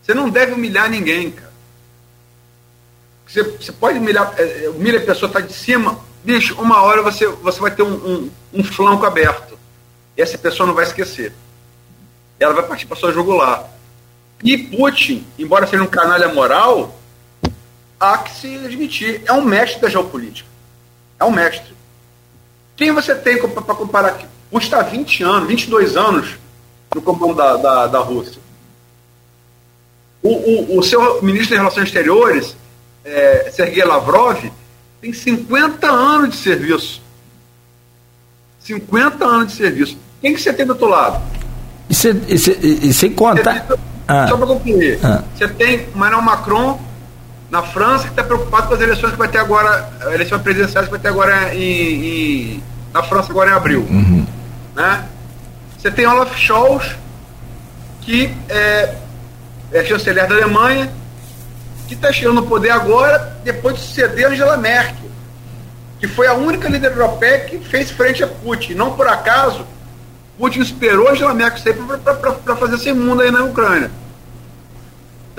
Você não deve humilhar ninguém, cara. Você, você pode humilhar, é, é, humilha a pessoa, está de cima, bicho, uma hora você, você vai ter um, um, um, flanco aberto. E essa pessoa não vai esquecer. Ela vai partir para sua jugular. E Putin, embora seja um canalha moral, há que se admitir, é um mestre da geopolítica. É um mestre. Quem você tem para comparar aqui? Está 20 anos, 22 anos no comando da, da, da Rússia. O, o, o seu ministro de Relações Exteriores é, Sergei Lavrov tem 50 anos de serviço. 50 anos de serviço. Quem que você tem do outro lado? E, cê, e, cê, e sem contar. Ah. Só para concluir. Ah. Você tem Emmanuel Macron na França que está preocupado com as eleições que vai ter agora, a eleição presidencial que vai ter agora em, em na França agora em abril. Uhum. Né? Você tem Olaf Scholz, que é, é chanceler da Alemanha, que está chegando no poder agora, depois de suceder Angela Merkel, que foi a única líder europeia que fez frente a Putin. Não por acaso, Putin esperou Angela Merkel sair para fazer essa imunda aí na Ucrânia.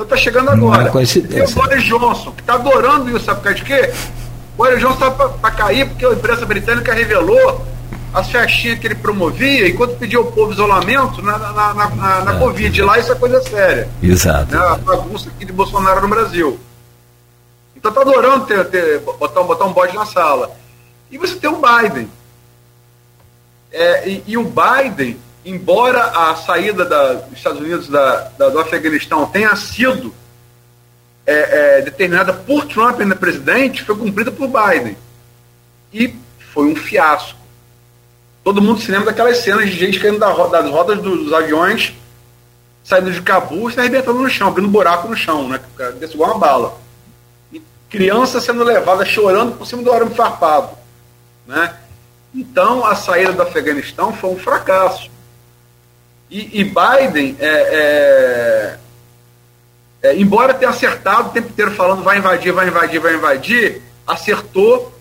Então está chegando agora. E o Boris Johnson, que está adorando isso, sabe por de quê? O Boris Johnson está para cair porque a imprensa britânica revelou as festinhas que ele promovia enquanto pedia ao povo isolamento na, na, na, na, na Covid. Lá isso é coisa séria. Exato. Né? A bagunça aqui de Bolsonaro no Brasil. Então tá adorando ter, ter, botar, botar um bode na sala. E você tem o Biden. É, e, e, o Biden, embora a saída da, dos Estados Unidos da, da, do Afeganistão tenha sido é, é, determinada por Trump ainda presidente, foi cumprida por Biden. E foi um fiasco. Todo mundo se lembra daquelas cenas de gente caindo das rodas dos aviões, saindo de Cabu e se arrebentando no chão, abrindo buraco no chão, né? Desce igual uma bala. E criança sendo levada chorando por cima do arame farpado. Né? Então a saída do Afeganistão foi um fracasso. E, e Biden, é, é, é, embora tenha acertado o tempo inteiro falando vai invadir, vai invadir, vai invadir, acertou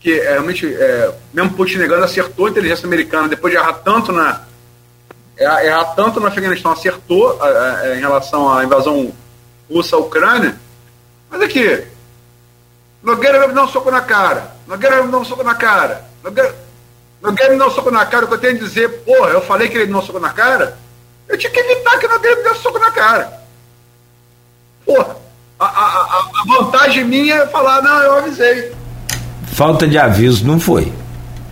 que é, realmente, é, mesmo Putin negando, acertou a inteligência americana depois de errar tanto na é, errar tanto no Afeganistão, acertou em relação à invasão russa à Ucrânia. Mas aqui, Nogueira vai me dar um soco na cara. Nogueira vai me dar um soco na cara. Nogueira, Me dar um soco na cara. O que eu tenho a dizer, porra, eu falei que ele me deu um soco na cara. Eu tinha que evitar que me desse um soco na cara. Porra, a, a, a, vantagem minha é falar, não, eu avisei. Falta de aviso não foi.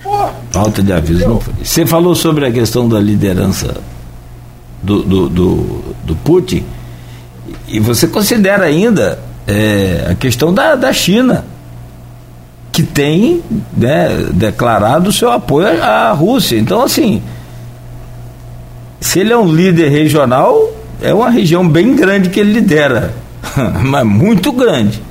Pô, Falta de aviso não foi. Você falou sobre a questão da liderança do, do, do, do Putin e você considera ainda é, a questão da, da China, que tem né, declarado seu apoio à Rússia. Então, assim, se ele é um líder regional, é uma região bem grande que ele lidera, mas muito grande.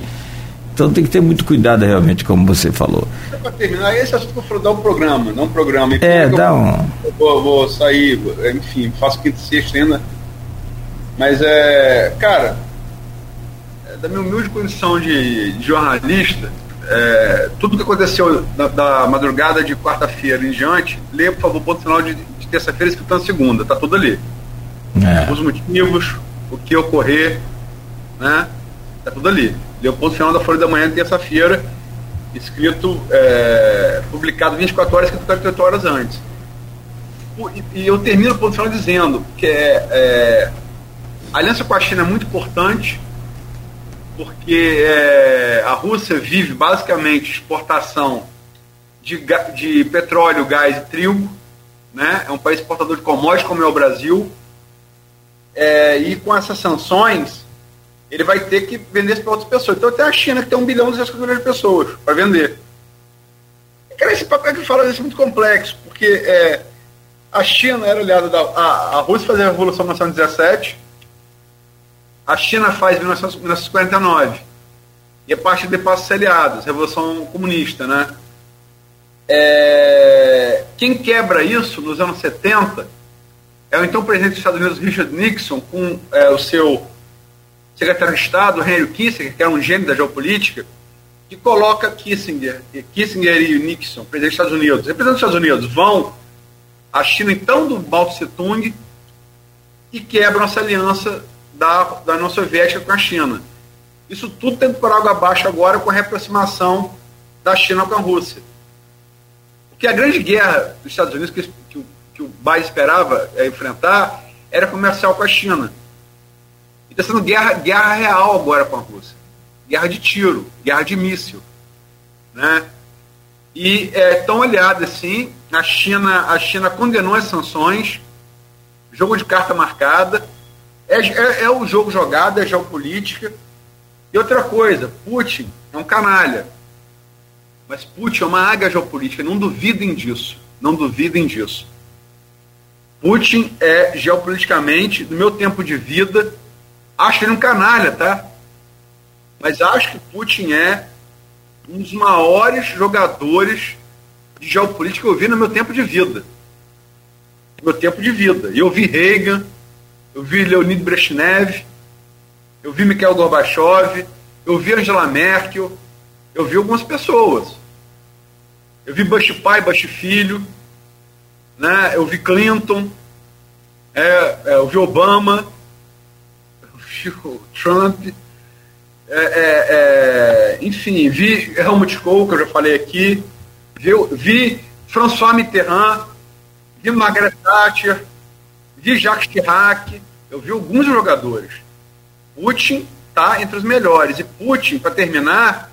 Então tem que ter muito cuidado realmente, como você falou. Para terminar, esse assunto eu vou dar um programa, não um programa. É, dá um. Eu vou, vou, sair, enfim, faço quinta e sexta ainda. Mas é. Cara, é, da minha humilde condição de, de jornalista, é, tudo que aconteceu da, da madrugada de quarta-feira em diante, leia, por favor, ponto final de, de terça-feira escrito na segunda, tá tudo ali. É. Os motivos, o que ocorrer, né? Tá tudo ali. Deu ponto final da Folha da Manhã, terça-feira, escrito, é, publicado 24 horas, escrito 48 horas antes. E, e eu termino o ponto final dizendo que é, é, a aliança com a China é muito importante, porque é, a Rússia vive basicamente exportação de, de petróleo, gás e trigo, né? é um país exportador de commodities como é o Brasil, é, e com essas sanções, ele vai ter que vender isso para outras pessoas. Então até a China, que tem um bilhão e 200 milhões de pessoas para vender. Cara, esse papel que fala é muito complexo, porque é, a China era aliada da. A, a Rússia fazia a Revolução em 1917, a China faz em 1949. E a parte de passos aliados, Revolução Comunista, né? É, quem quebra isso nos anos 70 é o então presidente dos Estados Unidos, Richard Nixon, com é, o seu secretário de Estado, Henry Kissinger, que era um gênio da geopolítica, que coloca Kissinger, Kissinger e Nixon, presidente dos Estados Unidos, representantes dos Estados Unidos, vão à China, então, do Mao Tse Tung, e quebram essa aliança da, da União Soviética com a China. Isso tudo tendo por água abaixo agora com a reaproximação da China com a Rússia. Porque a grande guerra dos Estados Unidos que, que, que o Biden esperava é, enfrentar era comercial com a China. E está sendo guerra, guerra real agora com a Rússia. Guerra de tiro, guerra de míssil. Né? E é tão olhado assim, a China, a China condenou as sanções, jogo de carta marcada, é, é, é o jogo jogado, é geopolítica. E outra coisa, Putin é um canalha. Mas Putin é uma águia geopolítica, não duvidem disso. Não duvidem disso. Putin é geopoliticamente, no meu tempo de vida, Acho ele um canalha, tá? Mas acho que Putin é um dos maiores jogadores de geopolítica que eu vi no meu tempo de vida. No meu tempo de vida. Eu vi Reagan, eu vi Leonid Brezhnev, eu vi Mikhail Gorbachev, eu vi Angela Merkel, eu vi algumas pessoas. Eu vi Bush pai, Bush filho, né? eu vi Clinton, é, é, eu vi Obama, o Trump. É, é, é, enfim, vi Helmut Kohl, que eu já falei aqui, vi, vi François Mitterrand, vi Margaret Thatcher, vi Jacques Chirac, eu vi alguns jogadores. Putin está entre os melhores. E Putin, para terminar,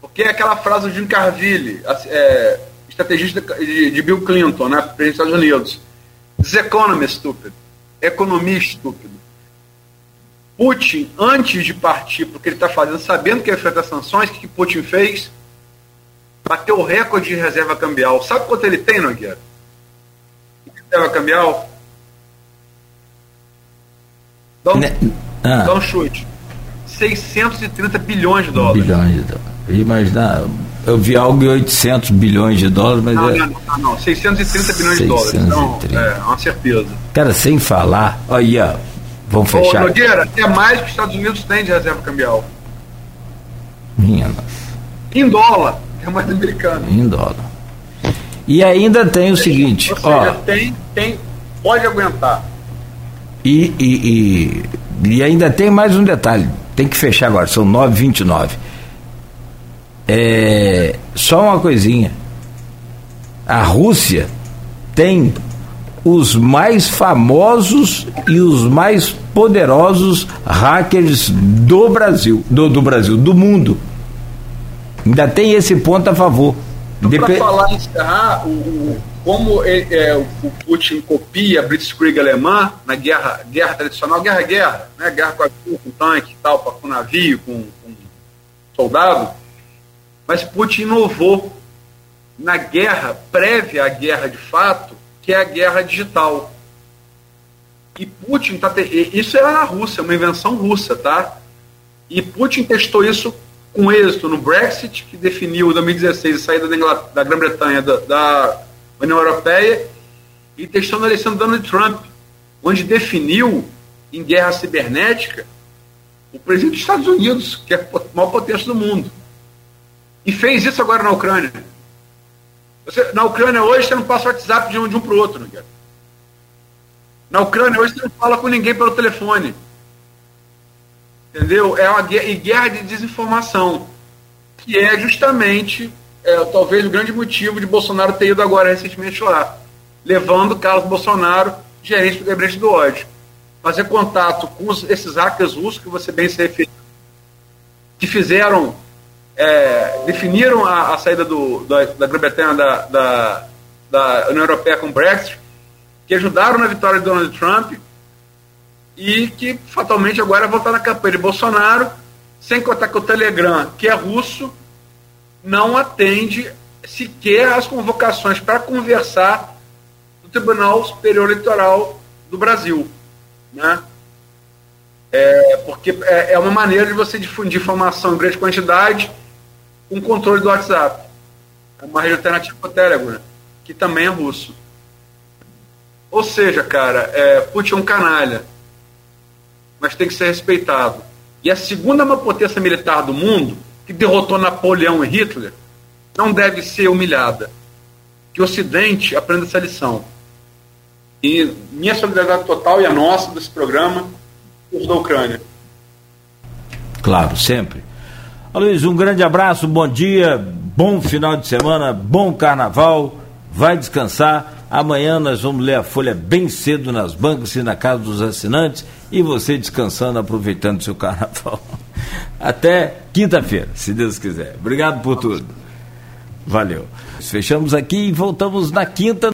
porque é aquela frase do Jim Carville, é, estrategista de, de, Bill Clinton, né, presidente dos Estados Unidos. This economy stupid. Economia estúpido. Putin, antes de partir para o que ele está fazendo, sabendo que ia enfrentar sanções, o que Putin fez? Bateu o recorde de reserva cambial. Sabe quanto ele tem, Nogueira? Reserva cambial? Dá um, né? ah. dá um chute. 630 bilhões de dólares. Bilhões de dólares. Imagina, eu vi algo de 800 bilhões de dólares, mas não, é... não, não, não, 630 bilhões 630. de dólares. Então, é uma certeza. Cara, sem falar, olha, Vamos fechar. Ô, Nogueira, é mais que os Estados Unidos têm de reserva cambial. Minha nossa. Em dólar, é mais americano. Em dólar. E ainda tem o seguinte, Ou seja, ó. Tem, tem, pode aguentar. E, e, e, e ainda tem mais um detalhe, tem que fechar agora, são 9h29. É, só uma coisinha. A Rússia tem os mais famosos e os mais poderosos hackers do Brasil, do, do Brasil, do mundo. Ainda tem esse ponto a favor. Então, Dep... Para falar encerrar, o, o, como ele, é, o Putin copia a Blitzkrieg alemã na guerra, guerra tradicional, guerra-guerra, né? guerra com, avião, com tanque tal, com navio, com, com soldado, mas Putin inovou na guerra prévia à guerra de fato, que é a guerra digital. E Putin tá te... isso era na Rússia, uma invenção russa, tá? E Putin testou isso com êxito no Brexit, que definiu em 2016 a saída da, da Grã-Bretanha da, da, União Europeia, e na eleição do Donald Trump, onde definiu em guerra cibernética o presidente dos Estados Unidos, que é a maior potência do mundo. E fez isso agora na Ucrânia. Você, na Ucrânia hoje você não passa o WhatsApp de um, de um para o outro. Na Ucrânia hoje você não fala com ninguém pelo telefone. Entendeu? É uma guerra, e guerra de desinformação, que é justamente, é, talvez, o grande motivo de Bolsonaro ter ido agora recentemente lá, levando Carlos Bolsonaro, gerente do gabinete do ódio. Fazer contato com os, esses hackers russos, que você bem se referiu, que fizeram, é, definiram a, a saída do, da, da Grã-Bretanha da, da, da União Europeia com o Brexit, que ajudaram na vitória de Donald Trump, e que fatalmente agora vai voltar na campanha de Bolsonaro, sem contar que o Telegram, que é russo, não atende sequer as convocações para conversar do Tribunal Superior Eleitoral do Brasil. Né? É, porque é, é uma maneira de você difundir informação em grande quantidade com controle do WhatsApp. É uma rede alternativa para o Telegram, que também é russo. Ou seja, cara, é, Putin é um canalha mas tem que ser respeitado. E a segunda maior potência militar do mundo, que derrotou Napoleão e Hitler, não deve ser humilhada. Que o Ocidente aprenda essa lição. E minha solidariedade total e a nossa desse programa, os da Ucrânia. Claro, sempre. Luiz, um grande abraço, bom dia, bom final de semana, bom carnaval, vai descansar. Amanhã nós vamos ler a Folha bem cedo nas bancas e na casa dos assinantes e você descansando, aproveitando seu carnaval. Até quinta-feira, se Deus quiser. Obrigado por tudo. Valeu. Fechamos aqui e voltamos na quinta.